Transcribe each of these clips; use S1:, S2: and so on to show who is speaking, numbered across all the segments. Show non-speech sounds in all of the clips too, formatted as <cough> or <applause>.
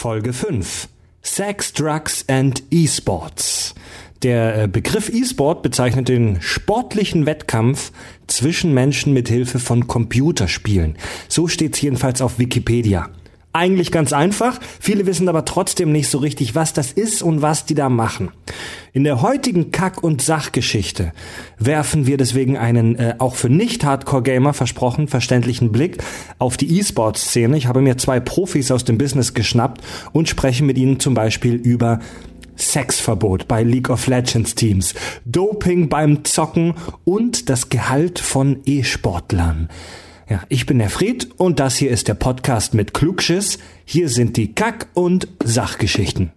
S1: Folge 5. Sex, Drugs and E-Sports. Der äh, Begriff E-Sport bezeichnet den sportlichen Wettkampf zwischen Menschen mit Hilfe von Computerspielen. So steht's jedenfalls auf Wikipedia. Eigentlich ganz einfach, viele wissen aber trotzdem nicht so richtig, was das ist und was die da machen. In der heutigen Kack- und Sachgeschichte werfen wir deswegen einen äh, auch für Nicht-Hardcore-Gamer versprochen verständlichen Blick auf die E-Sport-Szene. Ich habe mir zwei Profis aus dem Business geschnappt und spreche mit ihnen zum Beispiel über Sexverbot bei League of Legends Teams, Doping beim Zocken und das Gehalt von E-Sportlern. Ja, ich bin der Fred und das hier ist der Podcast mit Klugschiss. Hier sind die Kack- und Sachgeschichten.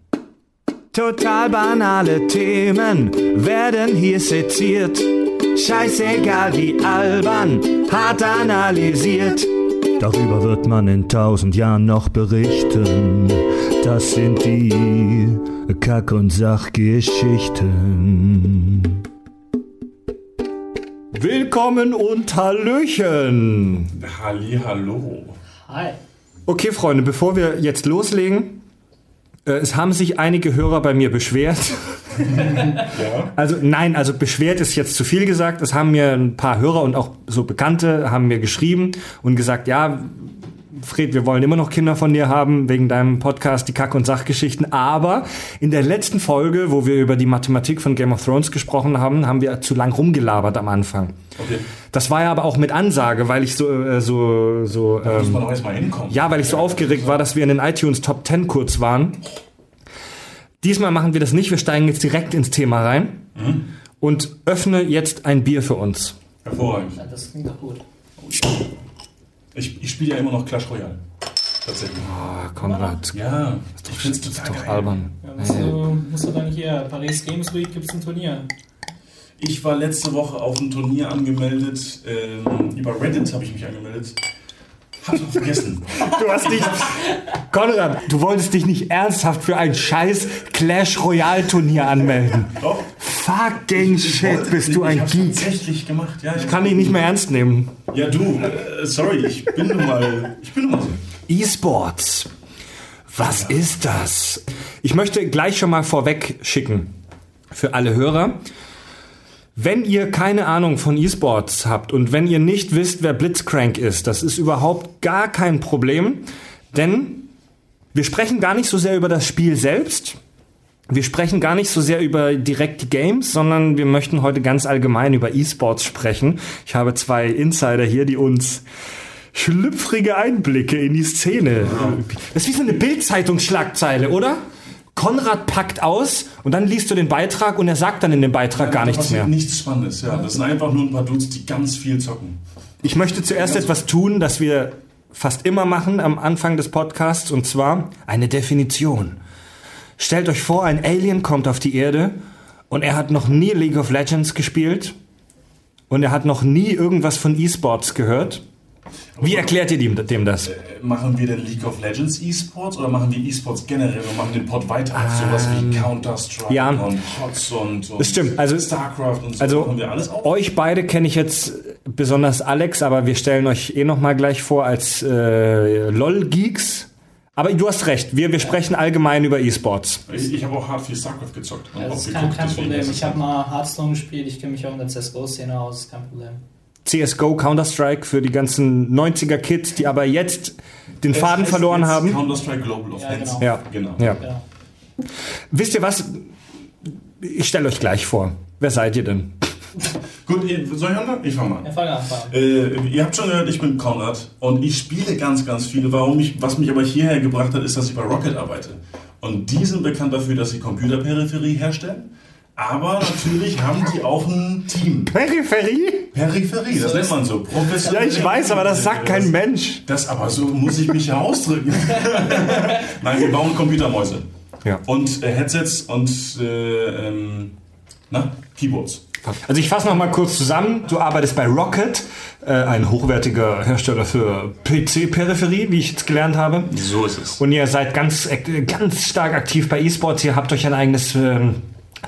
S1: Total banale Themen werden hier seziert. Scheißegal wie albern, hart analysiert. Darüber wird man in tausend Jahren noch berichten. Das sind die Kack- und Sachgeschichten. Willkommen und Hallöchen.
S2: Halli, hallo.
S3: Hi.
S1: Okay, Freunde, bevor wir jetzt loslegen, äh, es haben sich einige Hörer bei mir beschwert. <laughs>
S2: Ja.
S1: Also nein, also beschwert ist jetzt zu viel gesagt. Es haben mir ein paar Hörer und auch so Bekannte haben mir geschrieben und gesagt, ja, Fred, wir wollen immer noch Kinder von dir haben wegen deinem Podcast, die Kack- und Sachgeschichten. Aber in der letzten Folge, wo wir über die Mathematik von Game of Thrones gesprochen haben, haben wir zu lang rumgelabert am Anfang.
S2: Okay.
S1: Das war ja aber auch mit Ansage, weil ich so äh, so so
S2: Da muss
S1: ähm,
S2: man doch erstmal hinkommen.
S1: ja, weil ich so aufgeregt war, dass wir in den iTunes Top 10 kurz waren. Diesmal machen wir das nicht. Wir steigen jetzt direkt ins Thema rein und öffne jetzt ein Bier für uns.
S2: Hervorragend.
S3: Ja, das klingt doch gut.
S2: Ich, ich spiele ja immer noch Clash Royale. Tatsächlich.
S1: Ah, Konrad,
S2: Ja, ich finde es
S1: das ist
S2: total
S1: doch albern.
S3: Ja, musst, du, musst du dann hier, Paris Games Week gibt es ein Turnier.
S2: Ich war letzte Woche auf ein Turnier angemeldet. Ähm, über Reddit habe ich mich angemeldet. Vergessen. <laughs>
S1: Du hast dich, Konrad, du wolltest dich nicht ernsthaft für ein scheiß Clash Royale Turnier anmelden.
S2: Doch.
S1: Fucking shit, bist du
S2: ich
S1: ein
S2: hab's
S1: Geek.
S2: tatsächlich gemacht. Ja,
S1: Ich kann dich nicht mehr ernst nehmen.
S2: Ja, du. Äh, sorry, ich bin nun mal. Ich bin nun mal so.
S1: E-Sports. Was ist das? Ich möchte gleich schon mal vorweg schicken für alle Hörer. Wenn ihr keine Ahnung von E-Sports habt und wenn ihr nicht wisst, wer Blitzcrank ist, das ist überhaupt gar kein Problem, denn wir sprechen gar nicht so sehr über das Spiel selbst. Wir sprechen gar nicht so sehr über direkt die Games, sondern wir möchten heute ganz allgemein über E-Sports sprechen. Ich habe zwei Insider hier, die uns schlüpfrige Einblicke in die Szene. Das ist wie so eine Bild-Zeitungsschlagzeile, oder? Konrad packt aus und dann liest du den Beitrag und er sagt dann in dem Beitrag gar
S2: Da
S1: nichts mehr.
S2: Nichts Spannendes, ja. Das sind einfach nur ein paar Dudes, die ganz viel zocken.
S1: Ich möchte zuerst etwas tun, das wir fast immer machen am Anfang des Podcasts, und zwar eine Definition. Stellt euch vor, ein Alien kommt auf die Erde und er hat noch nie League of Legends gespielt und er hat noch nie irgendwas von E-Sports gehört. Wie erklärt ihr dem, dem das?
S2: Äh, Machen wir denn League of Legends E-Sports oder machen wir E-Sports generell und machen den Pod weiter auf sowas wie Counter-Strike
S1: Ähm, ja.
S2: und HOTS und, und
S1: stimmt, also-
S2: StarCraft und so
S1: Also
S2: machen wir alles auf?
S1: euch beide kenne ich jetzt besonders Alex, aber wir stellen euch eh noch mal gleich vor als äh, LOL-Geeks. Aber du hast recht, wir, wir sprechen allgemein über E-Sports.
S2: Ich, ich habe auch hart viel StarCraft gezockt
S3: Ja, das ist kein,
S2: geguckt,
S3: kein Problem. Ich habe mal Hearthstone gespielt, ich kenne mich auch in der CSGO-Szene aus, kein Problem.
S1: CSGO, Counter-Strike für die ganzen 90er-Kids, die aber jetzt den
S2: Es
S1: Faden verloren
S2: jetzt
S1: haben.
S2: Counter-Strike Global Offensive.
S1: Ja.
S2: genau.
S1: Ja.
S3: Ja.
S1: Wisst ihr was? Ich stelle euch gleich vor. Wer seid ihr denn? <laughs>
S2: Gut, soll ich anfangen? Ich fange mal an.
S3: Ja, fang an, fang an.
S2: Äh, ihr habt schon gehört, ich bin Konrad und ich spiele ganz, ganz viele. Warum ich, was mich aber hierher gebracht hat, ist, dass ich bei Rocket arbeite. Und die sind bekannt dafür, dass sie Computerperipherie herstellen. Aber natürlich haben die auch ein Team.
S1: Peripherie?
S2: Peripherie, das nennt man so.
S1: Ja,
S2: Professionell.
S1: ich weiß, aber das sagt kein Mensch.
S2: Das aber so muss ich mich ja ausdrücken. <laughs> Nein, wir bauen Computermäuse.
S1: Ja.
S2: Und äh, Headsets und äh, ähm, na, Keyboards.
S1: Also ich fasse noch mal kurz zusammen. Du arbeitest bei Rocket, äh, ein hochwertiger Hersteller für PC-Peripherie, wie ich jetzt gelernt habe.
S2: So ist es.
S1: Und ihr seid ganz, äh, ganz stark aktiv bei E-Sports. Ihr habt euch ein eigenes ähm,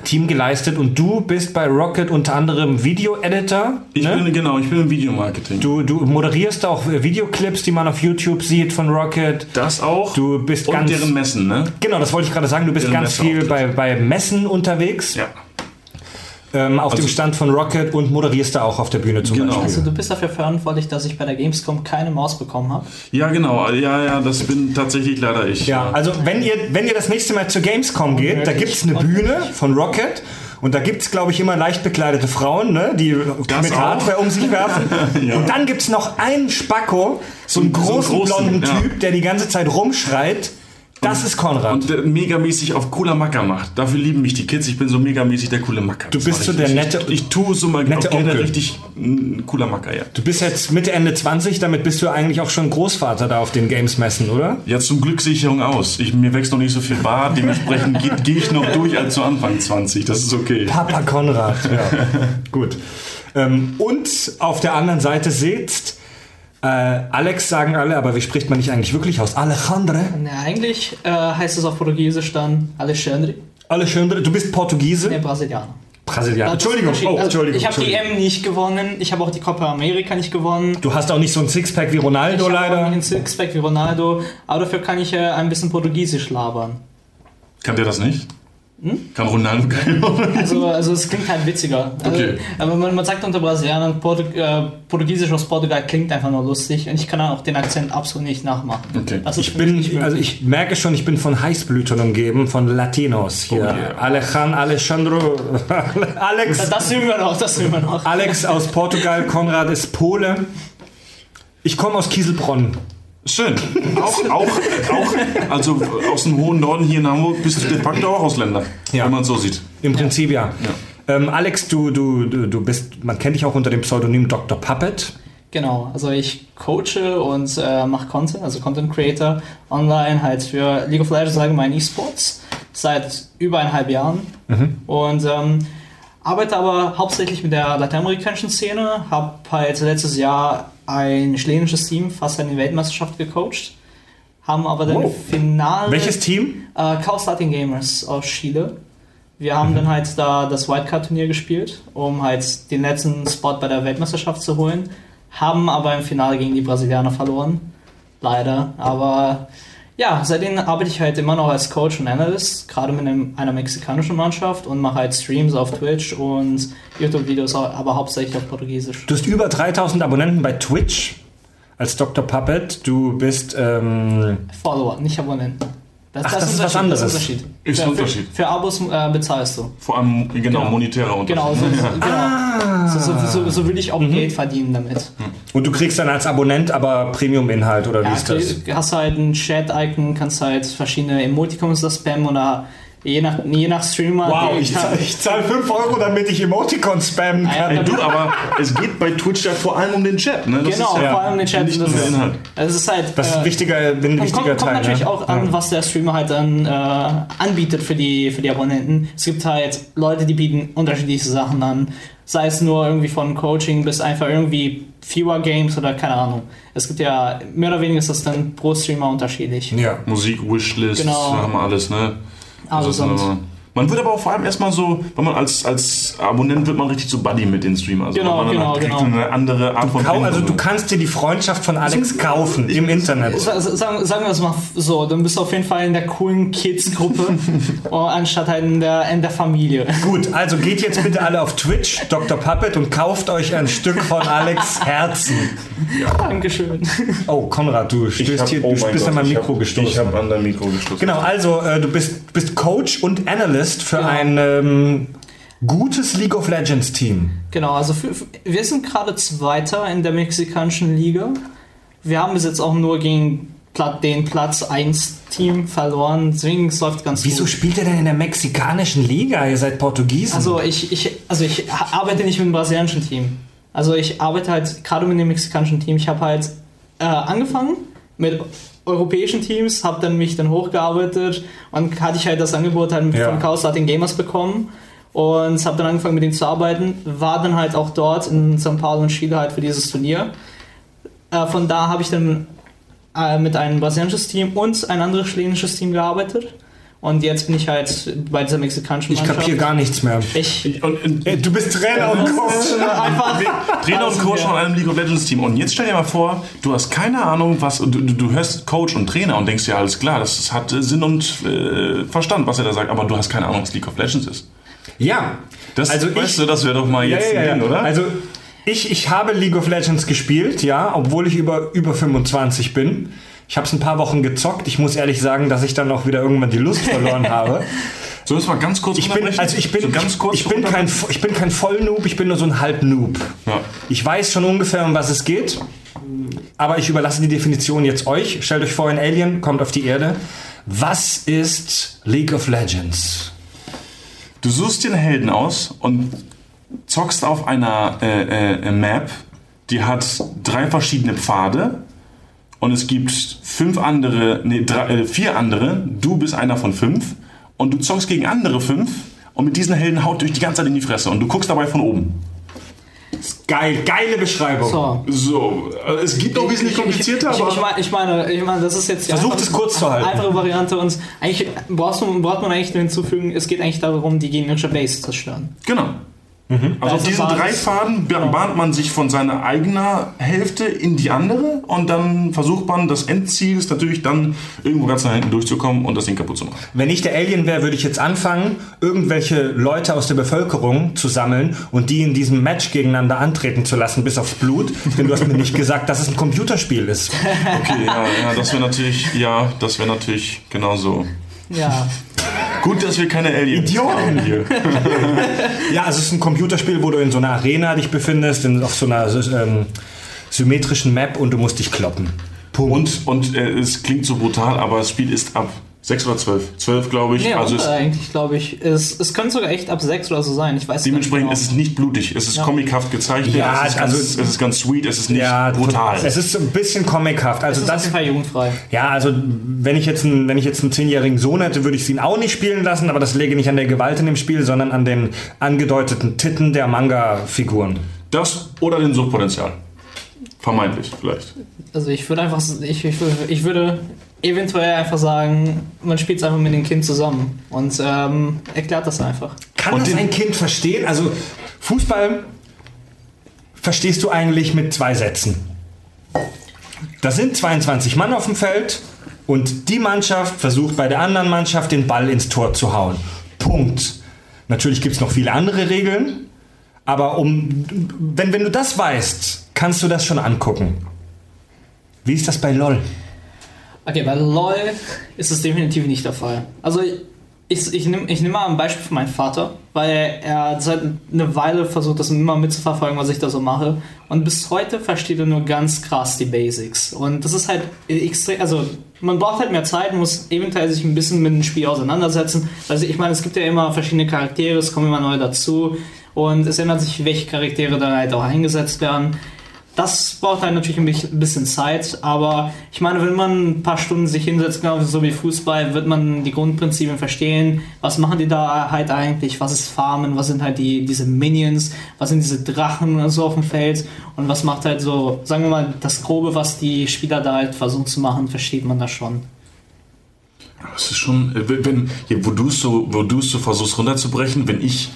S1: Team geleistet und du bist bei Rocket unter anderem Video-Editor.
S2: Ich
S1: ne?
S2: bin, genau, ich bin im Videomarketing.
S1: Du, du moderierst auch Videoclips, die man auf YouTube sieht von Rocket.
S2: das auch.
S1: Du bist
S2: und
S1: ganz-
S2: deren Messen, ne?
S1: Genau, das wollte ich gerade sagen. Du bist
S2: Deren
S1: ganz viel bei, bei Messen unterwegs,
S2: Ja.
S1: Ähm, auf
S2: Also-
S1: dem Stand von Rocket und moderierst da auch auf der Bühne zum
S2: Genau.
S1: Beispiel.
S3: Also du bist dafür verantwortlich, dass ich bei der Gamescom keine Maus bekommen habe.
S2: Ja, genau. Ja, ja, das bin tatsächlich leider ich.
S1: Ja, also wenn ihr, wenn ihr das nächste Mal zur Gamescom geht, da
S3: Unmöglich.
S1: gibt's eine Bühne von Rocket und da gibt's, glaube ich, immer leicht bekleidete Frauen, ne, die
S2: Das
S1: mit
S2: auch.
S1: Hardware um sich werfen. <laughs>
S2: Ja.
S1: Und dann gibt's noch einen Spacko, so einen
S2: So- so einen
S1: großen,
S2: großen,
S1: blonden
S2: ja.
S1: Typ, der die ganze Zeit rumschreit. Das ist Konrad.
S2: Und der megamäßig auf cooler Macker macht. Dafür lieben mich die Kids. Ich bin so megamäßig der coole Macker.
S1: Du bist so der nette-
S2: Ich, ich tue so mal
S1: nette
S2: gerne
S1: Onkel.
S2: richtig cooler Macker, ja.
S1: Du bist jetzt Mitte, Ende 20, damit bist du eigentlich auch schon Großvater da auf den Games-Messen, oder?
S2: Ja, zum Glück Sicherung aus. Ich, mir wächst noch nicht so viel Bart, dementsprechend <laughs> gehe geh ich noch durch als zu Anfang 20. Das ist okay.
S1: Papa Konrad, ja. <laughs> Gut. Ähm, und auf der anderen Seite sitzt äh, Alex, sagen alle, aber wie spricht man nicht eigentlich wirklich aus? Alejandre?
S3: Ne, eigentlich äh, heißt es auf Portugiesisch dann Alexandre,
S1: Alexandre, du bist Portugiese?
S3: der Brasilianer.
S1: Brasilianer. Entschuldigung, oh,
S3: Also,
S1: Entschuldigung.
S3: Ich habe die. M nicht gewonnen, ich habe auch die Copa America nicht gewonnen.
S1: Du hast auch nicht so ein Sixpack wie
S3: Ich
S1: Ronaldo
S3: habe auch
S1: leider.
S3: nicht einen Sixpack wie Ronaldo, aber dafür kann ich äh, ein bisschen Portugiesisch labern.
S2: Kann der das nicht?
S1: Hm?
S2: Kein
S3: Also, also es klingt halt witziger. Also,
S2: Okay.
S3: Aber man, man sagt unter Brasilianern, Portu äh, Portugiesisch aus Portugal klingt einfach nur lustig und ich kann auch den Akzent absolut nicht nachmachen.
S2: Okay.
S3: Ist
S1: Ich bin,
S3: nicht
S1: also ich merke schon, ich bin von Heißblütern umgeben, von Latinos hier.
S2: Oh yeah.
S1: Alejan, Alejandro, <laughs> Alex,
S3: das üben wir noch, das üben wir noch.
S1: Alex aus Portugal, Konrad ist Pole. Ich komme aus Kieselbronn.
S2: Schön. Auch, auch, auch, also aus dem hohen Norden hier in Hamburg bist du de facto auch Ausländer.
S1: Ja.
S2: Wenn man es so sieht.
S1: Im Prinzip ja.
S2: Ja.
S1: Ähm, Alex, du, du, du, bist, man kennt dich auch unter dem Pseudonym Dr. Puppet.
S3: Genau, also ich coache und äh, mache Content, also Content Creator online halt für League of Legends allgemein E-Sports seit über eineinhalb Jahren und ähm, arbeite aber hauptsächlich mit der lateinamerikanischen Szene, habe halt letztes Jahr ein chilenisches Team fast die Weltmeisterschaft gecoacht, haben aber dann
S1: Wow.
S3: Finale
S1: Welches Team?
S3: äh, Chaos Latin Gamers aus Chile. Wir haben dann halt da das Wildcard-Turnier gespielt, um halt den letzten Spot bei der Weltmeisterschaft zu holen. Haben aber im Finale gegen die Brasilianer verloren. Leider. Aber ja, seitdem arbeite ich halt immer noch als Coach und Analyst, gerade mit einem, einer mexikanischen Mannschaft und mache halt Streams auf Twitch und YouTube-Videos, aber hauptsächlich auf Portugiesisch.
S1: Du hast über 3000 Abonnenten bei Twitch als Dr. Puppet. Du bist, ähm,
S3: Follower, nicht Abonnenten.
S1: Ach, das ist was
S3: Unterschied,
S1: anderes.
S3: Das ist Unterschied.
S2: Ist
S3: für,
S2: Unterschied.
S3: Für, für Abos äh, bezahlst du.
S2: Vor allem, genau,
S3: Genau.
S2: monetärer Unterschied.
S3: Genau, so, so,
S2: Ja.
S3: genau.
S1: Ah.
S3: So, so, so, will ich auch Geld verdienen damit.
S1: und du kriegst dann als Abonnent aber Premium-Inhalt oder wie
S3: Ja,
S1: ist das?
S3: du hast halt ein Chat-Icon, kannst halt verschiedene Emoticons da spammen oder je nach, je nach Streamer.
S1: Wow, ich, zahl- ich zahle 5 Euro, damit ich Emoticons spammen
S3: Ah, ja,
S1: kann.
S2: Ey, du, aber <laughs> es geht bei Twitch ja vor allem um den Chat, ne? Das
S3: Genau,
S2: ist ja
S3: vor allem den Chat.
S2: Nicht
S3: das ist,
S2: Inhalt.
S3: es ist halt.
S1: Das ist ein
S3: äh,
S1: wichtiger, ein
S3: Kommt,
S1: wichtiger
S3: kommt,
S1: Teil.
S3: natürlich
S1: ne?
S3: auch an, was der Streamer halt dann äh, anbietet für die, für die Abonnenten. Es gibt halt Leute, die bieten unterschiedliche Sachen an. Sei es nur irgendwie von Coaching bis einfach irgendwie Fewer Games oder keine Ahnung. Es gibt ja, mehr oder weniger ist das dann pro Streamer unterschiedlich.
S1: Ja.
S2: Musik, Wishlist,
S3: Genau.
S2: haben wir alles, ne?
S3: Und-
S2: immer- man wird aber auch vor allem erstmal so, wenn man als, als Abonnent wird man richtig so Buddy mit den Streamern. Also
S3: Genau,
S2: man
S3: genau,
S2: kriegt
S3: genau.
S2: eine andere Art von
S1: Kau- also du kannst dir die Freundschaft von Alex kaufen im Internet.
S3: Sa- sa- Sagen, sagen wir es mal so, dann bist du auf jeden Fall in der coolen Kids-Gruppe, <laughs> oh, anstatt halt in der, in der Familie.
S1: Gut, also geht jetzt bitte alle auf Twitch, Dr. Puppet, und kauft euch ein Stück von Alex Herzen.
S3: Dankeschön.
S1: Oh, Konrad, du stößt hier, du bist an mein Mikro gestoßen.
S2: Ich habe an dein Mikro gestoßen.
S1: Genau, also äh, du bist, bist Coach und Analyst für
S3: Genau.
S1: ein ähm, gutes League of Legends Team.
S3: Genau, also für, für, wir sind gerade Zweiter in der mexikanischen Liga. Wir haben bis jetzt auch nur gegen den Platz 1 Team verloren, deswegen es läuft ganz
S1: Wieso
S3: gut.
S1: spielt ihr denn in der mexikanischen Liga? Ihr seid Portugiesen.
S3: Also ich, ich, also ich arbeite nicht mit dem brasilianischen Team. Also ich arbeite halt gerade mit dem mexikanischen Team. Ich habe halt äh, angefangen mit europäischen Teams, habe dann mich dann hochgearbeitet und hatte ich halt das Angebot halt
S1: Ja.
S3: von Chaos Latin Gamers bekommen und habe dann angefangen mit denen zu arbeiten. War dann halt auch dort in São Paulo und Chile halt für dieses Turnier. Äh, von da habe ich dann äh, mit einem brasilianisches Team und ein anderes chilenisches Team gearbeitet. Und jetzt bin ich halt bei dieser mexikanischen
S1: Ich
S3: Mannschaft.
S1: kapier gar nichts mehr.
S3: Ich,
S2: Und, und,
S1: Ey, du bist Trainer und Coach.
S3: einfach
S2: Trainer und Coach von einem League of Legends Team. Und jetzt stell dir mal vor, du hast keine Ahnung, was. Du, du, hörst Coach und Trainer und denkst ja, alles klar, das hat Sinn und äh, Verstand, was er da sagt, aber du hast keine Ahnung, was League of Legends ist.
S1: Ja.
S2: Das,
S1: also
S2: weißt
S1: ich,
S2: du, das wäre doch mal jetzt
S1: ja, ja,
S2: ein
S1: ja.
S2: Ding, oder?
S1: Also ich, ich habe League of Legends gespielt, ja, obwohl ich über, über 25 bin. Ich habe es ein paar Wochen gezockt. Ich muss ehrlich sagen, dass ich dann auch wieder irgendwann die Lust verloren <laughs> habe.
S2: Wir es mal ganz kurz
S1: Ich bin, also ich bin,
S2: so ganz kurz
S1: ich bin kein, ich bin kein Vollnoob, ich bin nur so ein Halbnoob.
S2: Ja.
S1: Ich weiß schon ungefähr, um was es geht, aber ich überlasse die Definition jetzt euch. Stellt euch vor, ein Alien kommt auf die Erde. Was ist League of Legends?
S2: Du suchst dir einen Helden aus und zockst auf einer äh, äh, Map, die hat drei verschiedene Pfade und es gibt fünf andere, nee, drei, äh, vier andere. Du bist einer von fünf und du zockst gegen andere fünf und mit diesen Helden haut durch die ganze Zeit in die Fresse und du guckst dabei von oben.
S1: Geil, geile Beschreibung.
S3: so.
S2: So, äh, es gibt auch wesentlich komplizierter,
S3: ich,
S2: aber
S3: ich, meine, ich, meine, ich meine, das ist jetzt
S1: Versucht es kurz zu halten.
S3: Einfache Variante und eigentlich brauchst du, braucht man eigentlich nur hinzufügen, es geht eigentlich darum, die gegnerische Base zu zerstören.
S2: Genau. Also
S3: Da
S2: auf diesen drei. Pfaden ba- bahnt man sich von seiner eigenen Hälfte in die andere und dann versucht man, das Endziel ist natürlich dann irgendwo ganz nach hinten durchzukommen und das Ding kaputt zu machen.
S1: Wenn ich der Alien wäre, würde ich jetzt anfangen, irgendwelche Leute aus der Bevölkerung zu sammeln und die in diesem Match gegeneinander antreten zu lassen, bis aufs Blut. Denn du hast mir nicht gesagt, dass es ein Computerspiel ist.
S2: Okay, ja, ja das wäre natürlich, ja, das wäre natürlich genauso.
S3: Ja.
S2: Gut, dass wir keine Aliens
S1: Idioten.
S2: haben hier. <laughs>
S1: Ja, also es ist ein Computerspiel, wo du in so einer Arena dich befindest, in, auf so einer ähm, symmetrischen Map und du musst dich kloppen. Punkt.
S2: Und, und äh, es klingt so brutal, aber das Spiel ist ab 6 oder 12. 12, glaube ich.
S3: Nee,
S2: also
S3: äh, eigentlich glaube ich, es, es könnte sogar echt ab 6 oder so sein. Ich weiß
S2: dementsprechend
S3: gar
S2: ist es nicht blutig. Es ist comichaft gezeichnet.
S1: Ja,
S2: es, ist ganz,
S1: also-
S2: es ist ganz sweet. Es ist nicht
S1: ja,
S2: brutal.
S1: Es ist ein bisschen comichaft. Also
S3: Es ist auf
S1: das,
S3: jeden Fall jugendfrei.
S1: ja, also wenn ich jetzt einen, wenn ich jetzt einen zehnjährigen Sohn hätte, würde ich ihn auch nicht spielen lassen. Aber das läge nicht an der Gewalt in dem Spiel, sondern an den angedeuteten Titten der Manga-Figuren.
S2: Das oder den Suchtpotenzial. Vermeintlich, vielleicht.
S3: Also ich würde einfach, ich, ich, würde- ich würde eventuell einfach sagen, man spielt es einfach mit dem Kind zusammen und ähm, erklärt das einfach.
S1: Kann
S2: Und
S1: das
S2: den-
S1: ein Kind verstehen? Also Fußball verstehst du eigentlich mit zwei Sätzen. Da sind 22 Mann auf dem Feld und die Mannschaft versucht bei der anderen Mannschaft den Ball ins Tor zu hauen. Punkt. Natürlich gibt es noch viele andere Regeln, aber um, wenn, wenn du das weißt, kannst du das schon angucken. Wie ist das bei LOL?
S3: Okay, bei LOL ist es definitiv nicht der Fall. Also ich, ich nehme ich nehm mal ein Beispiel von meinem Vater, weil er seit einer Weile versucht, das immer mitzuverfolgen, was ich da so mache. Und bis heute versteht er nur ganz krass die Basics. Und das ist halt extrem, also man braucht halt mehr Zeit, muss eventuell sich ein bisschen mit dem Spiel auseinandersetzen. Also ich meine, es gibt ja immer verschiedene Charaktere, es kommen immer neue dazu. Und es ändert sich, welche Charaktere da halt auch eingesetzt werden. Das braucht halt natürlich ein bisschen- Zeit, aber ich meine, wenn man ein paar Stunden sich hinsetzt, genau so wie Fußball, wird man die Grundprinzipien verstehen. Was machen die da halt eigentlich? Was ist Farmen? Was sind halt die, diese Minions? Was sind diese Drachen und so auf dem Feld? Und was macht halt so, sagen wir mal, das Grobe, was die Spieler da halt versuchen zu machen, versteht man da schon.
S2: Das ist schon, äh, wenn, wo du es so, so versuchst runterzubrechen, wenn ich,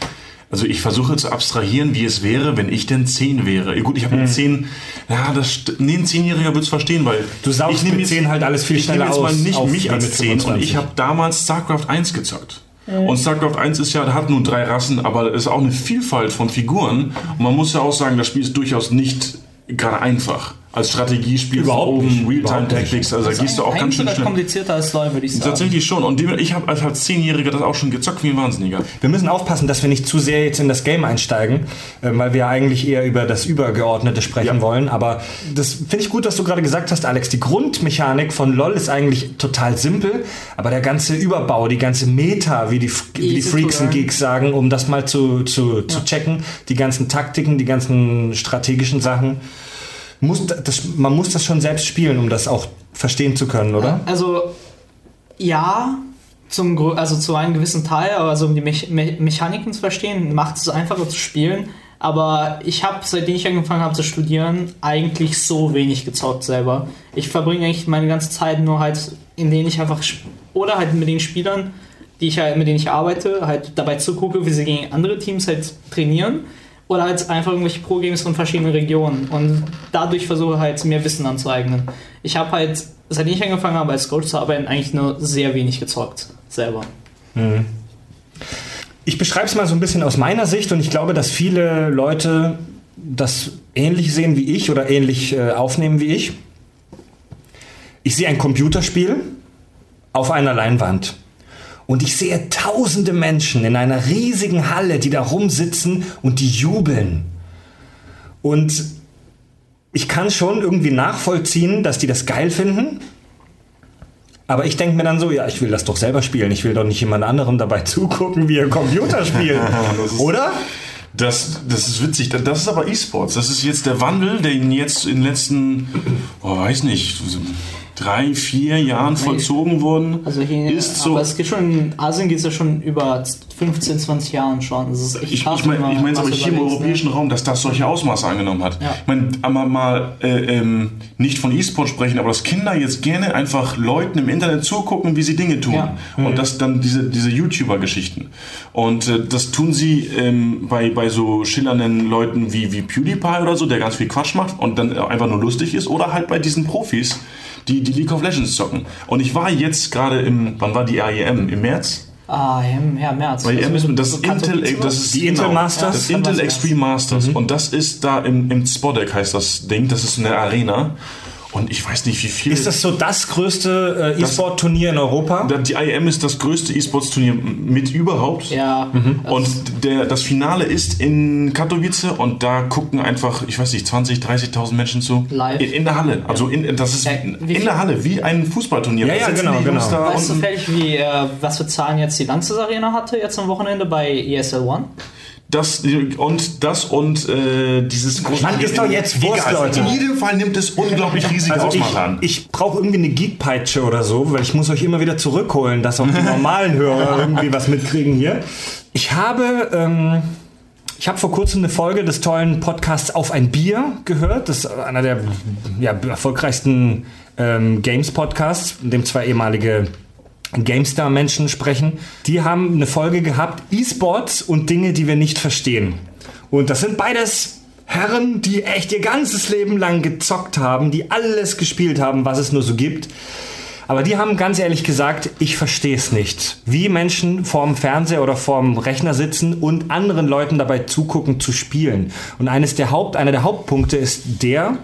S2: also ich versuche zu abstrahieren, wie es wäre, wenn ich denn 10 wäre. Ja, Gut, ich habe mit 10, ja, das, nee, ein 10-Jähriger wird es verstehen, weil
S1: Du saugst
S2: ich
S1: mit 10 halt alles viel
S2: ich nehme
S1: schneller
S2: jetzt mal
S1: aus
S2: nicht mich als
S1: mit
S2: 10 und
S1: 25.
S2: ich habe damals StarCraft 1 gezockt. Und StarCraft 1 ist ja, hat nun drei Rassen, aber es ist auch eine Vielfalt von Figuren. Und man muss ja auch sagen, das Spiel ist durchaus nicht gerade einfach. Als Strategiespiel
S1: Überhaupt
S2: von oben,
S1: nicht.
S2: Realtime
S1: Überhaupt nicht.
S2: Tactics, also da gehst du auch ganz schön schnell.
S3: komplizierter als LoL, würde ich sagen.
S2: Tatsächlich schon. Und ich habe als, als Zehnjähriger das auch schon gezockt wie ein Wahnsinniger.
S1: Wir müssen aufpassen, dass wir nicht zu sehr jetzt in das Game einsteigen, äh, weil wir ja eigentlich eher über das Übergeordnete sprechen
S2: Ja.
S1: wollen. Aber das finde ich gut, was du gerade gesagt hast, Alex. Die Grundmechanik von LoL ist eigentlich total simpel, aber der ganze Überbau, die ganze Meta, wie die, wie die Freaks und. Geeks sagen, um das mal zu, zu, zu checken, die ganzen Taktiken, die ganzen strategischen Sachen. Muss, das, man muss das schon selbst spielen, um das auch verstehen zu können, oder?
S3: Also, ja, zum, also zu einem gewissen Teil, aber um die Me Me Mechaniken zu verstehen, macht es einfacher zu spielen. Aber ich habe, seitdem ich angefangen habe zu studieren, eigentlich so wenig gezockt selber. Ich verbringe eigentlich meine ganze Zeit nur halt, in denen ich einfach oder halt mit den Spielern die ich halt, mit denen ich arbeite, halt dabei zugucke, wie sie gegen andere Teams halt trainieren. Oder halt einfach irgendwelche Pro-Games von verschiedenen Regionen. Und dadurch versuche halt mehr Wissen anzueignen. Ich habe halt, seitdem ich angefangen habe, als Coach zu arbeiten, eigentlich nur sehr wenig gezockt. Selber.
S1: Mhm. Ich beschreibe es mal so ein bisschen aus meiner Sicht und ich glaube, dass viele Leute das ähnlich sehen wie ich oder ähnlich äh, aufnehmen wie ich. Ich sehe ein Computerspiel auf einer Leinwand. Und ich sehe tausende Menschen in einer riesigen Halle, die da rumsitzen und die jubeln. Und ich kann schon irgendwie nachvollziehen, dass die das geil finden. Aber ich denke mir dann so, ja, ich will das doch selber spielen. Ich will doch nicht jemand anderem dabei <laughs> zugucken, wie er Computer spielt. <laughs> Oder?
S2: Das, das ist witzig. Das ist aber E-Sports. Das ist jetzt der Wandel, der jetzt in den letzten, oh, weiß nicht, drei, vier Jahren vollzogen worden
S3: also hier, ist. So es geht schon, in Asien geht es ja schon über 15, 20 Jahren schon. Das ist
S2: ich ich meine ich mein aber hier im europäischen ne? Raum, dass das solche Ausmaße angenommen hat. Ja. Ich meine, aber mal äh, ähm, nicht von E-Sport sprechen, aber dass Kinder jetzt gerne einfach Leuten im Internet zugucken, wie sie Dinge tun. Ja. Mhm. Und das dann diese, diese YouTuber-Geschichten. Und äh, das tun sie ähm, bei, bei so schillernden Leuten wie, wie PewDiePie oder so, der ganz viel Quatsch macht und dann einfach nur lustig ist. Oder halt bei diesen Profis, die, die League of Legends zocken. Und ich war jetzt gerade im, wann war die AEM? Im März?
S3: Ah, im ja, März.
S2: Weil also ist das, Intel, das ist
S1: die Intel Masters.
S2: Das Intel Extreme Masters. Mhm. Und das ist da im, im Spodek heißt das Ding. Das ist eine Arena. Und ich weiß nicht, wie viel.
S1: Ist das so das größte äh, E-Sport-Turnier in Europa?
S2: Die IEM ist das größte E-Sports-Turnier mit überhaupt.
S3: Ja.
S2: Mhm. Und der, das Finale ist in Katowice und da gucken einfach, ich weiß nicht, 20, 30.000 Menschen zu.
S3: Live.
S2: In, in der Halle. Also in, das ist ja, in der Halle, wie ein Fußballturnier.
S1: Ja, ja, genau, genau.
S3: Weißt du fertig, wie, äh, was für Zahlen jetzt die Lanxess Arena hatte, jetzt am Wochenende bei ESL One?
S2: Das und das und äh, dieses
S1: große. Man ist doch jetzt Wurst, Leute.
S2: In jedem Fall nimmt es unglaublich riesige also Ausmaße an.
S1: Ich brauche irgendwie eine Geekpeitsche oder so, weil ich muss euch immer wieder zurückholen, dass auch die normalen Hörer <laughs> irgendwie was mitkriegen hier. Ich habe ähm, ich habe vor kurzem eine Folge des tollen Podcasts Auf ein Bier gehört. Das ist einer der ja, erfolgreichsten ähm, Games-Podcasts, in dem zwei ehemalige GameStar-Menschen sprechen. Die haben eine Folge gehabt, E-Sports und Dinge, die wir nicht verstehen. Und das sind beides Herren, die echt ihr ganzes Leben lang gezockt haben, die alles gespielt haben, was es nur so gibt. Aber die haben ganz ehrlich gesagt, ich verstehe es nicht. Wie Menschen vorm Fernseher oder vorm Rechner sitzen und anderen Leuten dabei zugucken zu spielen. Und eines der Haupt, einer der Hauptpunkte ist der,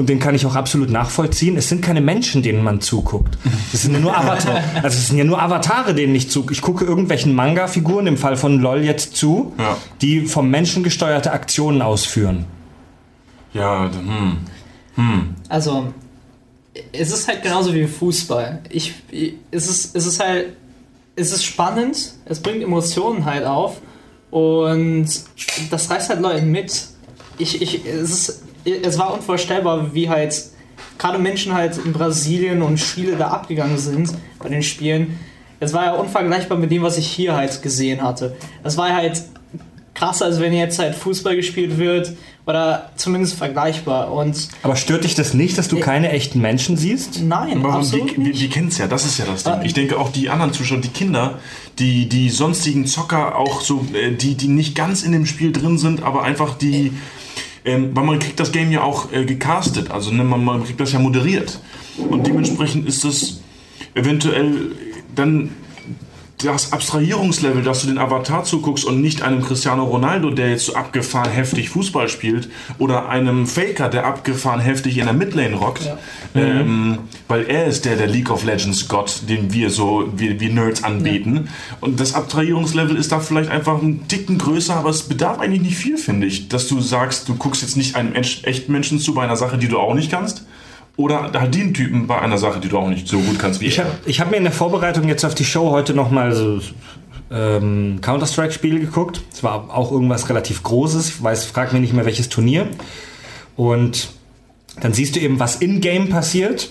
S1: und den kann ich auch absolut nachvollziehen. Es sind keine Menschen, denen man zuguckt. Es sind ja nur Avatare. <laughs> Also es sind ja nur Avatare, denen ich zugucke. Ich gucke irgendwelchen Manga-Figuren, im Fall von LOL jetzt zu, ja. die vom Menschen gesteuerte Aktionen ausführen.
S2: Ja, hm. Hm.
S3: Also, es ist halt genauso wie Fußball. Ich, es, ist, es ist halt, es ist spannend, es bringt Emotionen halt auf und das reißt halt Leute mit. Ich, ich, es ist es war unvorstellbar, wie halt gerade Menschen halt in Brasilien und Chile da abgegangen sind bei den Spielen. Es war ja unvergleichbar mit dem, was ich hier halt gesehen hatte. Es war halt krasser, als wenn jetzt halt Fußball gespielt wird oder zumindest vergleichbar. Und
S1: Aber stört dich das nicht, dass du keine echten Menschen siehst?
S3: Nein,
S2: Aber
S3: absolut
S2: die,
S3: nicht.
S2: Die, die kennen es ja, das ist ja das Ding. Ich denke auch die anderen Zuschauer, die Kinder, die, die sonstigen Zocker auch so, äh, die, die nicht ganz in dem Spiel drin sind, aber einfach die... Ähm, weil man kriegt das Game ja auch äh, gecastet, also ne, man, man kriegt das ja moderiert. Und dementsprechend ist das eventuell dann das Abstrahierungslevel, dass du den Avatar zuguckst und nicht einem Cristiano Ronaldo, der jetzt so abgefahren heftig Fußball spielt, oder einem Faker, der abgefahren heftig in der Midlane rockt, ja. ähm, weil er ist der, der League of Legends Gott, den wir so, wir, wir Nerds anbeten. Ja. Und das Abstrahierungslevel ist da vielleicht einfach ein Ticken größer, aber es bedarf eigentlich nicht viel, finde ich, dass du sagst, du guckst jetzt nicht einem echten Menschen zu bei einer Sache, die du auch nicht kannst, oder halt den Typen bei einer Sache, die du auch nicht so gut kannst wie
S1: ich. Habe ich hab mir in der Vorbereitung jetzt auf die Show heute nochmal so ähm, Counter-Strike-Spiel geguckt. Es war auch irgendwas relativ Großes. Ich weiß, frag mich nicht mehr welches Turnier. Und dann siehst du eben, was in-game passiert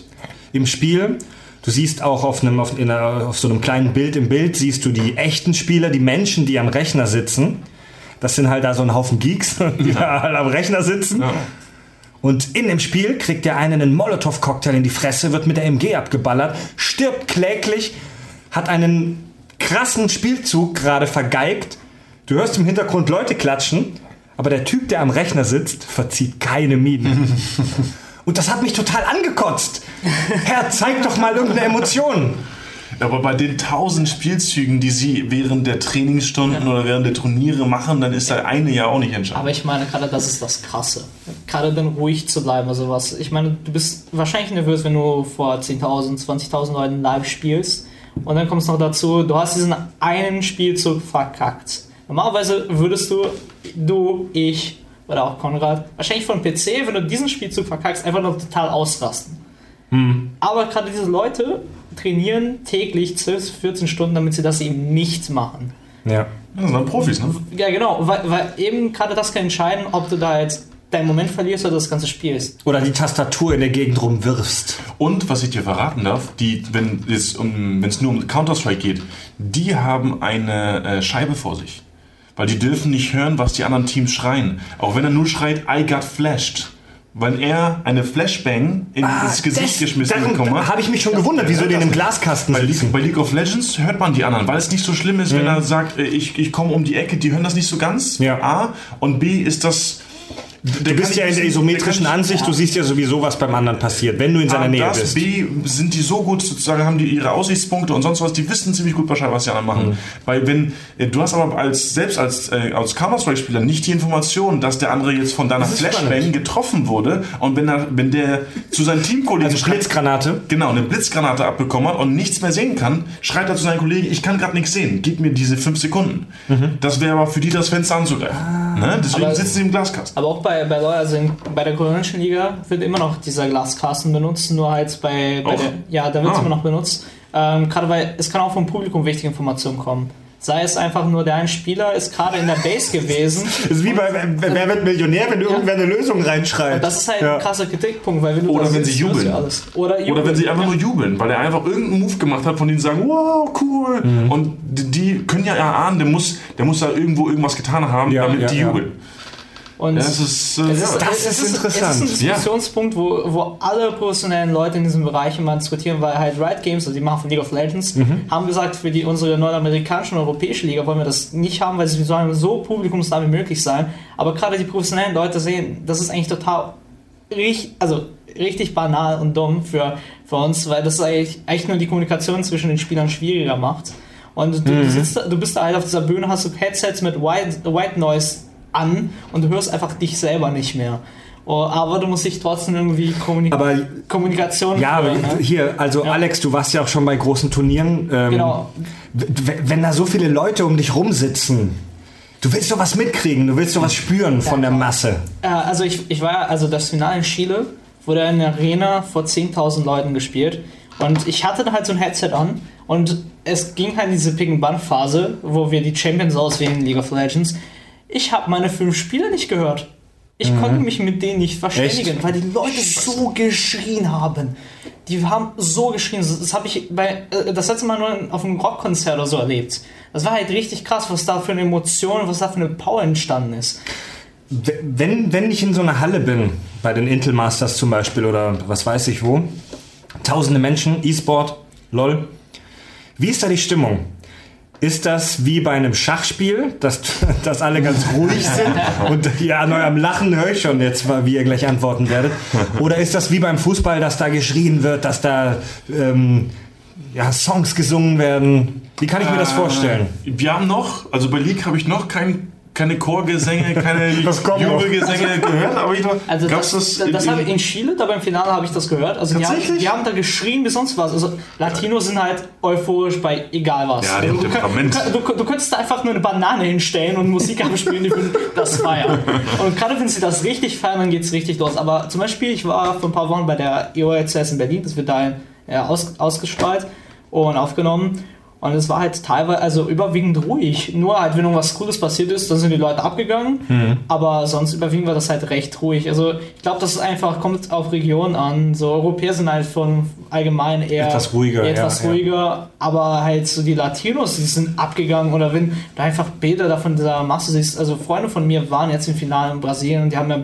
S1: im Spiel. Du siehst auch auf, einem, auf, einer, auf so einem kleinen Bild im Bild, siehst du die echten Spieler, die Menschen, die am Rechner sitzen. Das sind halt da so ein Haufen Geeks, <laughs> die ja. da halt am Rechner sitzen. Ja. Und in dem Spiel kriegt der eine einen Molotow-Cocktail in die Fresse, wird mit der MG abgeballert, stirbt kläglich, hat einen krassen Spielzug gerade vergeigt. Du hörst im Hintergrund Leute klatschen, aber der Typ, der am Rechner sitzt, verzieht keine Miene. <laughs> Und das hat mich total angekotzt. Herr, zeig doch mal irgendeine Emotion.
S2: Aber bei den tausend Spielzügen, die sie während der Trainingsstunden oder während der Turniere machen, dann ist da eine ja auch nicht entscheidend.
S3: Aber ich meine, gerade das ist das Krasse. Gerade dann ruhig zu bleiben oder sowas. Ich meine, du bist wahrscheinlich nervös, wenn du vor 10.000, 20.000 Leuten live spielst. Und dann kommt es noch dazu, du hast diesen einen Spielzug verkackt. Normalerweise würdest du, du, ich oder auch Konrad, wahrscheinlich von PC, wenn du diesen Spielzug verkackst, einfach noch total ausrasten. Aber gerade diese Leute trainieren täglich 12, 14 Stunden, damit sie das eben nicht machen.
S1: Ja.
S2: das sind dann Profis, ne?
S3: Ja, genau, weil, weil eben gerade das kann entscheiden, ob du da jetzt deinen Moment verlierst oder das ganze spielst.
S1: Oder die Tastatur in der Gegend rumwirfst.
S2: Und was ich dir verraten darf, die, wenn es um, nur um Counter-Strike geht, die haben eine äh, Scheibe vor sich. Weil die dürfen nicht hören, was die anderen Teams schreien. Auch wenn er nur schreit, I got flashed. Weil er eine Flashbang ins
S1: Ah,
S2: Gesicht geschmissen bekommen hat.
S1: habe ich mich schon gewundert, wieso
S2: Ja, das-
S1: einem Glaskasten
S2: Bei. League, bei League of Legends hört man die anderen, weil es nicht so schlimm ist, wenn er sagt, äh, ich, ich komme um die Ecke, die hören das nicht so ganz.
S1: Ja.
S2: A. Und B ist das.
S1: Du bist ja in der isometrischen Ansicht, du siehst ja sowieso, was beim anderen passiert, wenn du in seiner Nähe
S2: das,
S1: bist.
S2: B, sind die so gut, sozusagen haben die ihre Aussichtspunkte und sonst was, die wissen ziemlich gut Bescheid, was die anderen machen.
S1: Mhm.
S2: Weil wenn, äh, du hast aber als, selbst als, äh, als Counter-Strike-Spieler nicht die Information, dass der andere jetzt von deiner Flashbang getroffen wurde und wenn, er, wenn der zu seinen Teamkollegen
S1: Also Blitzgranate.
S2: Genau, eine Blitzgranate abbekommen hat und nichts mehr sehen kann, schreit er zu seinen Kollegen, ich kann gerade nichts sehen, gib mir diese fünf Sekunden. Das wäre aber für die das Fenster anzugreifen. Ne? Deswegen sitzen sie im Glaskasten.
S3: Aber auch bei, bei LoL, also in, bei der koreanischen Liga wird immer noch dieser Glaskasten benutzt, nur halt bei, bei der, ja, da wird es
S2: Ah.
S3: immer noch benutzt. Ähm, gerade weil es kann auch vom Publikum wichtige Informationen kommen. Sei es einfach nur, der ein Spieler ist gerade in der Base <laughs> gewesen.
S1: Das ist wie bei Wer wer wird Millionär, wenn irgendwer eine Lösung reinschreit.
S3: Und das ist halt
S1: Ja.
S3: ein krasser Kritikpunkt, weil wenn du
S2: Oder
S3: das
S2: wenn
S3: siehst,
S2: sie jubeln.
S3: Alles. Oder, jubeln.
S2: Oder wenn sie einfach nur jubeln, weil er einfach irgendeinen Move gemacht hat, von denen sie sagen, wow, cool.
S1: Mhm.
S2: Und die, die können ja erahnen, der muss, der muss da irgendwo irgendwas getan haben,
S1: Ja,
S2: damit
S1: ja,
S2: die
S1: ja.
S2: jubeln.
S3: Und
S2: Das ist, äh,
S3: Es
S2: ja.
S3: ist,
S1: Das
S3: es
S1: ist interessant.
S3: Es ist ein Diskussionspunkt, wo, wo alle professionellen Leute in diesem Bereich immer diskutieren, weil halt Riot Games, also die machen von League of Legends,
S1: Mhm.
S3: haben gesagt, für die unsere nordamerikanische und europäische Liga wollen wir das nicht haben, weil sie sollen so publikumsnah wie möglich sein. Aber gerade die professionellen Leute sehen, das ist eigentlich total richtig, also richtig banal und dumm für, für uns, weil das eigentlich, eigentlich nur die Kommunikation zwischen den Spielern schwieriger macht. Und du,
S1: Mhm.
S3: du, sitzt, da- du bist da halt auf dieser Bühne, hast du Headsets mit White, White Noise an und du hörst einfach dich selber nicht mehr. Oh, aber du musst dich trotzdem irgendwie kommuni
S1: Aber
S3: Kommunikation
S1: ja, aber
S3: führen, ne?
S1: hier, also
S3: Ja.
S1: Alex, du warst ja auch schon bei großen Turnieren. Ähm,
S3: Genau.
S1: Wenn da so viele Leute um dich rumsitzen, du willst doch was mitkriegen, du willst doch was spüren von der. Masse.
S3: Äh, also ich, ich war, also das Finale in Chile wurde in der Arena vor 10.000 Leuten gespielt und ich hatte da halt so ein Headset an und es ging halt in diese Pick-and-Ban-Phase, wo wir die Champions auswählen in League of Legends. Ich habe meine fünf Spiele nicht gehört. Ich konnte mich mit denen nicht verständigen, weil die Leute so geschrien haben. Die haben so geschrien. Das habe ich bei, äh, das letzte Mal nur auf einem Rockkonzert oder so erlebt. Das war halt richtig krass, was da für eine Emotion, was da für eine Power entstanden ist.
S1: Wenn, wenn ich in so einer Halle bin, bei den Intel Masters zum Beispiel oder was weiß ich wo, tausende Menschen, E-Sport, LOL, wie ist da die Stimmung? Ist das wie bei einem Schachspiel, dass, <laughs> dass alle ganz ruhig sind? Und ja, an eurem Lachen höre ich schon jetzt, wie ihr gleich antworten werdet. Oder ist das wie beim Fußball, dass da geschrien wird, dass da ähm, ja, Songs gesungen werden? Wie kann ich mir das vorstellen?
S2: Äh, Wir haben noch, also bei League habe ich noch kein, keine Chorgesänge, keine. <laughs> Jubelgesänge gehört, aber ich glaube,
S3: Also das, das, das, habe ich in Chile, da beim Finale habe ich das gehört. Also die haben, die haben da geschrien wie sonst was. Also Latinos sind halt euphorisch bei egal was.
S2: Ja, die haben
S3: du, du,
S2: Temperament.
S3: du, du könntest da einfach nur eine Banane hinstellen und Musik <laughs> abspielen, die würden das feiern. Und gerade wenn sie das richtig feiern, dann geht es richtig los. Aber zum Beispiel, ich war vor ein paar Wochen bei der EOLCS in Berlin, das wird da ja, aus, ausgestrahlt und aufgenommen. Und es war halt teilweise, also überwiegend ruhig. Nur halt, wenn irgendwas Cooles passiert ist, dann sind die Leute abgegangen.
S1: Mhm.
S3: Aber sonst überwiegend war das halt recht ruhig. Also ich glaube, das ist einfach, kommt auf Region an. So Europäer sind halt von allgemein eher
S1: Etwas ruhiger,
S3: eher etwas
S1: ja, ja.
S3: ruhiger. Aber halt so die Latinos, die sind abgegangen. Oder wenn du einfach Bilder davon dieser Masse siehst. Also Freunde von mir waren jetzt im Finale in Brasilien und die haben mir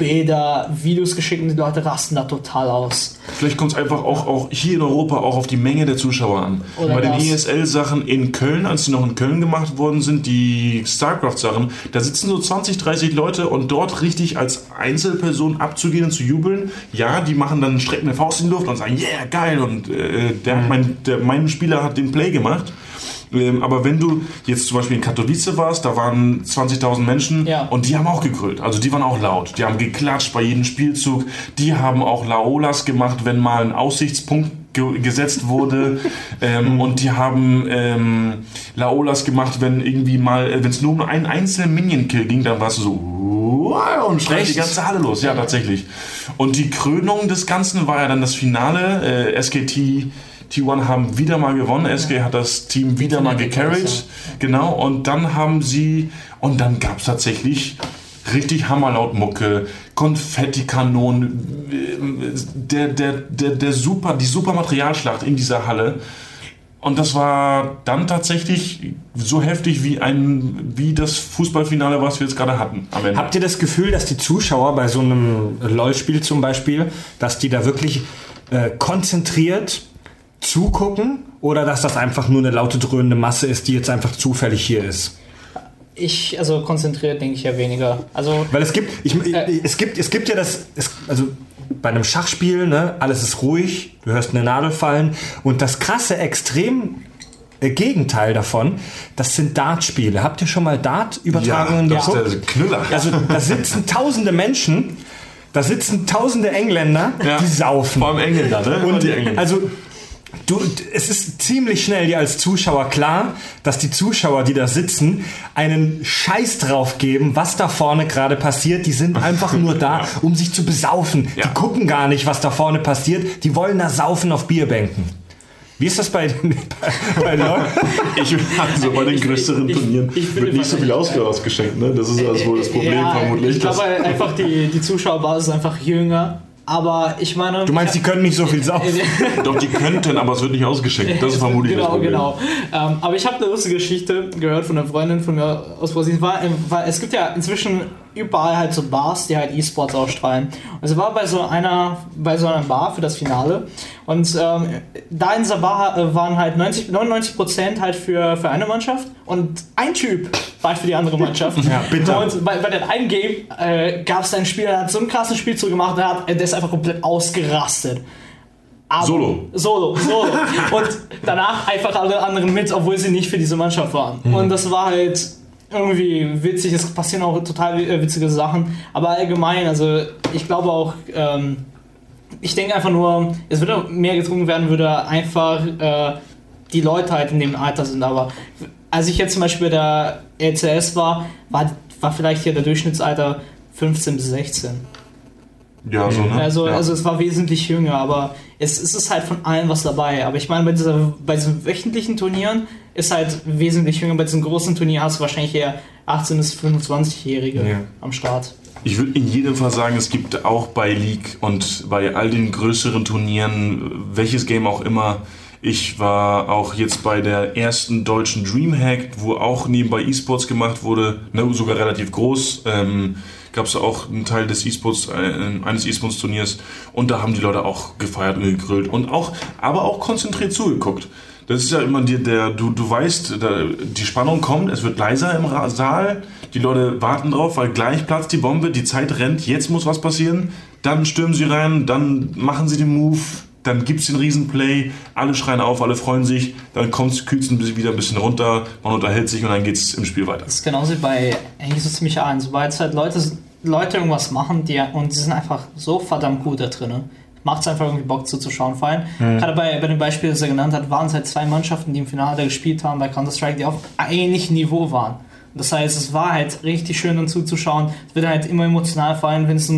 S3: Bilder, Videos geschickt und die Leute rasten da total aus.
S2: Vielleicht kommt es einfach auch, auch hier in Europa auch auf die Menge der Zuschauer an.
S3: Oder
S2: Bei den
S3: das.
S2: ESL-Sachen in Köln, als die noch in Köln gemacht worden sind, die StarCraft-Sachen, da sitzen so 20, 30 Leute und dort richtig als Einzelperson abzugehen und zu jubeln, ja, die machen dann strecken eine Faust in die Luft und sagen, yeah, geil, und äh, der,
S3: Mhm.
S2: mein, der, mein Spieler hat den Play gemacht. Ähm, aber wenn du jetzt zum Beispiel in Katowice warst, da waren 20.000 Menschen
S3: Ja.
S2: und die haben auch gegrölt. Also die waren auch laut. Die haben geklatscht bei jedem Spielzug. Die haben auch Laolas gemacht, wenn mal ein Aussichtspunkt ge gesetzt wurde. <laughs> ähm, und die haben ähm, Laolas gemacht, wenn irgendwie mal, wenn es nur um einen einzelnen Minion-Kill ging, dann warst du so und schreit die ganze Halle los. Ja, tatsächlich. Und die Krönung des Ganzen war ja dann das Finale. Äh, SKT T1 haben wieder mal gewonnen. SK hat das Team wieder mal gecarried. Genau. Und dann haben sie, und dann gab es tatsächlich richtig hammerlaut Mucke, Konfettikanonen, äh, der, der, der, der super, die super Materialschlacht in dieser Halle. Und das war dann tatsächlich so heftig wie ein, wie das Fußballfinale, was wir jetzt gerade hatten.
S1: Habt ihr das Gefühl, dass die Zuschauer bei so einem LOL-Spiel zum Beispiel, dass die da wirklich äh, konzentriert zugucken oder dass das einfach nur eine laute dröhnende Masse ist, die jetzt einfach zufällig hier ist?
S3: Ich, also konzentriert denke ich ja weniger. Also
S1: Weil es gibt, ich,
S3: Äh.
S1: es gibt, es gibt ja das, es, also bei einem Schachspiel, ne, alles ist ruhig, du hörst eine Nadel fallen und das krasse Extrem äh, Gegenteil davon, das sind Dartspiele. Habt ihr schon mal Dart-Übertragungen
S2: das ist
S1: geguckt?
S2: der Knüller.
S1: Also da sitzen tausende Menschen, da sitzen tausende Engländer,
S2: Ja.
S1: die saufen.
S2: Vor allem Engländer, ne?
S1: Und
S2: die Engländer.
S1: also du, es ist ziemlich schnell dir als Zuschauer klar, dass die Zuschauer, die da sitzen, einen Scheiß drauf geben, was da vorne gerade passiert. Die sind einfach nur da, <laughs> um sich zu besaufen.
S2: Ja.
S1: Die gucken gar nicht, was da vorne passiert. Die wollen da saufen auf Bierbänken. Wie ist das bei, <laughs> bei, bei LOL?
S2: Ich also bei den
S3: Ich-
S2: größeren
S3: ich-
S2: Turnieren
S3: ich finde
S2: wird nicht so viel Ausgabe ausgeschenkt, ne? Das ist also wohl das Problem
S3: ja,
S2: vermutlich.
S3: Ich glaube einfach, die, die Zuschauerbasis ist einfach jünger. Aber ich meine.
S1: Du meinst, die können nicht so viel saufen? <laughs>
S2: Doch, die könnten, aber es wird nicht ausgeschenkt. Das ist vermutlich das
S3: genau,
S2: Problem.
S3: genau. Ähm, aber ich habe eine lustige Geschichte gehört von einer Freundin von mir aus Brasilien. War, ähm, war, es gibt ja inzwischen überall halt so Bars, die halt E-Sports ausstrahlen. Und sie war bei so einer, bei so einer Bar für das Finale. Und ähm, da in dieser Bar äh, waren halt 90, 99 Prozent halt für, für eine Mannschaft und ein Typ war halt für die andere Mannschaft. <laughs>
S1: Ja, bitter.
S3: Und bei, bei dem einen Game äh, gab es einen Spieler, der hat so einen krassen Spielzug gemacht, der, hat, der ist einfach komplett ausgerastet. Aber-
S2: Solo.
S3: Solo, solo. <laughs> Und danach einfach alle anderen mit, obwohl sie nicht für diese Mannschaft waren.
S2: Mhm.
S3: Und das war halt irgendwie witzig. Es passieren auch total äh, witzige Sachen. Aber allgemein, also ich glaube auch, ähm, ich denke einfach nur, es würde mehr getrunken werden, würde einfach äh, die Leute halt in dem Alter sind. Aber als ich jetzt zum Beispiel bei der LCS war, war, war vielleicht hier der Durchschnittsalter 15 bis 16.
S2: Ja, so, ne?
S3: Also,
S2: ja.
S3: also es war wesentlich jünger, aber es, es ist halt von allem was dabei. Aber ich meine, bei, dieser, bei diesen wöchentlichen Turnieren ist halt wesentlich jünger. Bei diesen großen Turnieren hast du wahrscheinlich eher 18- bis 25-Jährige
S1: Ja.
S3: am Start.
S2: Ich würde in jedem Fall sagen, es gibt auch bei League und bei all den größeren Turnieren, welches Game auch immer, ich war auch jetzt bei der ersten deutschen Dreamhack, wo auch nebenbei E-Sports gemacht wurde, ne, sogar relativ groß. Ähm, Gab es auch einen Teil des E-Sports, äh, eines E-Sports-Turniers und da haben die Leute auch gefeiert und gegrillt und auch, aber auch konzentriert zugeguckt. Das ist ja immer dir der, du, du weißt, da, die Spannung kommt, es wird leiser im Saal, die Leute warten drauf, weil gleich platzt die Bombe, die Zeit rennt, jetzt muss was passieren, dann stürmen sie rein, dann machen sie den Move, dann gibt's den Riesenplay, alle schreien auf, alle freuen sich, dann ein bisschen wieder ein bisschen runter, man unterhält sich und dann geht's im Spiel weiter.
S3: Das ist genauso wie bei eigentlich so ziemlich allen. Sobald halt Leute, Leute irgendwas machen die, und die sind einfach so verdammt gut da drin. Macht es einfach irgendwie Bock zuzuschauen. Vor allem, gerade bei, bei dem Beispiel, das er genannt hat, waren es halt zwei Mannschaften, die im Finale gespielt haben bei Counter-Strike, die auf ähnlichem Niveau waren. Das heißt, es war halt richtig schön dann zuzuschauen. Es wird halt immer emotional, vor allem wenn es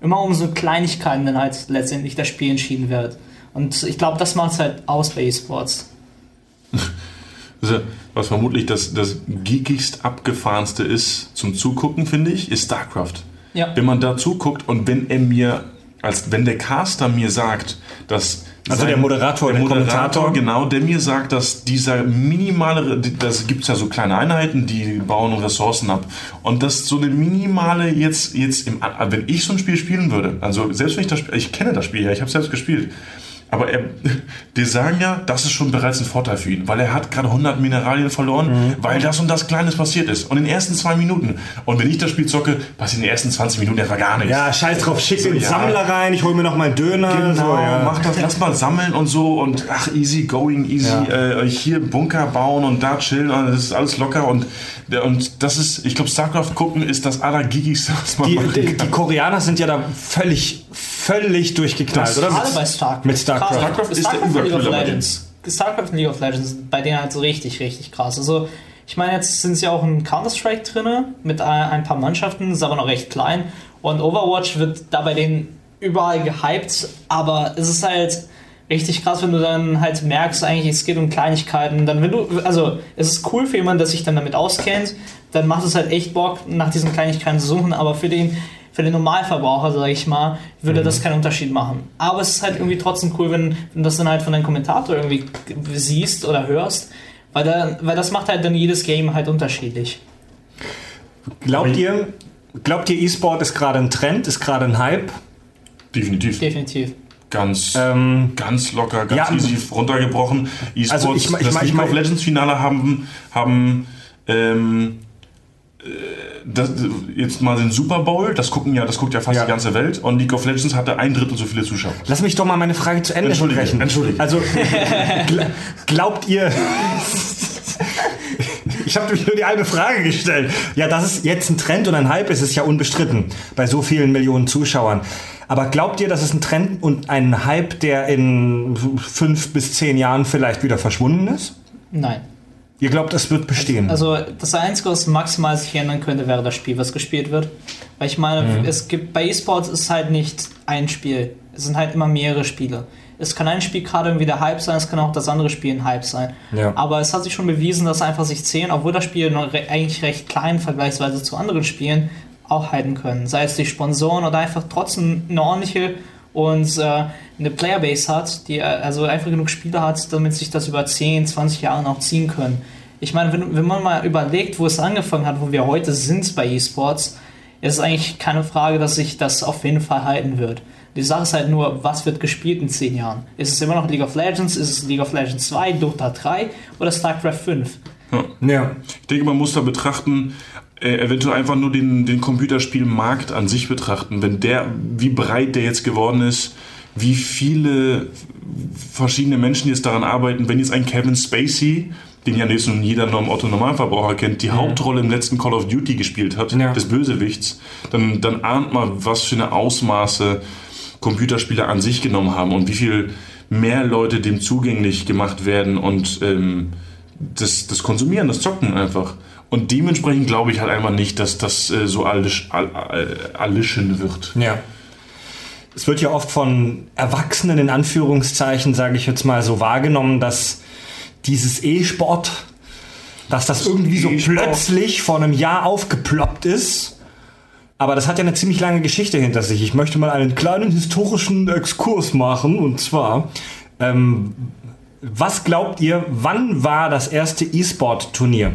S3: immer um so Kleinigkeiten dann halt letztendlich das Spiel entschieden wird. Und ich glaube, das macht es halt aus bei E-Sports. <laughs>
S2: Also, was vermutlich das, das geekigst abgefahrenste ist zum Zugucken, finde ich, ist StarCraft.
S3: Ja.
S2: Wenn man da zuguckt und wenn er mir, als wenn der Caster mir sagt, dass
S1: Also
S2: sein-
S1: der Moderator, der Kommentator.
S2: genau, der mir sagt, dass dieser minimale, das gibt es ja so kleine Einheiten, die bauen Ressourcen ab. Und dass so eine minimale jetzt, jetzt im, wenn ich so ein Spiel spielen würde, also selbst wenn ich das Spiel, ich kenne das Spiel ja, ich habe selbst gespielt. Aber er, <laughs> die sagen ja, das ist schon bereits ein Vorteil für ihn, weil er hat gerade 100 Mineralien verloren,
S1: Mhm.
S2: weil das und das Kleines passiert ist. Und in den ersten zwei Minuten. Und wenn ich das Spiel zocke, passiert in den ersten 20 Minuten einfach gar nichts.
S1: Ja, scheiß drauf, schick
S2: So,
S1: den
S2: ja.
S1: Sammler rein, ich hol mir noch meinen Döner.
S2: Genau,
S1: so, ja.
S2: mach das, lass mal sammeln und so und ach, easy going, easy,
S1: Ja.
S2: äh, hier Bunker bauen und da chillen und das ist alles locker und, und das ist, ich glaube, StarCraft gucken ist das allergigigste, was man
S1: Die,
S2: machen
S1: die,
S2: kann.
S1: die Koreaner sind ja da völlig, völlig durchgeknallt,
S2: Das-
S1: oder?
S3: Gerade bei StarCraft.
S1: mit StarCraft.
S3: Krass.
S2: StarCraft ist der
S3: StarCraft of
S2: Überkühler bei denen.
S3: Legends. StarCraft und League of Legends sind bei denen halt so richtig, richtig krass. Also, ich meine, jetzt sind sie auch in Counter-Strike drin mit ein, ein paar Mannschaften, ist aber noch recht klein. Und Overwatch wird da bei denen überall gehypt, aber es ist halt richtig krass, wenn du dann halt merkst, eigentlich es geht um Kleinigkeiten. Dann, wenn du, also, es ist cool für jemanden, der sich dann damit auskennt, dann macht es halt echt Bock, nach diesen Kleinigkeiten zu suchen, aber für den, für den Normalverbraucher, sage ich mal, würde das keinen Unterschied machen. Aber es ist halt irgendwie trotzdem cool, wenn, wenn du das dann halt von deinem Kommentator irgendwie siehst oder hörst, weil, da, weil das macht halt dann jedes Game halt unterschiedlich.
S1: Glaubt ihr, glaubt ihr, E-Sport ist gerade ein Trend, ist gerade ein Hype?
S2: Definitiv.
S3: Definitiv.
S2: Ganz,
S1: Ähm,
S2: ganz locker, ganz
S1: ja.
S2: easy runtergebrochen. E-Sports,
S1: Also ich ich
S2: das
S1: mein- ich
S2: League of Legends Finale haben, haben ähm, äh, das, jetzt mal den Super Bowl, das gucken ja, das guckt ja fast
S1: Ja.
S2: die ganze Welt und League of Legends hatte ein Drittel so viele Zuschauer.
S1: Lass mich doch mal meine Frage zu Ende
S2: Entschuldige,
S1: sprechen.
S2: entschuldige.
S1: Also, gl glaubt ihr... Ich habe nämlich nur die eine Frage gestellt. Ja, dass es jetzt ein Trend und ein Hype ist, ist ja unbestritten bei so vielen Millionen Zuschauern. Aber glaubt ihr, dass es ein Trend und ein Hype, der in fünf bis zehn Jahren vielleicht wieder verschwunden ist?
S3: Nein.
S1: Ihr glaubt, es wird bestehen?
S3: Also das Einzige, was maximal sich ändern könnte, wäre das Spiel, was gespielt wird. Weil ich meine, es gibt bei E-Sports ist halt nicht ein Spiel. Es sind halt immer mehrere Spiele. Es kann ein Spiel gerade irgendwie der Hype sein, es kann auch das andere Spiel ein Hype sein.
S1: Ja.
S3: Aber es hat sich schon bewiesen, dass einfach sich zehn, obwohl das Spiel noch re eigentlich recht klein vergleichsweise zu anderen Spielen auch halten können. Sei es durch Sponsoren oder einfach trotzdem eine ordentliche und äh, eine Playerbase hat, die äh, also einfach genug Spieler hat, damit sich das über 10, 20 Jahre noch ziehen können. Ich meine, wenn, wenn man mal überlegt, wo es angefangen hat, wo wir heute sind bei E-Sports, ist eigentlich keine Frage, dass sich das auf jeden Fall halten wird. Die Sache ist halt nur, was wird gespielt in 10 Jahren? Ist es immer noch League of Legends? Ist es League of Legends 2, Dota 3 oder StarCraft 5?
S1: ja.
S2: Ich denke, man muss da betrachten, äh, eventuell einfach nur den, den Computerspielmarkt an sich betrachten. Wenn der, wie breit der jetzt geworden ist, wie viele verschiedene Menschen jetzt daran arbeiten, wenn jetzt ein Kevin Spacey, den ja nun jeder Norm Otto Normalverbraucher kennt, die Hauptrolle im letzten Call of Duty gespielt hat,
S1: Ja.
S2: des Bösewichts, dann, dann ahnt man, was für eine Ausmaße Computerspiele an sich genommen haben und wie viel mehr Leute dem zugänglich gemacht werden und ähm, das, das Konsumieren, das Zocken einfach. Und dementsprechend glaube ich halt einfach nicht, dass das äh, so allisch, all, all, allischen wird.
S1: Ja. Es wird ja oft von Erwachsenen in Anführungszeichen, sage ich jetzt mal, so wahrgenommen, dass dieses E-Sport, dass das irgendwie so plötzlich vor einem Jahr aufgeploppt ist. Aber das hat ja eine ziemlich lange Geschichte hinter sich. Ich möchte mal einen kleinen historischen Exkurs machen. Und zwar, ähm, was glaubt ihr, wann war das erste E-Sport-Turnier?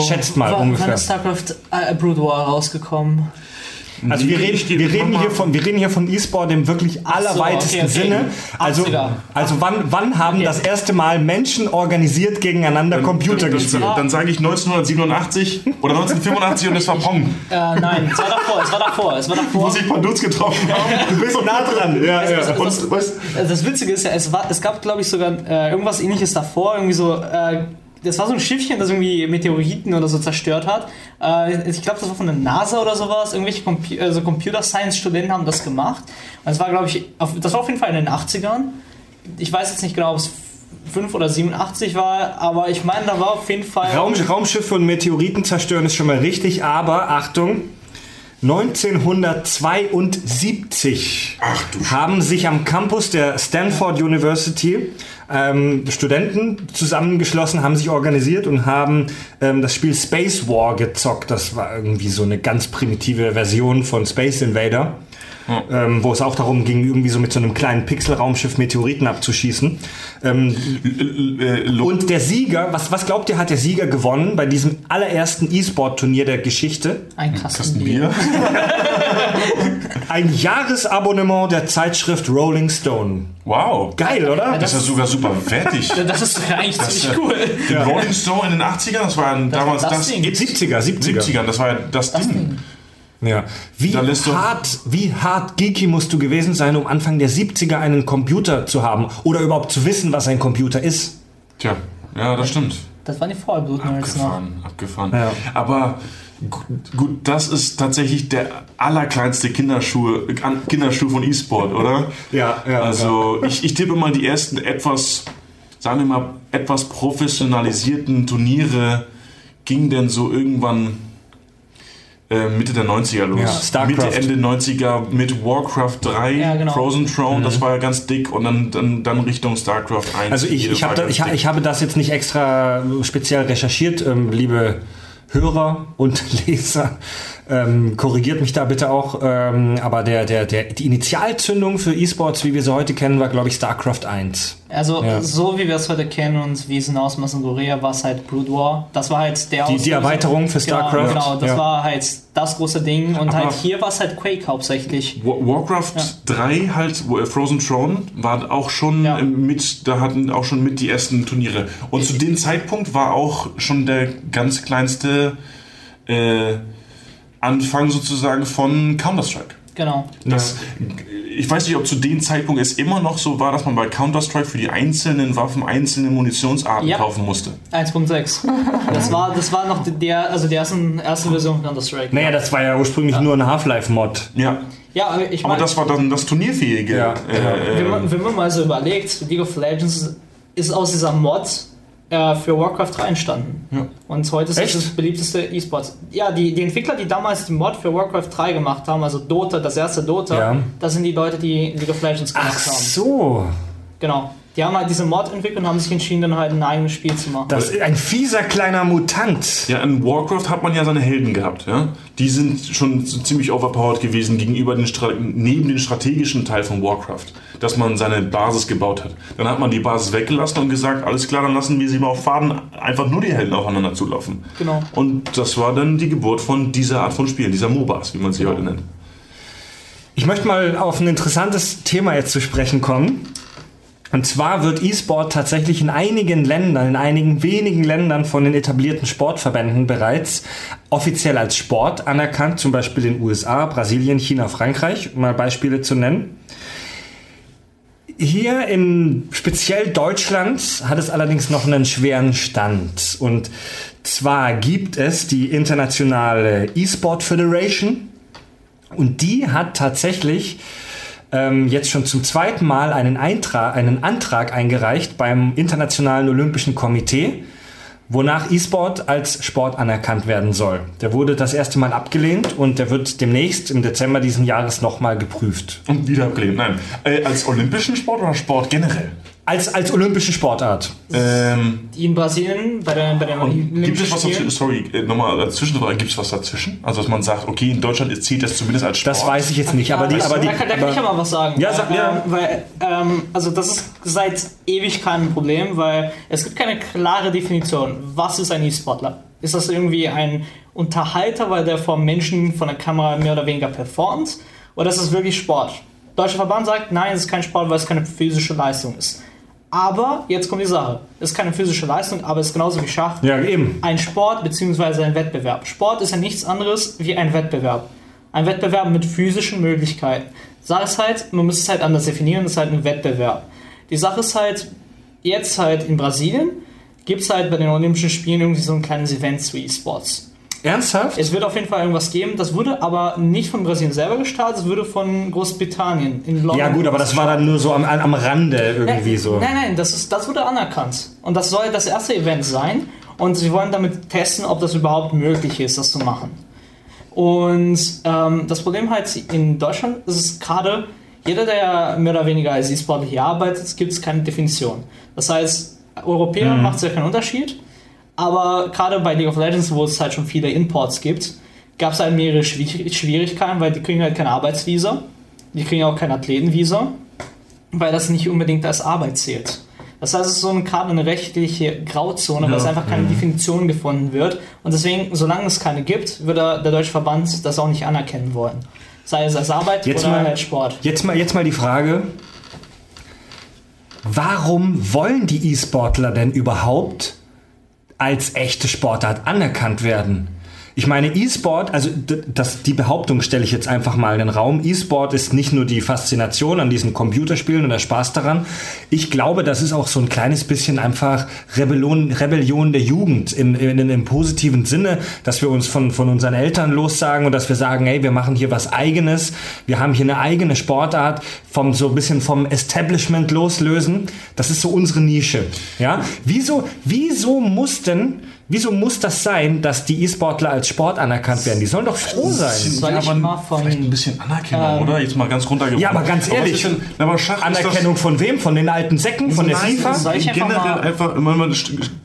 S1: Schätzt mal
S3: Wann- Wann
S1: ungefähr.
S3: ist StarCraft äh, Brood War rausgekommen?
S1: Also wir reden, wir reden hier von wir reden hier von E-Sport im wirklich allerweitesten
S3: okay, okay.
S1: Sinne. Also
S3: 80er.
S1: also wann wann haben
S3: Okay.
S1: das erste Mal Menschen organisiert gegeneinander Computer
S2: dann,
S1: gespielt?
S2: Dann, dann sage ich 1987 oder 1985 und es war Pong,
S3: Äh, nein, es war davor, es war davor, es war
S2: wo
S3: davor.
S2: sich ein paar Dudes getroffen haben.
S1: Du bist nah dran. Ja, ja.
S2: Und, weißt,
S3: Also Das Witzige ist ja, es, war, es gab, glaube ich, sogar äh, irgendwas ähnliches davor, irgendwie so. Äh, das war so ein Schiffchen, das irgendwie Meteoriten oder so zerstört hat. Äh, ich glaube, das war von der NASA oder sowas. Irgendwelche Compu also Computer Science Studenten haben das gemacht. Und das war, glaube ich, auf, das war auf jeden Fall in den 80ern. Ich weiß jetzt nicht genau, ob es 5 oder 87 war, aber ich meine, da war auf jeden Fall.
S1: Raum, Raumschiffe und Meteoriten zerstören ist schon mal richtig, aber Achtung, 1972
S2: Ach du
S1: haben sich am Campus der Stanford University ähm, Studenten zusammengeschlossen, haben sich organisiert und haben ähm, das Spiel Space War gezockt. Das war irgendwie so eine ganz primitive Version von Space Invader. Ähm, wo es auch darum ging, irgendwie so mit so einem kleinen Pixelraumschiff Meteoriten abzuschießen. Ähm,
S2: Äh,
S1: und der Sieger, was, was glaubt ihr, hat der Sieger gewonnen bei diesem allerersten E-Sport-Turnier der Geschichte?
S3: Ein Kasten,
S2: Kasten
S3: Bier. <laughs>
S1: Ein Jahresabonnement der Zeitschrift Rolling Stone.
S2: Wow.
S1: Geil, oder?
S2: Das ist ja sogar super wertig. <laughs>
S3: Das ist eigentlich ziemlich cool.
S2: Die Rolling Stone in den 80ern, das war damals
S3: das
S2: das,
S3: Ding.
S1: 70er, 70er.
S2: 70ern, das war ja das,
S3: Das
S2: Ding.
S3: Ding.
S1: Ja. Wie hart, wie hart geeky musst du gewesen sein, um Anfang der 70er einen Computer zu haben oder überhaupt zu wissen, was ein Computer ist?
S2: Tja, ja, das stimmt.
S3: Das waren die Vollblut-Nerds noch.
S2: Abgefahren, abgefahren.
S1: Ja.
S2: Aber gut, gut, das ist tatsächlich der allerkleinste Kinderschuh, Kinderschuh von E-Sport, oder? <laughs>
S1: Ja, ja,
S2: Also ich, ich tippe mal, die ersten etwas, sagen wir mal, etwas professionalisierten Turniere gingen denn so irgendwann Mitte der 90er los.
S1: Ja, StarCraft.
S2: Mitte, Ende 90er mit Warcraft 3,
S3: Ja, genau.
S2: Frozen Throne, das war ja ganz dick und dann, dann, dann Richtung StarCraft 1.
S1: Mhm. Also ich, ich, hab da, ich, ich habe das jetzt nicht extra speziell recherchiert, ähm, liebe Hörer und <laughs> Leser. Ähm, korrigiert mich da bitte auch. Ähm, aber der, der, der, die Initialzündung für E-Sports, wie wir sie heute kennen, war, glaube ich, StarCraft 1.
S3: Also
S1: Ja.
S3: so wie wir es heute kennen und wie es in Ausmaß in Korea war es halt Brood War. Das war halt der
S1: Die- die. Erweiterung für StarCraft.
S3: Genau, genau das
S1: Ja.
S3: war halt das große Ding und
S2: Aber-
S3: halt hier war es halt Quake hauptsächlich.
S2: Wa- Warcraft 3 halt, äh, Frozen Throne, war auch schon
S3: Ja.
S2: mit, da hatten auch schon mit die ersten Turniere. Und zu dem Zeitpunkt war auch schon der ganz kleinste äh, Anfang sozusagen von Counter-Strike.
S3: Genau.
S2: Das, Ich weiß nicht, ob zu dem Zeitpunkt es immer noch so war, dass man bei Counter-Strike für die einzelnen Waffen einzelne Munitionsarten
S3: Ja.
S2: kaufen musste.
S3: 1.6. Das war, das war noch der, also die ersten, erste Version von Counter-Strike.
S1: Naja, das war ja ursprünglich nur ein Half-Life-Mod.
S2: Ja,
S3: Ja, aber ich
S2: aber
S3: meine,
S2: das war dann das turnierfähige.
S1: Ja,
S2: äh,
S3: wenn, man, wenn man mal so überlegt, League of Legends ist aus dieser Mod äh, für Warcraft 3 entstanden.
S2: Ja.
S3: Und heute ist
S1: Echt?
S3: es das beliebteste E-Sport. Ja, die, die Entwickler, die damals die Mod für Warcraft 3 gemacht haben, also Dota, das erste Dota,
S1: Ja.
S3: das sind die Leute, die League of Legends gemacht
S1: Ach
S3: haben.
S1: so.
S3: Genau. Die haben halt diese Mod entwickelt und haben sich entschieden, dann halt ein eigenes Spiel zu machen.
S1: Das ist ein fieser kleiner Mutant.
S2: Ja, in Warcraft hat man ja seine Helden gehabt, ja. Die sind schon so ziemlich overpowered gewesen gegenüber den Stra neben den strategischen Teil von Warcraft, dass man seine Basis gebaut hat. Dann hat man die Basis weggelassen und gesagt, alles klar, dann lassen wir sie mal auf Faden einfach nur die Helden aufeinander zulaufen.
S3: Genau.
S2: Und das war dann die Geburt von dieser Art von Spielen, dieser MOBAs, wie man sie heute nennt.
S1: Ich möchte mal auf ein interessantes Thema jetzt zu sprechen kommen. Und zwar wird E-Sport tatsächlich in einigen Ländern, in einigen wenigen Ländern von den etablierten Sportverbänden bereits offiziell als Sport anerkannt, zum Beispiel in den USA, Brasilien, China, Frankreich, um mal Beispiele zu nennen. Hier in speziell Deutschland hat es allerdings noch einen schweren Stand. Und zwar gibt es die internationale E-Sport Federation und die hat tatsächlich ähm, jetzt schon zum zweiten Mal einen, Eintrag, einen Antrag eingereicht beim Internationalen Olympischen Komitee, wonach E-Sport als Sport anerkannt werden soll. Der wurde das erste Mal abgelehnt und der wird demnächst im Dezember diesen Jahres nochmal geprüft.
S2: Und wieder abgelehnt. Nein. Äh, als olympischen Sport oder Sport generell?
S1: Als, als olympische Sportart.
S2: Ähm,
S3: Die in Brasilien bei der, bei der
S2: und gibt
S3: Olympischen
S2: es was dazwischen?
S3: Spielen.
S2: Sorry, äh, nochmal dazwischen, gibt es was dazwischen? Also, dass man sagt, okay, in Deutschland zählt das zumindest als Sport.
S1: Das weiß ich jetzt nicht, aber die,
S3: Ja,
S1: aber die,
S3: da, kann, da kann ich ja
S1: aber,
S3: mal was sagen.
S1: Ja, sag- ja.
S3: ähm, weil, ähm, also das ist seit ewig kein Problem, weil es gibt keine klare Definition. Was ist ein E-Sportler? Ist das irgendwie ein Unterhalter, weil der vor Menschen von der Kamera mehr oder weniger performt? Oder ist es wirklich Sport? Deutscher Verband sagt, nein, es ist kein Sport, weil es keine physische Leistung ist. Aber, jetzt kommt die Sache, es ist keine physische Leistung, aber es ist genauso wie Schach
S1: ja, eben.
S3: ein Sport bzw. ein Wettbewerb. Sport ist ja nichts anderes wie ein Wettbewerb. Ein Wettbewerb mit physischen Möglichkeiten. Sache ist halt, man muss es halt anders definieren, das ist halt ein Wettbewerb. Die Sache ist halt, jetzt halt in Brasilien gibt es halt bei den Olympischen Spielen irgendwie so ein kleines Event zu E-Sports.
S1: Ernsthaft?
S3: Es wird auf jeden Fall irgendwas geben, das wurde aber nicht von Brasilien selber gestartet, es wurde von Großbritannien in London.
S1: Ja gut, aber das war dann nur so am, am Rande irgendwie
S3: Nein,
S1: so.
S3: Nein, nein, das, ist, das wurde anerkannt. Und das soll das erste Event sein. Und sie wollen damit testen, ob das überhaupt möglich ist, das zu machen. Und ähm, das Problem halt in Deutschland ist es gerade, jeder, der mehr oder weniger als E-Sportler hier arbeitet, gibt es keine Definition. Das heißt, Europäer macht es ja keinen Unterschied. Aber gerade bei League of Legends, wo es halt schon viele Imports gibt, gab es halt mehrere Schwier- Schwierigkeiten, weil die kriegen halt keine Arbeitsvisa. Die kriegen auch kein Athletenvisum, weil das nicht unbedingt als Arbeit zählt. Das heißt, es ist so eine, gerade eine rechtliche Grauzone, weil
S2: Ja.
S3: es einfach keine Definition gefunden wird. Und deswegen, solange es keine gibt, würde der Deutsche Verband das auch nicht anerkennen wollen. Sei es als Arbeit
S1: Jetzt
S3: oder
S1: mal-
S3: als Sport.
S1: Jetzt mal, jetzt mal die Frage, warum wollen die E-Sportler denn überhaupt als echte Sportart anerkannt werden? Ich meine, E-Sport, also das, die Behauptung stelle ich jetzt einfach mal in den Raum. E-Sport ist nicht nur die Faszination an diesen Computerspielen und der Spaß daran. Ich glaube, das ist auch so ein kleines bisschen einfach Rebellion, Rebellion der Jugend in, in, im positiven Sinne, dass wir uns von, von unseren Eltern lossagen und dass wir sagen, hey, wir machen hier was Eigenes. Wir haben hier eine eigene Sportart vom, so ein bisschen vom Establishment loslösen. Das ist so unsere Nische. Ja? Wieso, wieso muss denn Wieso muss das sein, dass die E-Sportler als Sport anerkannt werden? Die sollen doch froh sein.
S3: Soll ich
S2: aber
S3: mal von-
S2: vielleicht ein bisschen Anerkennung,
S3: Ähm,
S2: oder? Jetzt mal ganz runtergebrochen.
S1: Ja, aber ganz ehrlich,
S2: ist denn, aber Schach
S1: Anerkennung von wem? Von den alten Säcken? Von der FIFA?
S3: Ich einfach
S2: generell
S3: mal-
S2: einfach, ich meine,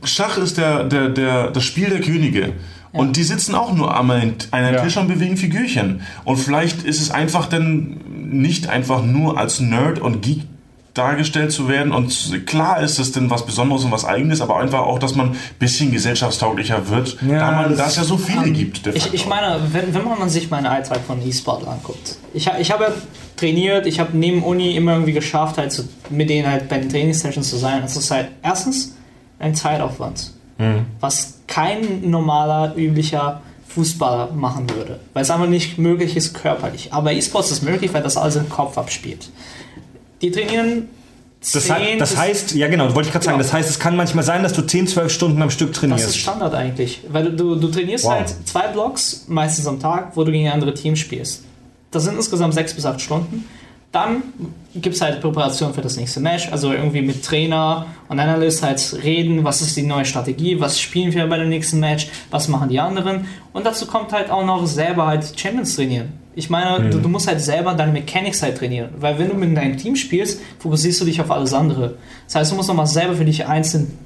S2: Schach ist der, der, der, das Spiel der Könige. Und die sitzen auch nur am einen
S1: Ja.
S2: Tisch und bewegen Figürchen. Und vielleicht ist es einfach dann nicht einfach nur als Nerd und Geek dargestellt zu werden. Und klar ist es denn was Besonderes und was Eigenes, aber einfach auch, dass man ein bisschen gesellschaftstauglicher wird,
S1: Ja,
S2: da man
S1: das-
S2: das ja so viele gibt. de
S3: Ich, ich meine, wenn, wenn man sich meinen Alltag von E-Sport anguckt. Ich, ich habe ja trainiert, ich habe neben Uni immer irgendwie geschafft, halt so mit denen halt bei den Trainingssessions zu sein. Das ist halt erstens ein Zeitaufwand, was kein normaler, üblicher Fußballer machen würde, weil es einfach nicht möglich ist körperlich. Aber E-Sports ist möglich, weil das alles im Kopf abspielt. Die trainieren
S1: Das,
S3: 10
S1: das heißt, ja genau, wollte ich gerade sagen,
S3: Genau.
S1: das heißt, es kann manchmal sein, dass du 10, 12 Stunden am Stück
S3: Das
S1: trainierst.
S3: ist Standard eigentlich. Weil du, du, du trainierst
S1: Wow.
S3: halt zwei Blocks, meistens am Tag, wo du gegen andere Teams spielst. Das sind insgesamt sechs bis acht Stunden. Dann gibt es halt Präparation für das nächste Match, also irgendwie mit Trainer und Analyst halt reden, was ist die neue Strategie, was spielen wir bei dem nächsten Match, was machen die anderen. Und dazu kommt halt auch noch selber halt Champions trainieren. Ich meine, du, du musst halt selber deine Mechanics halt trainieren, weil wenn du mit deinem Team spielst, fokussierst du dich auf alles andere. Das heißt, du musst nochmal selber für dich einzeln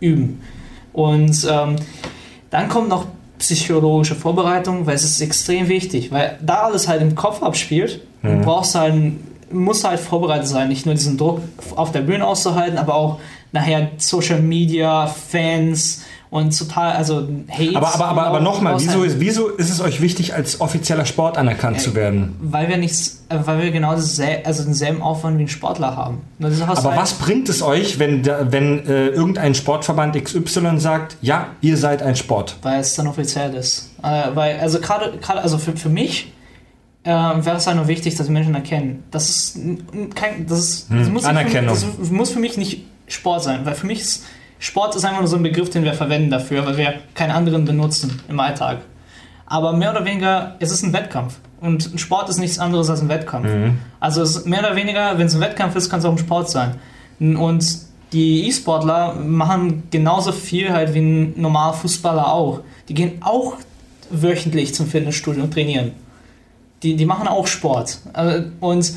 S3: üben. Und ähm, dann kommt noch psychologische Vorbereitung, weil es ist extrem wichtig, weil da alles halt im Kopf abspielt, du brauchst halt, musst halt vorbereitet sein, nicht nur diesen Druck auf der Bühne auszuhalten, aber auch nachher Social Media, Fans und total, also Hate.
S1: aber aber, aber, aber nochmal, wieso ist, wieso ist es euch wichtig, als offizieller Sport anerkannt zu werden?
S3: Weil wir nichts, äh, weil wir genau dasselbe, also denselben Aufwand wie ein Sportler haben.
S1: Aber
S3: halt-
S1: was bringt es euch, wenn, wenn äh, irgendein Sportverband XY sagt, ja, ihr seid ein Sport?
S3: weil es dann offiziell ist. Äh, weil, also gerade, gerade, also für, für mich äh, wäre es halt nur wichtig, dass Menschen erkennen. Das ist kein, das ist, das muss
S1: Anerkennung.
S3: Für, das muss für mich nicht Sport sein, weil für mich ist Sport ist einfach nur so ein Begriff, den wir verwenden dafür, weil wir keinen anderen benutzen im Alltag. Aber mehr oder weniger, es ist ein Wettkampf. Und ein Sport ist nichts anderes als ein Wettkampf. Also es mehr oder weniger, wenn es ein Wettkampf ist, kann es auch ein Sport sein. Und die E-Sportler machen genauso viel halt wie ein normaler Fußballer auch. Die gehen auch wöchentlich zum Fitnessstudio und trainieren. Die, die machen auch Sport. Also, Und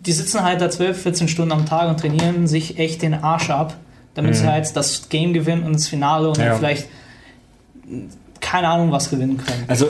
S3: die sitzen halt da 12, 14 Stunden am Tag und trainieren sich echt den Arsch ab, damit sie halt das Game gewinnen und das Finale und
S1: Ja.
S3: dann vielleicht keine Ahnung was gewinnen können.
S1: Also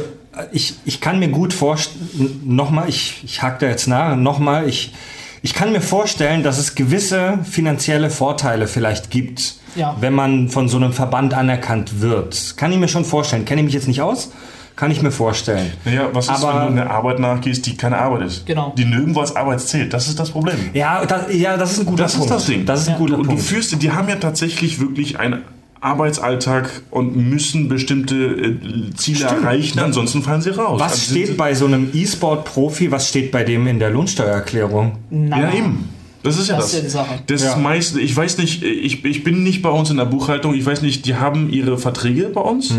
S1: ich, ich kann mir gut vorstellen, nochmal, ich, ich hake da jetzt nach, nochmal, ich, ich kann mir vorstellen, dass es gewisse finanzielle Vorteile vielleicht gibt,
S3: Ja.
S1: wenn man von so einem Verband anerkannt wird. Kann ich mir schon vorstellen. Kenne ich mich jetzt nicht aus, kann ich mir vorstellen.
S2: Naja, was ist,
S1: Aber-
S2: wenn du eine Arbeit nachgehst, die keine Arbeit ist?
S3: Genau.
S2: Die nirgendwo als Arbeit zählt. Das ist das Problem.
S1: Ja, das, ja, das ist ein guter
S2: Das ist
S1: Punkt.
S2: das Ding.
S1: Das ist ein guter
S2: Und du führst, die haben ja tatsächlich wirklich einen Arbeitsalltag und müssen bestimmte äh, Ziele
S1: Stimmt.
S2: erreichen, ansonsten fallen sie raus.
S1: Was
S2: Also
S1: steht bei so einem E-Sport-Profi, was steht bei dem in der Lohnsteuererklärung?
S3: Nein.
S2: Ja, eben. Das ist ja
S3: Das
S2: das.
S3: ist ja die Sache.
S2: Das
S1: Ja.
S2: ist meist, ich weiß nicht, ich, ich bin nicht bei uns in der Buchhaltung, ich weiß nicht, die haben ihre Verträge bei uns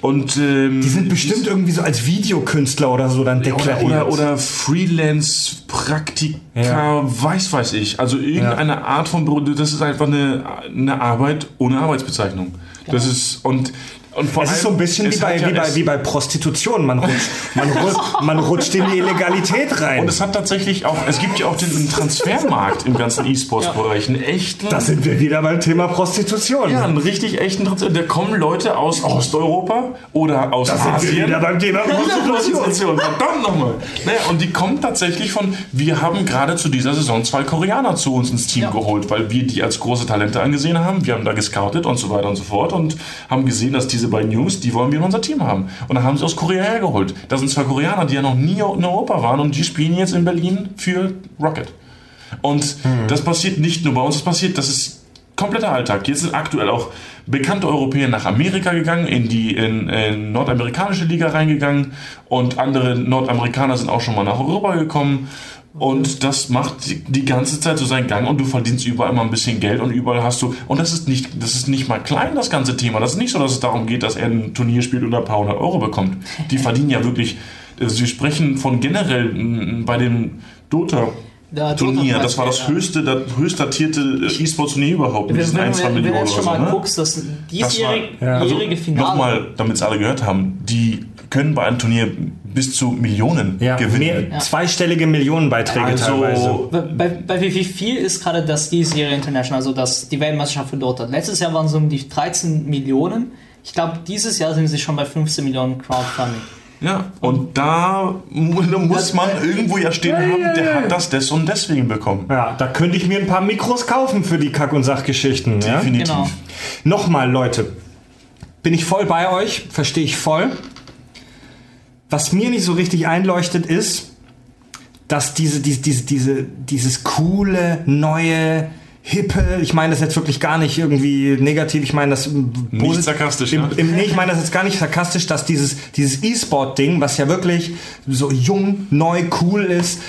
S2: und ähm,
S1: Mhm. Die sind bestimmt irgendwie so als Videokünstler oder so dann deklariert.
S2: oder, oder Freelance-Praktikanten Ja. Weiß, weiß ich. Also irgendeine Art von Büro, das ist einfach eine, eine Arbeit ohne Arbeitsbezeichnung. Das ist, und, und vor
S1: Es ist so ein bisschen wie bei,
S2: ja
S1: wie, bei, wie bei Prostitution. Man rutscht, man, rutscht, man rutscht in die Illegalität rein.
S2: Und es hat tatsächlich auch, es gibt ja auch den Transfermarkt im ganzen E-Sports-Bereich. Einen echten,
S1: da sind wir wieder beim Thema Prostitution.
S2: ja, einen richtig echten Transfer. Da kommen Leute aus Osteuropa oder aus
S1: da sind wir
S2: Asien.
S1: wieder beim Thema Prostitution.
S2: Prostitution, verdammt nochmal. Naja, und die kommen tatsächlich von, wir haben gerade zu dieser Saison zwei Koreaner zu uns ins Team
S3: Ja.
S2: geholt, weil wir die als große Talente angesehen haben. Wir haben da gescoutet und so weiter und so fort und haben gesehen, dass diese beiden Jungs, die wollen wir in unser Team haben. Und dann haben sie aus Korea hergeholt. Das sind zwei Koreaner, die ja noch nie in Europa waren und die spielen jetzt in Berlin für Rocket. Und das passiert nicht nur bei uns, das passiert, das ist kompletter Alltag. Jetzt sind aktuell auch bekannte Europäer nach Amerika gegangen, in die in, in nordamerikanische Liga reingegangen und andere Nordamerikaner sind auch schon mal nach Europa gekommen. Und das macht die- ganze Zeit so seinen Gang und du verdienst überall mal ein bisschen Geld und überall hast du, und das ist nicht, das ist nicht mal klein, das ganze Thema. Das ist nicht so, dass es darum geht, dass er ein Turnier spielt und ein paar hundert Euro bekommt. Die <laughs> verdienen ja wirklich, also wir sprechen von generell bei dem Dota
S3: Ja,
S2: Turnier. Das war das
S3: ja.
S2: höchste, das höchst datierte E-Sport-Turnier überhaupt. Mit diesen
S3: wenn,
S2: 1, 2
S3: wenn, wenn du
S2: Millionen
S3: jetzt schon
S2: so.
S3: mal
S2: Ne?
S3: guckst, das
S2: Das war,
S3: diesjährige
S2: also,
S3: Finale.
S2: nochmal, damit es alle gehört haben, die können bei einem Turnier bis zu Millionen
S1: Ja,
S2: gewinnen.
S1: mehr, zweistellige Millionenbeiträge teilweise.
S2: Also,
S3: Bei, bei, bei wie wie viel ist gerade das diesjährige International, also das, die Weltmeisterschaft für Dota? Letztes Jahr waren es um die 13 Millionen. Ich glaube, dieses Jahr sind sie schon bei 15 Millionen Crowdfunding.
S2: Ja, und da mu- da muss man irgendwo ja stehen haben, der hat das des und deswegen bekommen.
S1: Ja, da könnte ich mir ein paar Mikros kaufen für die Kack- und Sachgeschichten. Ja?
S2: Definitiv.
S3: Genau.
S1: Nochmal, Leute. Bin ich voll bei euch, verstehe ich voll. Was mir nicht so richtig einleuchtet, ist, dass diese, diese, diese, diese, dieses coole, neue, hippe, ich meine das jetzt wirklich gar nicht irgendwie negativ, ich meine das im
S2: Nicht sarkastisch,
S1: im,
S2: ne?
S1: im, nee, ich meine das jetzt gar nicht sarkastisch, dass dieses, dieses E-Sport-Ding, was ja wirklich so jung, neu, cool ist,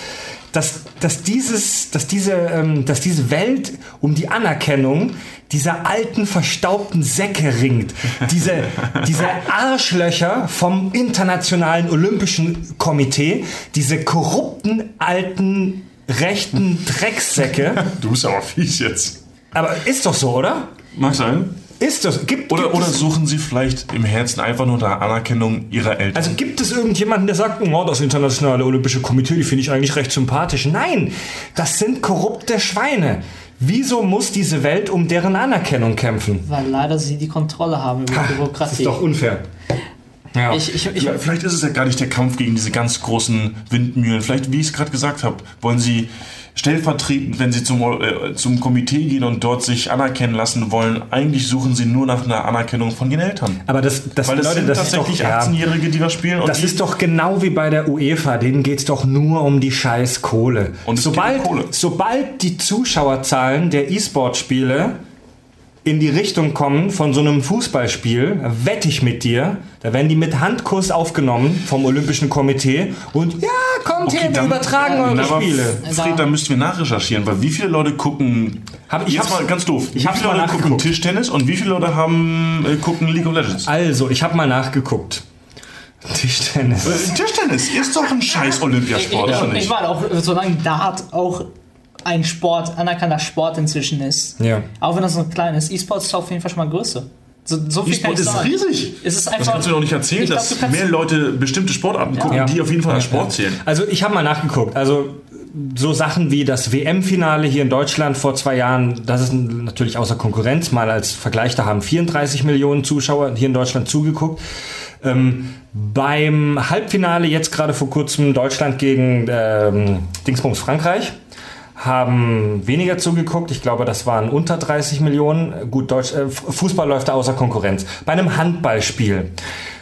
S1: dass, dass, dieses, dass, diese, ähm, dass diese Welt um die Anerkennung dieser alten, verstaubten Säcke ringt. Diese, diese Arschlöcher vom Internationalen Olympischen Komitee, diese korrupten, alten, rechten Drecksäcke. <laughs>
S2: Du bist aber fies jetzt.
S1: Aber ist doch so, oder?
S2: Mag sein.
S1: Ist das? Gibt,
S2: Oder,
S1: gibt
S2: oder suchen sie vielleicht im Herzen einfach nur der Anerkennung ihrer Eltern?
S1: also gibt es irgendjemanden, der sagt, oh, das Internationale Olympische Komitee, die finde ich eigentlich recht sympathisch. Nein, das sind korrupte Schweine. Wieso muss diese Welt um deren Anerkennung kämpfen?
S3: Weil leider sie die Kontrolle haben über die
S1: Das
S3: Bürokratie.
S1: ist doch unfair. Ja.
S3: ich, ich, ich,
S2: Vielleicht- ist es ja gar nicht der Kampf gegen diese ganz großen Windmühlen. Vielleicht, wie ich es gerade gesagt habe, wollen sie stellvertretend, wenn sie zum, äh, zum Komitee gehen und dort sich anerkennen lassen wollen, eigentlich suchen sie nur nach einer Anerkennung von den Eltern.
S1: Aber das, das,
S2: Weil das
S1: Leute,
S2: sind
S1: das ist doch,
S2: tatsächlich
S1: ja,
S2: 18-Jährige, die da spielen. Und
S1: das ist doch genau wie bei der UEFA. Denen geht es doch nur um die scheiß Kohle.
S2: Und
S1: sobald,
S2: um Kohle.
S1: sobald die Zuschauerzahlen der E-Sport-Spiele in die Richtung kommen von so einem Fußballspiel, wette ich mit dir, da werden die mit Handkuss aufgenommen vom Olympischen Komitee und ja, kommt her, wir
S2: dann-
S1: übertragen eure
S2: Na, aber
S1: Spiele.
S2: Fred, da müssten wir nachrecherchieren, weil wie viele Leute gucken.
S1: Hab- ich
S2: jetzt mal ganz doof.
S1: ich
S2: wie viele
S1: mal
S2: Leute gucken
S1: nachgeguckt.
S2: Tischtennis und wie viele Leute haben äh, gucken League of Legends?
S1: Also, ich habe mal nachgeguckt. Tischtennis.
S2: Äh, Tischtennis ist doch ein scheiß
S3: ich,
S2: Olympiasport, oder
S3: ich, ich
S2: nicht?
S3: meine, auch solange Dart auch ein Sport, anerkannter Sport inzwischen ist,
S1: Ja.
S3: auch wenn das so klein ist, E-Sport ist auf jeden Fall schon mal größer. So, so viel kann
S2: E-Sport
S3: ich
S2: ist
S3: sagen.
S2: riesig.
S3: Es ist einfach,
S2: Das kannst du doch nicht erzählen,
S3: glaub,
S2: dass mehr Leute bestimmte Sportarten gucken,
S1: Ja.
S2: die auf jeden Fall als Sport zählen.
S1: Also ich habe mal nachgeguckt. Also so Sachen wie das WM-Finale hier in Deutschland vor zwei Jahren, das ist natürlich außer Konkurrenz. Mal als Vergleich, da haben 34 Millionen Zuschauer hier in Deutschland zugeguckt. Ähm, beim Halbfinale jetzt gerade vor kurzem Deutschland gegen ähm, Dingsbums Frankreich haben weniger zugeguckt. Ich glaube, das waren unter 30 Millionen. Gut, Deutsch, äh, Fußball läuft da außer Konkurrenz. Bei einem Handballspiel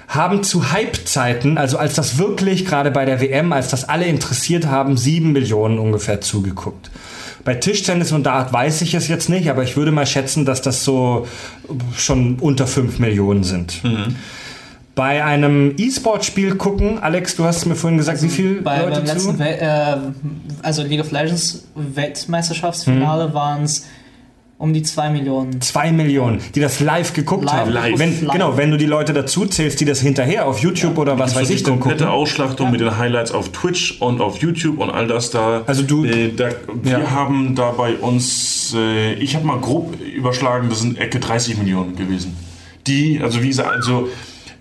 S1: haben zu Hype-Zeiten, also als das wirklich gerade bei der WM, als das alle interessiert haben, sieben Millionen ungefähr zugeguckt. Bei Tischtennis und Dart weiß ich es jetzt nicht, aber ich würde mal schätzen, dass das so schon unter fünf Millionen sind. Bei einem E-Sport-Spiel gucken, Alex, du hast mir vorhin gesagt, wie viel
S3: bei,
S1: Leute
S3: beim letzten,
S1: zu?
S3: Wel äh, also League of Legends Weltmeisterschaftsfinale
S1: Mhm.
S3: waren es Um die 2 Millionen.
S1: Zwei Millionen, die das live geguckt
S3: Live,
S1: haben.
S2: live.
S1: Wenn,
S3: Live.
S1: Genau, wenn du die Leute dazu zählst, die das hinterher auf YouTube oder was weiß ich
S2: komplette
S1: gucken.
S2: Ausschlachtung mit den Highlights auf Twitch und auf YouTube und all das da.
S1: Also du-
S2: Äh, da, wir
S1: Ja.
S2: haben da bei uns, äh, ich habe mal grob überschlagen, das sind Ecke 30 Millionen gewesen. Die, also wie gesagt, also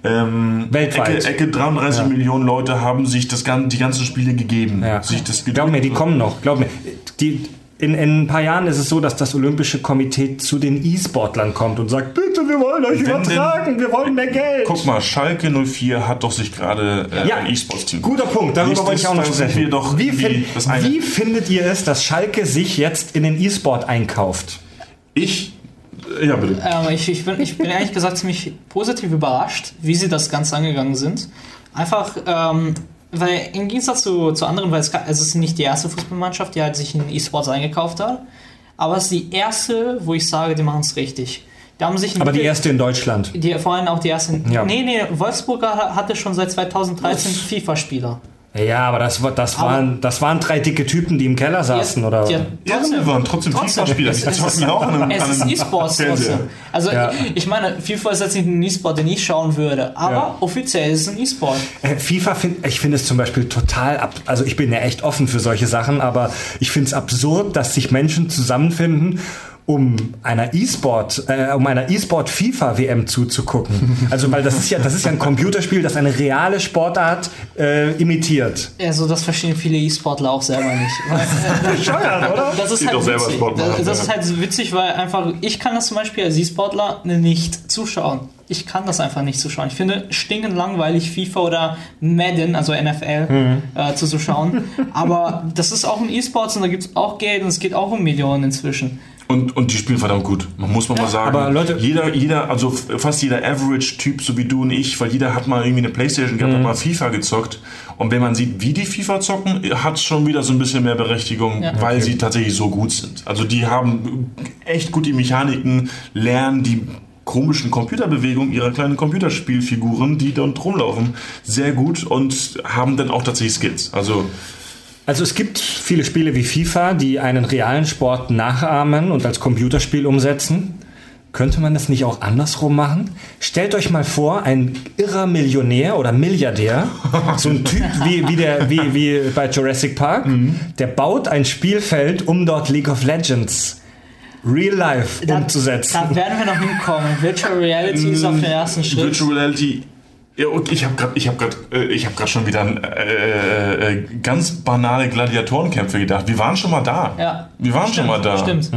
S2: ähm,
S1: Weltweit.
S2: Ecke, Ecke 33 Millionen Leute haben sich das, die ganzen Spiele gegeben.
S1: Ja.
S2: Sich das
S1: Glaub mir, die kommen noch. Glaub mir. Die, in, in ein paar Jahren ist es so, dass das Olympische Komitee zu den E-Sportlern kommt und sagt, bitte, wir wollen euch
S2: Wenn
S1: übertragen, wir wollen mehr Geld.
S2: Guck mal, Schalke 04 hat doch sich gerade äh,
S1: Ja,
S2: ein E-Sports-Team.
S1: Guter Punkt, darüber
S2: Nächstes,
S1: wollte ich auch noch sprechen.
S2: doch
S1: wie,
S2: wie
S1: fin-
S2: das eine.
S1: wie findet ihr es, dass Schalke sich jetzt in den E-Sport einkauft?
S2: Ich, ja bitte.
S3: Ähm, ich, ich, bin, ich bin ehrlich gesagt ziemlich positiv überrascht, wie sie das Ganze angegangen sind. Einfach, ähm, weil im Gegensatz zu, zu anderen, weil es, es ist nicht die erste Fußballmannschaft, die halt sich in E-Sports eingekauft hat, aber es ist die erste, wo ich sage, die machen es richtig. Die haben sich
S1: Aber die erste in Deutschland.
S3: die, vor allem auch die ersten.
S1: Ja.
S3: Nee, nee, Wolfsburger hatte schon seit 2013 FIFA-Spieler.
S1: Ja, aber das, war- das,
S3: Aber-
S1: waren, das waren drei dicke Typen, die im Keller saßen, oder?
S3: Ja,
S2: Ja, wir waren trotzdem FIFA-Spieler.
S3: Es,
S2: zocken
S3: ist,
S2: ja auch an einem-
S3: es ist E-Sports trotzdem. Also
S1: Ja.
S3: ich, ich meine, FIFA ist jetzt nicht ein E-Sport, den ich schauen würde, aber
S1: Ja.
S3: offiziell ist es ein E-Sport.
S1: Äh, FIFA finde ich finde es zum Beispiel total ab. Also ich bin ja echt offen für solche Sachen, aber ich finde es absurd, dass sich Menschen zusammenfinden, um einer E-Sport, äh, um einer E-Sport FIFA WM zuzugucken. <laughs> Also weil das ist ja, das ist ja ein Computerspiel, das eine reale Sportart äh, imitiert.
S3: Also das verstehen viele E-Sportler auch selber nicht. <laughs> Äh,
S1: Bescheuert, oder?
S3: das ist halt
S2: doch selber
S3: witzig. Das, das ist halt witzig, weil einfach ich kann das zum Beispiel als E-Sportler nicht zuschauen. Ich kann das einfach nicht zuschauen. Ich finde stinkend langweilig FIFA oder Madden, also NFL,
S2: Mhm.
S3: äh, zuzuschauen. Aber das ist auch ein E-Sports und da gibt es auch Geld und es geht auch um Millionen inzwischen.
S2: Und, und die spielen verdammt gut. Man muss man mal sagen.
S1: aber Leute-
S2: jeder, jeder, also fast jeder Average-Typ, so wie du und ich, weil jeder hat mal irgendwie eine Playstation gehabt, hat mal FIFA gezockt. Und wenn man sieht, wie die FIFA zocken, hat es schon wieder so ein bisschen mehr Berechtigung,
S3: Ja.
S2: weil sie tatsächlich so gut sind. Also die haben echt gut die Mechaniken, lernen die komischen Computerbewegungen ihrer kleinen Computerspielfiguren, die dort rumlaufen, sehr gut und haben dann auch tatsächlich Skills. Also
S1: Also es gibt viele Spiele wie FIFA, die einen realen Sport nachahmen und als Computerspiel umsetzen. Könnte man das nicht auch andersrum machen? Stellt euch mal vor, ein irrer Millionär oder Milliardär, <laughs> so ein Typ wie, wie, der, wie, wie bei Jurassic Park, der baut ein Spielfeld, um dort League of Legends real life
S3: Da-
S1: umzusetzen.
S3: Da werden wir noch hinkommen. Virtual Reality ist auf den ersten Schritt.
S2: Virtual Reality. Ja, und ich habe gerade, ich habe gerade, äh, ich habe gerade schon wieder an äh, äh, ganz banale Gladiatorenkämpfe gedacht. Wir waren schon mal da.
S3: Ja.
S2: Wir waren schon mal da.
S3: Stimmt.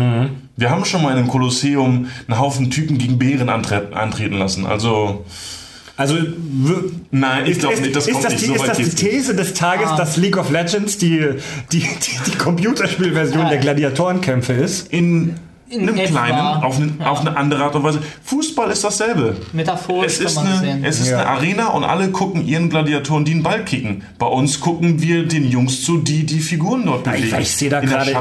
S2: Wir haben schon mal in einem Kolosseum einen Haufen Typen gegen Bären antre antreten lassen. Also
S1: Also
S2: nein, ich glaube nicht. Das
S1: ist
S2: kommt
S1: das,
S2: nicht
S1: die,
S2: so
S1: ist
S2: weit.
S1: das die. These des Tages,
S3: Ah.
S1: dass League of Legends die, die, die, die Computerspielversion
S3: Ja.
S1: der Gladiatorenkämpfe ist?
S2: In,
S3: In
S2: einem
S3: etwa.
S2: kleinen, auf, eine,
S3: Ja.
S2: auf eine andere Art und Weise. Fußball ist dasselbe.
S3: Metaphorisch
S2: Es
S3: kann
S2: ist,
S3: man
S2: eine,
S3: sehen.
S2: es ist
S1: Ja.
S2: eine Arena und alle gucken ihren Gladiatoren, die einen Ball kicken. Bei uns gucken wir den Jungs zu, die die Figuren dort
S1: Ja, ich-
S2: bewegen.
S1: ich sehe da gerade-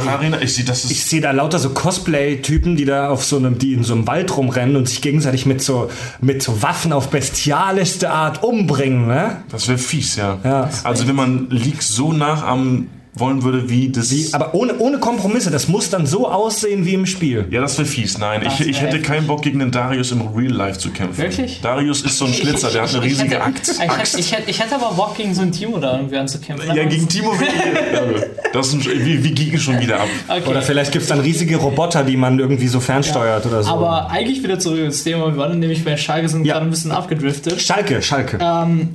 S2: ich sehe,
S1: sehe da lauter so Cosplay-Typen, die da auf so einem, die in so einem Wald rumrennen und sich gegenseitig mit so, mit so Waffen auf bestialischste Art umbringen, ne?
S2: Das wäre fies, ja.
S1: Ja.
S2: Also wenn man League so nachahmen wollen würde, wie das...
S1: Die, aber ohne, ohne Kompromisse, das muss dann so aussehen wie im Spiel.
S2: ja, das wäre fies. Nein,
S3: Das
S2: ich, ich hätte keinen Bock gegen den Darius im Real Life zu kämpfen.
S3: Wirklich?
S2: Darius ist so ein Schlitzer, der hat eine riesige
S3: ich hätte,
S2: Axt.
S3: Ich, hätte,
S2: Axt.
S3: ich, hätte, ich hätte aber Bock gegen so ein Team oder irgendwie anzukämpfen.
S2: ja, gegen Timo Werner. <laughs> Das ist ein, wir, wir gingen schon wieder ab.
S3: Okay.
S1: Oder vielleicht gibt's dann riesige Roboter, die man irgendwie so fernsteuert oder so.
S3: Aber eigentlich wieder zurück ins Thema. Wir waren nämlich bei Schalke, sind
S1: Ja.
S3: gerade ein bisschen abgedriftet.
S1: Schalke, Schalke.
S3: Ähm,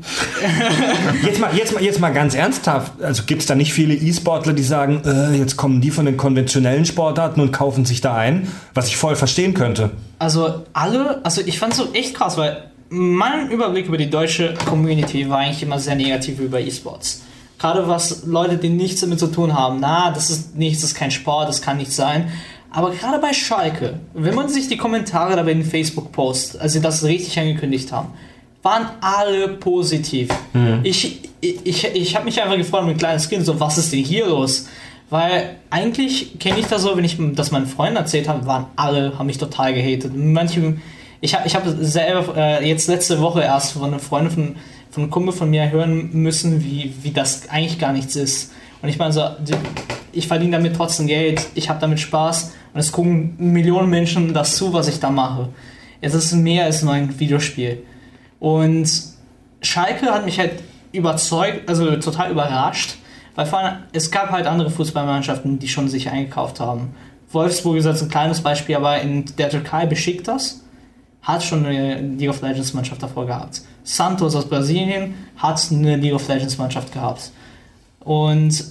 S3: <laughs>
S1: Jetzt mal, jetzt mal, jetzt mal ganz ernsthaft. Also gibt's da nicht viele E-Sportler, die sagen, äh, jetzt kommen die von den konventionellen Sportarten und kaufen sich da ein? Was ich voll verstehen könnte.
S3: also alle, also ich fand es so echt krass, weil mein Überblick über die deutsche Community war eigentlich immer sehr negativ über E-Sports. Gerade was Leute, die nichts damit zu tun haben. Na, das ist nichts, das ist kein Sport, das kann nicht sein. Aber gerade bei Schalke, wenn man sich die Kommentare da bei den Facebook-Posts, sie das richtig angekündigt haben, waren alle positiv. Ich, ich, ich, ich habe mich einfach gefreut mit kleines Kind, so was ist denn hier los? Weil eigentlich kenne ich das so, wenn ich das meinen Freunden erzählt habe, waren alle, haben mich total gehatet. Manche, ich habe ich hab selber äh, jetzt letzte Woche erst von einer Freundin von, von einem Kumpel von mir hören müssen, wie, wie das eigentlich gar nichts ist. Und ich meine so, ich verdiene damit trotzdem Geld, ich habe damit Spaß. Und es gucken Millionen Menschen das zu, was ich da mache. Es ist mehr als nur ein Videospiel. Und Schalke hat mich halt überzeugt, also total überrascht, weil vor allem, es gab halt andere Fußballmannschaften, die schon sich eingekauft haben. Wolfsburg ist jetzt ein kleines Beispiel, aber in der Türkei beschickt das hat schon eine League of Legends Mannschaft davor gehabt. Santos aus Brasilien hat eine League of Legends Mannschaft gehabt. Und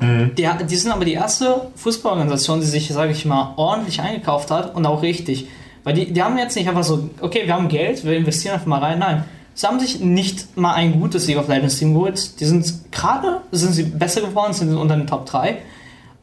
S3: mhm. die, die, sind aber die erste Fußballorganisation, die sich, sage ich mal, ordentlich eingekauft hat und auch richtig. Weil die, die haben jetzt nicht einfach so, okay, wir haben Geld, wir investieren einfach mal rein. Nein, sie haben sich nicht mal ein gutes League of Legends Team geholt. Die sind gerade, sind sie besser geworden, sind unter den Top 3.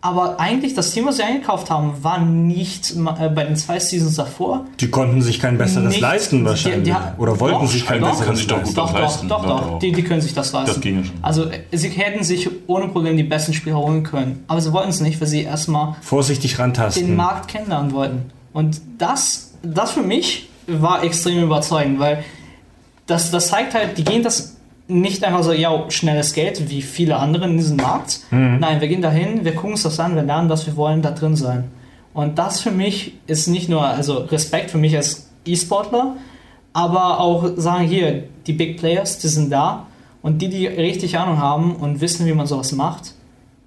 S3: Aber eigentlich, das Team, was sie eingekauft haben, war nicht äh, bei den zwei Seasons davor.
S1: Die konnten sich kein besseres nicht, leisten wahrscheinlich. Die, die, Oder wollten doch, sich kein
S2: doch,
S1: besseres
S2: sich doch gut
S3: doch,
S2: leisten.
S3: Doch, doch, doch. Die, die, können sich das leisten.
S2: Das ging schon.
S3: Also sie hätten sich ohne Probleme die besten Spieler holen können. Aber sie wollten es nicht, weil sie erstmal
S1: vorsichtig rantasten.
S3: den Markt kennenlernen wollten. Und das, das für mich war extrem überzeugend, weil das, das zeigt halt, die gehen das nicht einfach so, ja, schnelles Geld, wie viele andere in diesem Markt. Mhm. Nein, wir gehen dahin, wir gucken uns das an, wir lernen, was wir wollen, da drin sein. Und das für mich ist nicht nur, also Respekt für mich als E-Sportler, aber auch sagen, hier, die Big Players, die sind da und die, die richtig Ahnung haben und wissen, wie man sowas macht,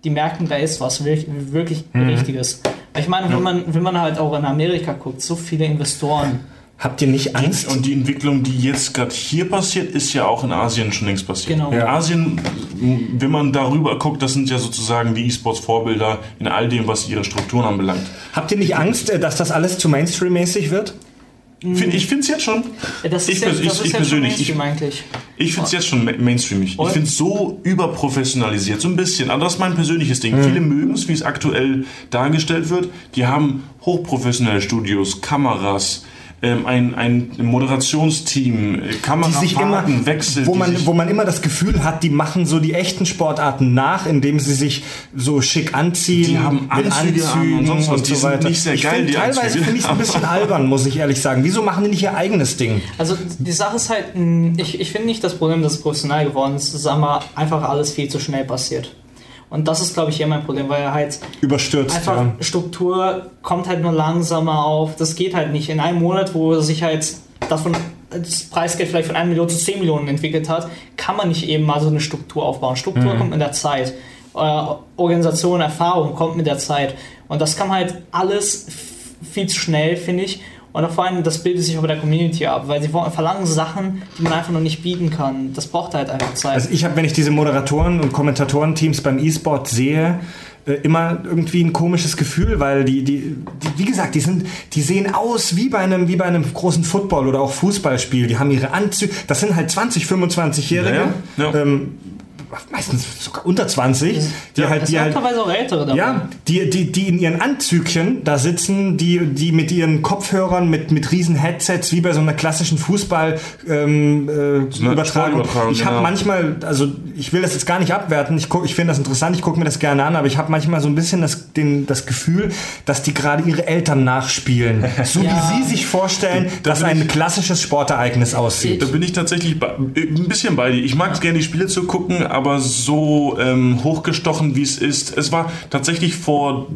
S3: die merken, da ist was wirklich, wirklich mhm. Richtiges. Ich meine, wenn man, wenn man halt auch in Amerika guckt, so viele Investoren
S1: Habt ihr nicht Angst?
S2: Und die Entwicklung, die jetzt gerade hier passiert, ist ja auch in Asien schon längst passiert.
S3: Genau.
S2: In Asien, wenn man darüber guckt, das sind ja sozusagen die E-Sports-Vorbilder in all dem, was ihre Strukturen anbelangt.
S1: Habt ihr nicht Angst, äh, dass das alles zu Mainstream-mäßig wird?
S2: Ich finde es jetzt schon.
S3: Das ich, jetzt, das ich, ich persönlich. Ich,
S2: ich finde es jetzt schon mainstreamig. Ich finde es so überprofessionalisiert, so ein bisschen. Aber das ist mein persönliches Ding. Mhm. Viele mögen es, wie es aktuell dargestellt wird. Die haben hochprofessionelle Studios, Kameras, ähm, ein, ein Moderationsteam, Kamerafahrten wechselt.
S1: Wo man, wo man immer das Gefühl hat, die machen so die echten Sportarten nach, indem sie sich so schick anziehen.
S2: Die haben Anzüge Anzügen und sonst was. Und
S1: die so weiter.
S2: nicht sehr
S1: ich
S2: geil,
S1: find, Teilweise finde ich es ein bisschen albern, muss ich ehrlich sagen. Wieso machen die nicht ihr eigenes Ding?
S3: Also die Sache ist halt, ich, ich finde nicht das Problem, dass es professionell geworden ist. Ist einfach alles viel zu schnell passiert. Und das ist, glaube ich, hier mein Problem, weil er halt
S1: überstürzt.
S3: Einfach ja. Struktur kommt halt nur langsamer auf. Das geht halt nicht. In einem Monat, wo sich halt davon das Preisgeld vielleicht von 1 Million zu 10 Millionen entwickelt hat, kann man nicht eben mal so eine Struktur aufbauen. Struktur mhm. kommt mit der Zeit. Äh, Organisation, Erfahrung kommt mit der Zeit. Und das kann halt alles viel zu schnell, finde ich. Und auch vor allem, das bildet sich auch bei der Community ab, weil sie verlangen Sachen, die man einfach noch nicht bieten kann. Das braucht halt einfach Zeit.
S1: Also ich habe, wenn ich diese Moderatoren und Kommentatorenteams beim E-Sport sehe, äh, immer irgendwie ein komisches Gefühl, weil die, die, die, wie gesagt, die sind, die sehen aus wie bei einem, wie bei einem großen Football oder auch Fußballspiel. Die haben ihre Anzüge, das sind halt 20, 25-Jährige. Ja, ja. ähm, meistens sogar unter 20, die ja, halt, die halt,
S3: auch ältere dabei.
S1: ja, die, die, die in ihren Anzügchen da sitzen, die, die mit ihren Kopfhörern, mit, mit riesen Headsets, wie bei so einer klassischen Fußball, ähm, äh. Ich genau. habe manchmal, also ich will das jetzt gar nicht abwerten, ich, guck, ich finde das interessant, ich gucke mir das gerne an, aber ich habe manchmal so ein bisschen das, den, das Gefühl, dass die gerade ihre Eltern nachspielen. <laughs> So ja. wie sie sich vorstellen, da dass ein ich, klassisches Sportereignis aussieht.
S2: Da bin ich tatsächlich ein bisschen bei dir. Ich mag es gerne, die Spiele zu gucken, aber aber so ähm, hochgestochen, wie es ist. Es war tatsächlich vor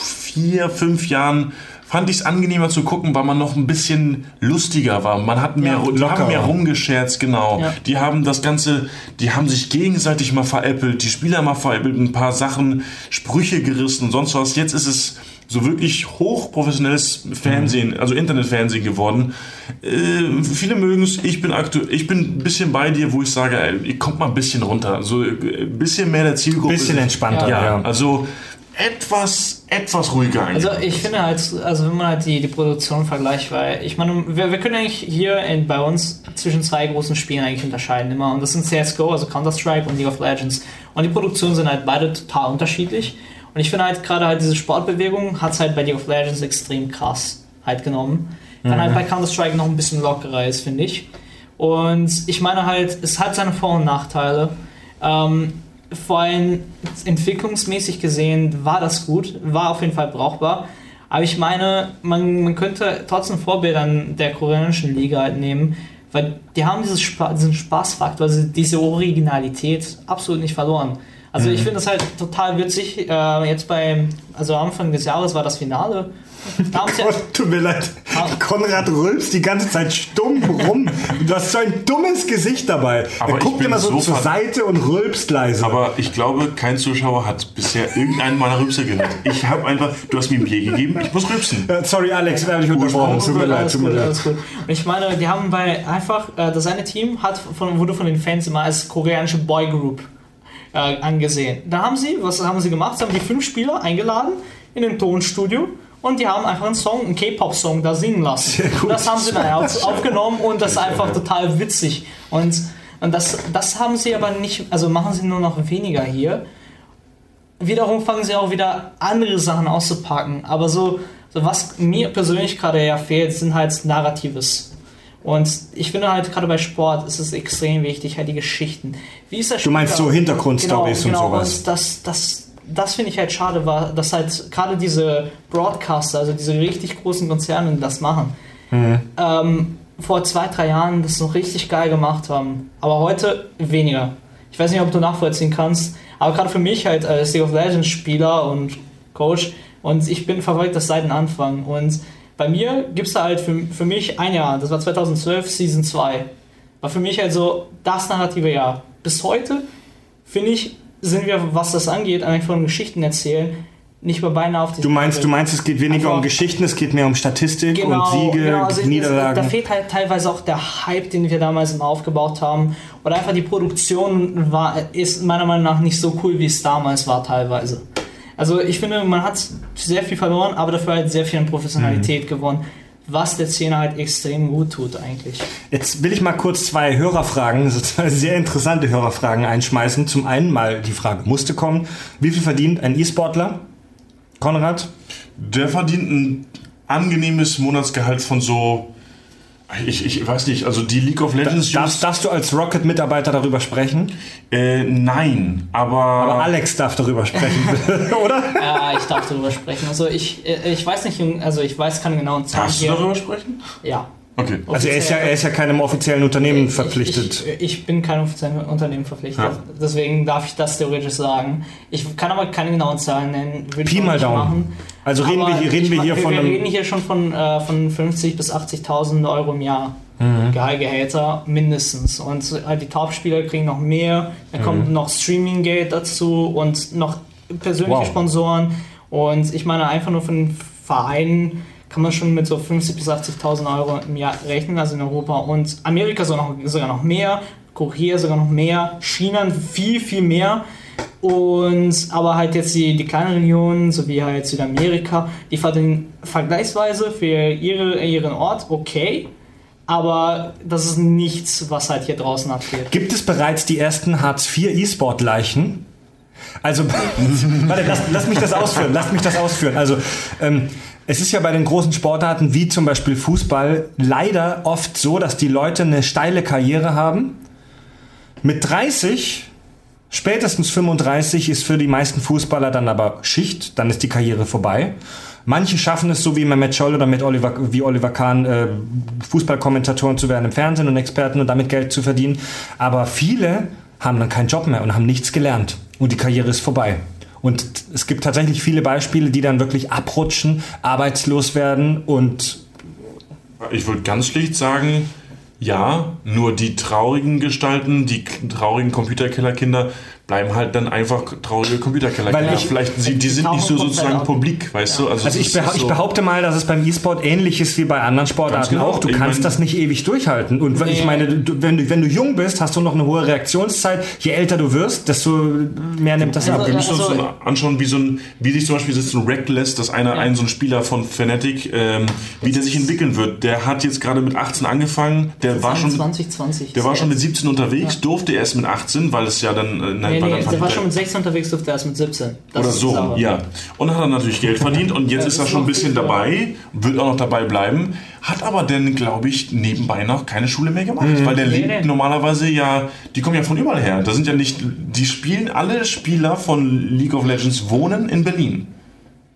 S2: vier, fünf Jahren fand ich es angenehmer zu gucken, weil man noch ein bisschen lustiger war. Man hat mehr, ja, haben mehr rumgescherzt, genau. Ja. Die haben das Ganze, die haben sich gegenseitig mal veräppelt, die Spieler mal veräppelt, ein paar Sachen, Sprüche gerissen und sonst was. Jetzt ist es so wirklich hochprofessionelles Fernsehen, also Internetfernsehen geworden. Äh, viele mögen es, ich bin aktuell, ich bin ein bisschen bei dir, wo ich sage, ey, kommt mal ein bisschen runter. So ein äh, bisschen mehr der Zielgruppe.
S1: Ein bisschen entspannter,
S2: ja. ja. Also etwas, etwas ruhiger
S3: eigentlich. Also ich finde halt, also wenn man halt die, die Produktion vergleicht, weil ich meine, wir, wir können eigentlich hier in, bei uns zwischen zwei großen Spielen eigentlich unterscheiden immer und das sind CSGO, also Counter-Strike und League of Legends und die Produktionen sind halt beide total unterschiedlich und ich finde halt gerade halt diese Sportbewegung hat es halt bei League of Legends extrem krass halt genommen. Dann mhm. halt bei Counter-Strike noch ein bisschen lockerer ist, finde ich. Und ich meine halt, es hat seine Vor- und Nachteile. Ähm, vor allem entwicklungsmäßig gesehen war das gut, war auf jeden Fall brauchbar. Aber ich meine, man, man könnte trotzdem Vorbildern der koreanischen Liga halt nehmen, weil die haben dieses Spa diesen Spaßfaktor, also diese Originalität absolut nicht verloren. Also ich finde es halt total witzig. Äh, jetzt bei, also Anfang des Jahres war das Finale. Da haben sie <laughs>
S1: Oh, tut mir leid. Konrad rülpst die ganze Zeit stumm rum. Du hast so ein dummes Gesicht dabei.
S2: Aber
S1: er
S2: ich
S1: guckt
S2: bin
S1: immer so,
S2: so
S1: zur Seite und rülpst leise.
S2: Aber ich glaube, kein Zuschauer hat bisher irgendeinen meiner Rübser gehört. Ich habe einfach, du hast mir ein Bier gegeben, ich muss rübsen.
S1: Äh, Sorry, Alex, wir haben dich unterbrochen. Tut mir leid, tut mir leid.
S3: Und ich meine, die haben bei einfach, äh, das eine Team hat von, wurde von den Fans immer als koreanische Boygroup äh, angesehen. Da haben sie, was haben sie gemacht? Sie haben die fünf Spieler eingeladen in ein Tonstudio und die haben einfach einen Song, einen K-Pop-Song da singen lassen. Das haben sie dann auf, <laughs> aufgenommen und das ist einfach total witzig. Und, und das, das haben sie aber nicht, also machen sie nur noch weniger hier wiederum fangen sie auch wieder andere Sachen auszupacken. Aber so, so was mir persönlich gerade ja fehlt, sind halt Narratives. Und ich finde halt gerade bei Sport ist es extrem wichtig, halt die Geschichten. Wie ist das
S1: Du meinst so Hintergrundstories
S3: genau,
S1: und
S3: genau,
S1: sowas.
S3: Und das, das, das finde ich halt schade, war, dass halt gerade diese Broadcaster, also diese richtig großen Konzerne, die das machen,
S1: Mhm.
S3: ähm, vor zwei, drei Jahren das noch richtig geil gemacht haben. Aber heute weniger. Ich weiß nicht, ob du nachvollziehen kannst, aber gerade für mich halt als League of Legends Spieler und Coach und ich bin verfolgt das seit dem Anfang. Und bei mir gibt es da halt für, für mich ein Jahr, das war 2012, Season 2. War für mich halt so das narrative Jahr. Bis heute, finde ich, sind wir, was das angeht, eigentlich von Geschichten erzählen, nicht mehr beinahe auf die
S1: Du meinst, du meinst, es geht weniger
S3: Einfach-
S1: um Geschichten, es geht mehr um Statistik
S3: Genau,
S1: und Siege,
S3: genau, also es-
S1: Niederlagen.
S3: Da fehlt halt teilweise auch der Hype, den wir damals immer aufgebaut haben. Oder einfach die Produktion war, ist meiner Meinung nach nicht so cool, wie es damals war teilweise. Also ich finde, man hat sehr viel verloren, aber dafür halt sehr viel an Professionalität
S1: Mhm.
S3: gewonnen, was der Szene halt extrem gut tut eigentlich.
S1: Jetzt will ich mal kurz zwei Hörerfragen, so zwei sehr interessante Hörerfragen einschmeißen. Zum einen mal die Frage musste kommen, wie viel verdient ein E-Sportler? Konrad?
S2: Der verdient ein angenehmes Monatsgehalt von so, ich, ich weiß nicht, also die League of Legends
S1: Darfst, darfst du als Rocket-Mitarbeiter darüber sprechen?
S2: äh, nein, aber,
S1: Aber Alex darf darüber sprechen, <laughs> oder?
S3: Ja, ich darf darüber sprechen. Also ich, äh, ich weiß nicht, also ich weiß keine genauen Zahlen
S2: darfst du darüber sprechen?
S3: Ja.
S2: Okay.
S1: Also er ist ja, er ist ja keinem offiziellen Unternehmen verpflichtet.
S3: Ich, ich, ich bin keinem offiziellen Unternehmen verpflichtet.
S2: Ja.
S3: Deswegen darf ich das theoretisch sagen. Ich kann aber keine genauen Zahlen nennen. Würde ich
S1: Pi mal
S3: nicht
S1: Daumen.
S3: machen.
S1: Also reden
S3: Aber
S1: wir hier- reden
S3: ich
S1: wir hier von
S3: Wir reden hier schon von, äh, von 50.000 bis 80.000 Euro im Jahr.
S1: Mhm.
S3: Gehaltgehälter mindestens. Und äh, die Top-Spieler kriegen noch mehr. Dann kommt
S1: Mhm.
S3: noch Streaming-Geld dazu und noch persönliche
S1: Wow.
S3: Sponsoren. Und ich meine, einfach nur von den Vereinen kann man schon mit so 50.000 bis 80.000 Euro im Jahr rechnen, also in Europa. Und Amerika sogar noch, sogar noch mehr, Korea sogar noch mehr, China viel, viel mehr. Und aber halt jetzt die, die kleinen Regionen, so wie halt Südamerika, die verdienen vergleichsweise für ihre, ihren Ort okay, aber das ist nichts, was halt hier draußen abgeht.
S1: Gibt es bereits die ersten Hartz-IV-E-Sport-Leichen? Also, <laughs> warte, lass, lass mich das ausführen, lass mich das ausführen. Also, ähm, es ist ja bei den großen Sportarten wie zum Beispiel Fußball leider oft so, dass die Leute eine steile Karriere haben. Mit 30, spätestens 35 ist für die meisten Fußballer dann aber Schicht, dann ist die Karriere vorbei. Manche schaffen es so wie Mehmet Scholl oder mit Oliver, wie Oliver Kahn, äh, Fußballkommentatoren zu werden im Fernsehen und Experten und damit Geld zu verdienen. Aber viele haben dann keinen Job mehr und haben nichts gelernt. Und die Karriere ist vorbei. Und es gibt tatsächlich viele Beispiele, die dann wirklich abrutschen, arbeitslos werden und
S2: Ich würde ganz schlicht sagen, ja, nur die traurigen Gestalten, die traurigen Computerkellerkinder bleiben halt dann einfach traurige Computerkellerkinder.
S1: Weil ich-
S2: Vielleicht, sie, die sind nicht so sozusagen publik, weißt du?
S1: Also
S2: es
S1: ich, beha
S2: ist
S1: ich
S2: so-
S1: behaupte mal, dass es beim E-Sport ähnlich ist wie bei anderen Sportarten
S2: genau.
S1: auch. Du
S2: Ich
S1: kannst
S2: mein-
S1: das nicht ewig durchhalten. Und wenn- ich
S3: Nee.
S1: meine, du, wenn, du, wenn du jung bist, hast du noch eine hohe Reaktionszeit. Je älter du wirst, desto mehr nimmt das
S3: Also,
S1: ab.
S2: Wir müssen uns
S3: Also-
S2: so anschauen, wie so ein, wie sich zum Beispiel so ein Reckless, dass einer, ein so ein Spieler von Fnatic, ähm, wie der sich entwickeln wird. Der hat jetzt gerade mit 18 angefangen, der war schon,
S3: 2020.
S2: der war schon mit 17 unterwegs, durfte erst mit 18, weil es ja dann, äh,
S3: Nee, nee,
S2: dann
S3: der war schon mit 16 unterwegs, durfte erst mit 17. Das
S2: Oder so, ja. Und dann hat er natürlich Geld verdient und jetzt
S3: Ja,
S2: ist er schon ein bisschen dabei, wird auch noch dabei bleiben, hat aber dann, glaube ich, nebenbei noch keine Schule mehr gemacht, weil der
S3: Nee,
S2: lebt
S3: nee.
S2: normalerweise ja, die kommen ja von überall her. Da sind ja nicht, die spielen, alle Spieler von League of Legends wohnen in Berlin.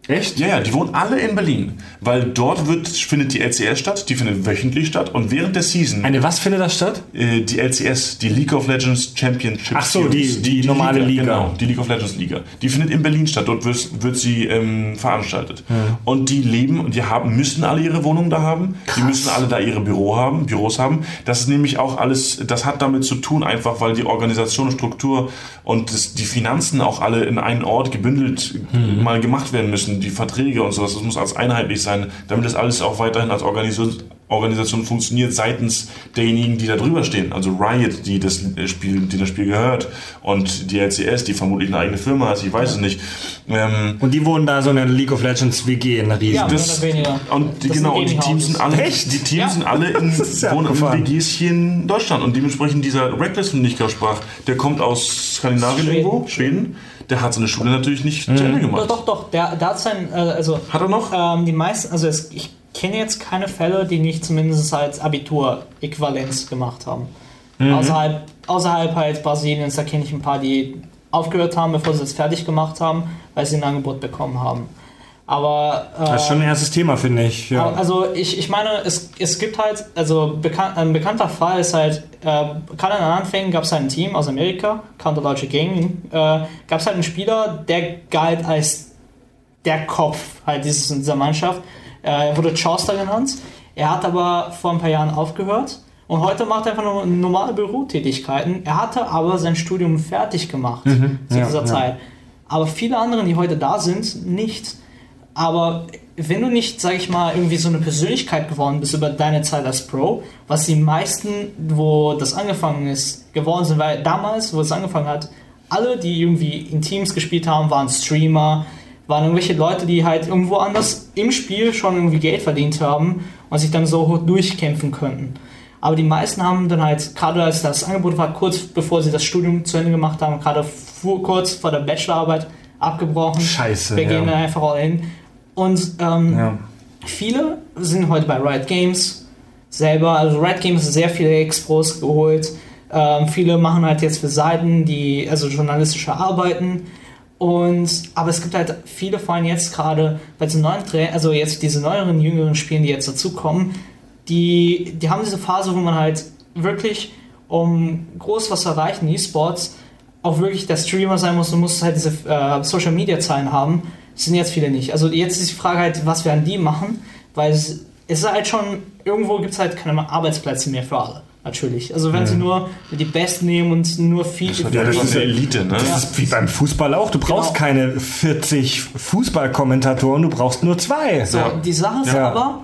S1: Echt?
S2: Ja, ja, die wohnen alle in Berlin, weil dort wird, findet die LCS statt, die findet wöchentlich statt und während der Season
S1: Eine was findet da statt?
S2: äh, die LCS, die League of Legends Championship
S1: Ach so, die- die normale Liga.
S2: Genau, die League of Legends Liga. Die findet in Berlin statt, dort wird, wird sie ähm, veranstaltet. Und die leben und die haben, müssen alle ihre Wohnungen da haben, die müssen alle da ihre Büro haben, Büros haben. Das ist nämlich auch alles, das hat damit zu tun, einfach weil die Organisation, Struktur und das, die Finanzen auch alle in einen Ort gebündelt mal gemacht werden müssen, die Verträge und sowas. Das muss alles einheitlich sein, damit das alles auch weiterhin als Organisation, Organisation funktioniert seitens derjenigen, die da drüber stehen. Also Riot, die das Spiel, die das Spiel gehört und die LCS, die vermutlich eine eigene Firma ist, ich weiß es nicht. Ähm,
S1: Und die wohnen da so in der League of Legends WG in riesen.
S3: Ja.
S2: das,
S3: Mehr oder weniger.
S2: Und die,
S3: Das
S2: genau, und die Teams sind alle,
S1: Echt?
S2: die Teams
S3: Ja.
S2: sind alle in, <laughs>
S1: ja
S2: wohnen in. WGs hier in Deutschland und dementsprechend dieser Reckless, von dem ich gerade sprach, der kommt aus Skandinavien
S3: Schweden.
S2: irgendwo, Schweden. Der hat seine Schule natürlich nicht zu Ende gemacht.
S3: Doch, doch, doch, der, der hat sein, äh, also
S2: Hat er noch?
S3: ähm, die meisten, also es, ich kenne jetzt keine Fälle, die nicht zumindest als Abitur-Äquivalenz gemacht haben. Außerhalb, außerhalb halt Brasiliens, da kenne ich ein paar, die aufgehört haben, bevor sie es fertig gemacht haben, weil sie ein Angebot bekommen haben. Aber äh,
S1: Das ist schon ein erstes Thema, finde ich. Ja.
S3: also ich, ich meine, es, es gibt halt, also bekan ein bekannter Fall ist halt, äh, gerade den Anfängen gab es halt ein Team aus Amerika, Counter Logic Gaming, äh, gab es halt einen Spieler, der galt als der Kopf halt dieses, dieser Mannschaft. Äh, er wurde Chauster genannt. Er hat aber vor ein paar Jahren aufgehört und heute macht er einfach nur normale Bürotätigkeiten. Er hatte aber sein Studium fertig gemacht zu
S1: Mhm. ja,
S3: dieser
S1: ja.
S3: Zeit. Aber viele andere, die heute da sind, nicht. Aber wenn du nicht, sag ich mal, irgendwie so eine Persönlichkeit geworden bist über deine Zeit als Pro, was die meisten, wo das angefangen ist, geworden sind, weil damals, wo es angefangen hat, alle, die irgendwie in Teams gespielt haben, waren Streamer, waren irgendwelche Leute, die halt irgendwo anders im Spiel schon irgendwie Geld verdient haben und sich dann so hoch durchkämpfen könnten. Aber die meisten haben dann halt, gerade als das Angebot war, kurz bevor sie das Studium zu Ende gemacht haben, gerade kurz vor der Bachelorarbeit abgebrochen.
S1: Scheiße,
S3: Wir
S1: ja.
S3: gehen da einfach all in. Und ähm,
S1: ja.
S3: viele sind heute bei Riot Games selber. Also Riot Games hat sehr viele Expos geholt. Ähm, viele machen halt jetzt für Seiten, die also journalistische Arbeiten. Und aber es gibt halt viele, vor allem jetzt gerade bei den neuen Tra also jetzt diese neueren, jüngeren Spielen, die jetzt dazukommen, die, die haben diese Phase, wo man halt wirklich, um groß was zu erreichen, E-Sports, auch wirklich der Streamer sein muss und muss halt diese äh, Social Media Zahlen haben. Das sind jetzt viele nicht. Also jetzt ist die Frage halt, was werden die machen? Weil es, es ist halt schon, irgendwo gibt es halt keine Arbeitsplätze mehr für alle. Natürlich. Also wenn sie nur die Besten nehmen und nur viel.
S2: Das
S1: Ja, das
S2: ist
S1: ist
S2: eine
S1: ja-
S2: Elite, ne?
S1: Das ist wie beim Fußball auch. Du brauchst
S3: Genau.
S1: keine 40 Fußballkommentatoren, du brauchst nur zwei.
S3: So, die Sache ist
S1: Ja.
S3: aber,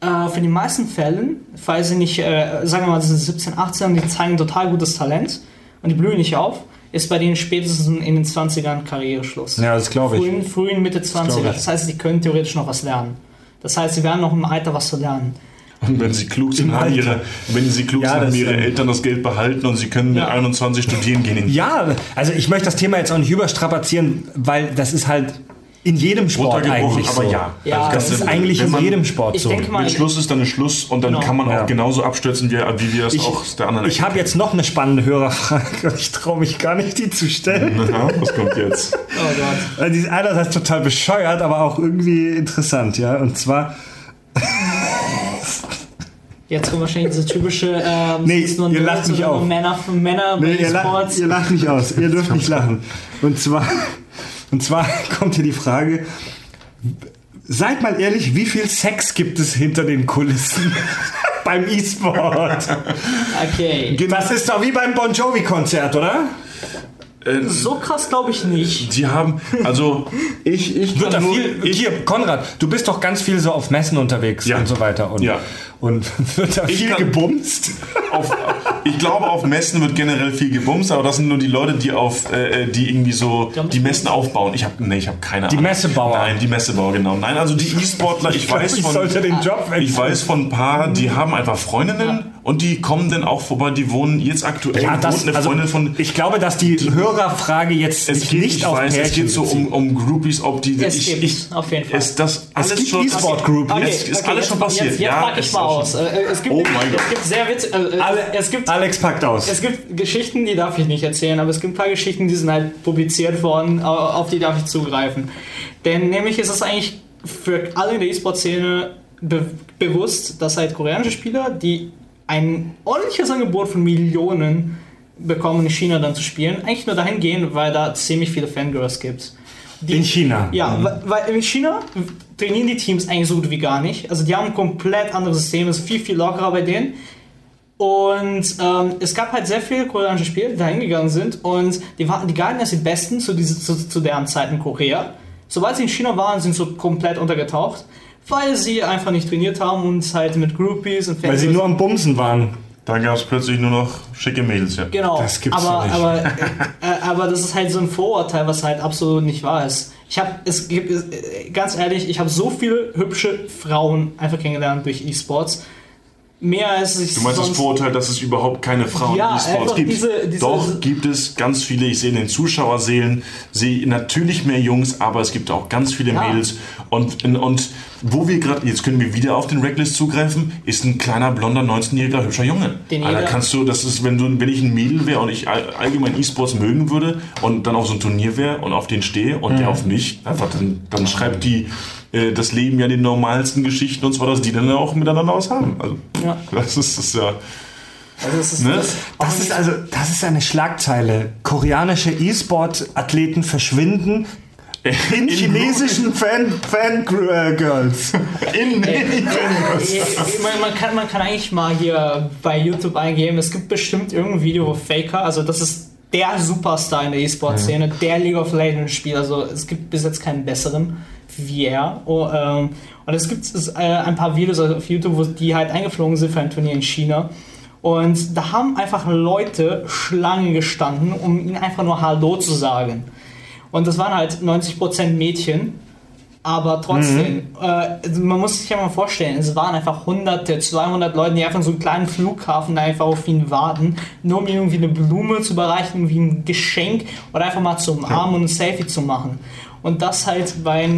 S3: äh, für die meisten Fällen, falls sie nicht, äh, sagen wir mal, das sind 17, 18 und die zeigen total gutes Talent und die blühen nicht auf, ist bei denen spätestens in den 20ern Karriereschluss.
S1: Ja, das glaube ich.
S3: Frühen, frühen Mitte 20er.
S1: glaub ich.
S3: Das heißt, sie können theoretisch noch was lernen. Das heißt, sie werden noch im Alter was zu lernen.
S2: Und wenn sie klug sind, haben ihre, wenn sie klug
S1: Ja,
S2: sind, haben
S1: das,
S2: ihre
S1: ähm,
S2: Eltern das Geld behalten und sie können mit
S3: Ja.
S2: 21 studieren gehen. In
S1: Ja, also ich möchte das Thema jetzt auch nicht überstrapazieren, weil das ist halt in jedem Sport eigentlich
S2: aber
S1: so.
S2: ja.
S3: Ja,
S2: Also
S1: Das ist
S3: Wenn
S1: eigentlich in jedem Sport
S3: Ich
S1: so.
S3: denke mal,
S2: Wenn Schluss ist, dann ist Schluss und dann
S3: Genau.
S2: kann man auch
S1: Ja.
S2: genauso abstürzen, wie, wie wir es
S1: Ich,
S2: auch der anderen
S1: ich habe jetzt noch eine spannende Hörerfrage und ich traue mich gar nicht, die zu stellen.
S2: Aha, was kommt jetzt? <laughs>
S3: Oh Gott.
S1: Die ist einerseits total bescheuert, aber auch irgendwie interessant, ja. Und zwar, <laughs>
S3: Jetzt kommt wahrscheinlich diese typische, ähm,
S1: Nee,
S3: es ist nur
S1: ihr lacht mich auf.
S3: Männer, Männer
S1: nee,
S3: bei
S1: ihr, lacht, ihr lacht nicht aus, ihr dürft <laughs> nicht lachen. Und zwar, und zwar <laughs> kommt hier die Frage, seid mal ehrlich, wie viel Sex gibt es hinter den Kulissen <laughs> beim E-Sport?
S3: Okay.
S1: Das ist doch wie beim Bon Jovi-Konzert, oder?
S2: Äh,
S3: So krass glaube ich nicht.
S2: die haben, also ich, ich
S1: Wird da viel,
S2: ich,
S1: hier, Konrad, du bist doch ganz viel so auf Messen unterwegs
S2: Ja.
S1: und so weiter. Und,
S2: Ja.
S1: und <laughs> wird da
S2: Ich
S1: viel gebumst?
S2: auf, ich glaube, auf Messen wird generell viel gebumst, aber das sind nur die Leute, die auf, äh, die irgendwie so
S3: Die
S2: die Messen aufbauen. Ich habe, nee, ich habe keine Ahnung.
S1: Messebauer.
S2: Nein, die Messebauer, genau. Nein, also die E-Sportler, ich, weiß
S1: ich
S2: von,
S1: sollte den Job wechseln.
S2: ich weiß von ein paar, die haben einfach Freundinnen und die kommen dann auch vorbei. Die wohnen jetzt aktuell
S1: Ja, das,
S2: wohnt eine
S1: also,
S2: Freundin von.
S1: ich glaube, dass die, Hörerfrage jetzt
S2: Es geht,
S1: nicht
S2: ich
S1: auf
S2: weiß, es
S1: Pärchen
S2: geht so um, um Groupies, ob die.
S3: Es
S2: ich,
S3: gibt
S2: ich,
S3: auf jeden Fall.
S2: Ist das alles
S1: gibt
S2: schon
S1: E-Sport-Groupies.
S3: Okay,
S2: Jetzt ist
S3: okay,
S2: alles
S3: jetzt,
S2: schon passiert.
S3: Jetzt, jetzt
S2: Ja,
S3: frage ich mal aus.
S2: schon-
S3: Äh, Es gibt,
S2: Oh mein
S3: es
S2: Gott.
S3: gibt sehr witzig, äh, es gibt
S1: Alex packt aus.
S3: es gibt Geschichten, die darf ich nicht erzählen, aber es gibt ein paar Geschichten, die sind halt publiziert worden, au- auf die darf ich zugreifen. Denn nämlich ist es eigentlich für alle in der E-Sport-Szene be bewusst, dass halt koreanische Spieler, die ein ordentliches Angebot von Millionen bekommen, in China dann zu spielen, eigentlich nur dahin gehen, weil da ziemlich viele Fangirls gibt. Die,
S1: In China.
S3: Ja, weil- weil in China trainieren die Teams eigentlich so gut wie gar nicht. Also die haben ein komplett anderes System, es ist viel, viel lockerer bei denen. Und ähm, es gab halt sehr viele koreanische Spieler, die da hingegangen sind und die, waren, die galten als die Besten zu, diese, zu, zu deren Zeit in Korea. Sobald sie in China waren, sind sie so komplett untergetaucht, weil sie einfach nicht trainiert haben und halt mit Groupies und
S1: Weil sie nur am Bumsen waren.
S2: Da gab es plötzlich nur noch schicke Mädels, ja.
S3: Genau,
S1: Das gibt's
S3: aber,
S1: nicht.
S3: aber, <laughs> äh, aber das ist halt so ein Vorurteil, was halt absolut nicht wahr ist. Ich habe, es gibt, äh, ganz ehrlich, ich habe so viele hübsche Frauen einfach kennengelernt durch E-Sports. Mehr als ich
S2: Du meinst das Vorurteil, dass es überhaupt keine Frauen
S3: Ja,
S2: in E-Sports gibt?
S3: diese- diese-
S2: Doch, gibt es ganz viele. Ich sehe in den Zuschauerseelen, sehe natürlich mehr Jungs, aber es gibt auch ganz viele
S3: Ja.
S2: Mädels. Und, und wo wir gerade, jetzt können wir wieder auf den Recklist zugreifen, ist ein kleiner, blonder, 19-jähriger, hübscher Junge.
S3: Den
S2: Alter, kannst du, das ist, wenn du, wenn ich ein Mädel wäre und ich all- allgemein E-Sports mögen würde und dann auf so ein Turnier wäre und auf den stehe und
S3: Mhm.
S2: der auf mich, einfach dann, dann schreibt die, äh, das Leben ja die normalsten Geschichten und zwar, dass die dann auch miteinander was haben. Also,
S3: Ja.
S2: das ist, das ist ja,
S3: Also das ist,
S2: Ne?
S3: das,
S1: Das ist also, das ist eine Schlagzeile. Koreanische E-Sport-Athleten verschwinden <laughs> in chinesischen Fan, Fangirls.
S2: in,
S3: Äh, man, man, kann, man kann eigentlich mal hier bei YouTube eingeben, es gibt bestimmt irgendein Video, wo Faker, also das ist der Superstar in der E-Sport-Szene, der League of Legends-Spieler, also es gibt bis jetzt keinen besseren wie er. Oh, ähm, und es gibt äh, ein paar Videos auf YouTube, wo die halt eingeflogen sind für ein Turnier in China. Und da haben einfach Leute Schlangen gestanden, um ihnen einfach nur Hallo zu sagen. Und das waren halt 90% Mädchen. Aber trotzdem, äh, also man muss sich ja mal vorstellen, es waren einfach hunderte, 200 Leute, die einfach in so einem kleinen Flughafen einfach auf ihn warten, nur um ihm irgendwie eine Blume zu überreichen, irgendwie ein Geschenk oder einfach mal zu umarmen und ein Selfie zu machen. Und das halt bei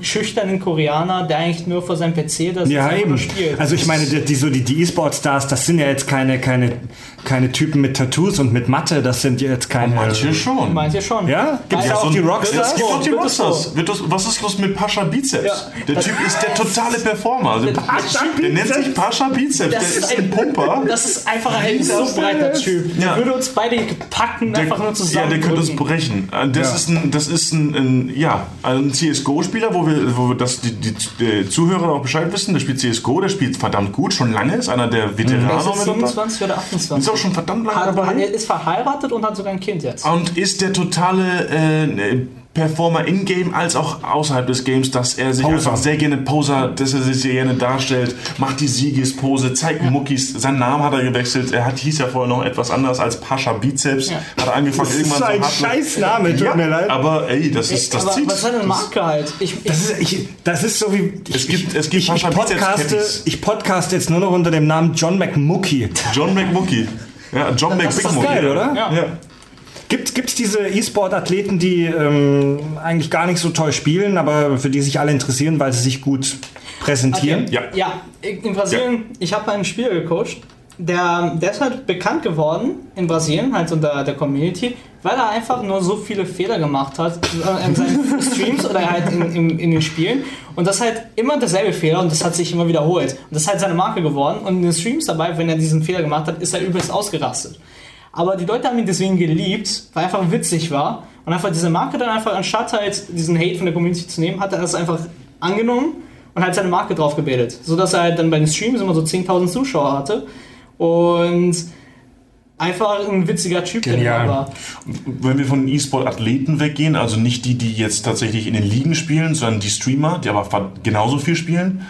S3: schüchternen Koreaner, der eigentlich nur vor seinem PC das
S1: Ja, eben.
S3: spielt.
S1: Also ich meine, die, die, so die, die E-Sport-Stars, das sind ja jetzt keine, keine, keine Typen mit Tattoos und mit Matte, das sind jetzt keine...
S2: Manche schon.
S3: Meint ihr schon?
S1: Ja? Gibt's
S3: Weil-
S1: auch die Rockstars?
S2: Es gibt auch die
S3: das so?
S2: Rockstars. Das, was ist los mit Pascha Bizeps?
S3: Ja.
S2: Der Typ ist der totale Performer. Also,
S1: Pascha
S2: der nennt
S1: Bizeps?
S2: sich Pascha Bizeps. Der ist ein Pumper.
S3: Das ist einfach ein so breiter Typ. Der
S2: Ja.
S3: würde uns beide packen, einfach nur
S2: ja,
S3: zusammen.
S2: der könnte uns brechen. Das
S1: Ja.
S2: ist ein, das ist ein, ein ja, ein CSGO-Spieler, wo wir, wo wir das die, die, die Zuhörer auch Bescheid wissen. Der spielt CSGO, der spielt verdammt gut, schon lange, ist einer der Veteranen.
S3: Er ist jetzt
S2: mit dabei.
S3: 27 oder 28.
S2: Ist auch schon verdammt lange
S3: hat, hat,
S2: dabei.
S3: er ist verheiratet und hat sogar ein Kind jetzt.
S2: Und ist der totale äh, Performer in-game als auch außerhalb des Games, dass er sich
S1: Poser.
S2: einfach sehr gerne Poser, dass er sich sehr gerne darstellt, macht die Siegespose, zeigt Muckis, seinen Namen hat er gewechselt, er hat, hieß ja vorher noch etwas anderes als Pascha Bizeps,
S3: Ja.
S2: hat er angefangen
S1: Das ist
S2: irgendwann
S1: ein
S2: so hart-
S1: Scheißname, tut
S2: ja,
S1: mir leid.
S2: Aber ey, das ist das
S3: Aber
S2: zieht.
S3: was ist seine Marke halt? Ich, ich,
S1: Das ist, ich, das ist so wie. Ich,
S2: Es gibt-
S1: ich,
S2: es gibt
S1: ich, ich,
S2: Pascha Bizeps
S1: podcaste, ich podcaste jetzt nur noch unter dem Namen John McMucky.
S2: John McMucky. Ja, John
S3: das ist
S1: geil, oder?
S3: Ja.
S2: Ja.
S1: Gibt es diese E-Sport-Athleten, die ähm, eigentlich gar nicht so toll spielen, aber für die sich alle interessieren, weil sie sich gut präsentieren?
S3: Okay.
S2: Ja.
S3: ja, in Brasilien, ich habe einen Spieler gecoacht, der, der ist halt bekannt geworden in Brasilien, halt unter der Community, weil er einfach nur so viele Fehler gemacht hat äh, in seinen <laughs> Streams oder halt in, in, in den Spielen. Und das halt immer derselbe Fehler und das hat sich immer wiederholt. Und das ist halt seine Marke geworden. Und in den Streams dabei, wenn er diesen Fehler gemacht hat, ist er übelst ausgerastet. Aber die Leute haben ihn deswegen geliebt, weil er einfach witzig war. Und einfach diese Marke dann einfach, anstatt halt diesen Hate von der Community zu nehmen, hat er das einfach angenommen und halt seine Marke drauf gebildet. So dass er halt dann bei den Streams immer so 10.000 Zuschauer hatte. Und einfach ein witziger Typ der
S1: Genial.
S3: war.
S2: Wenn wir von den E-Sport-Athleten weggehen, also nicht die, die jetzt tatsächlich in den Ligen spielen, sondern die Streamer, die aber genauso viel spielen,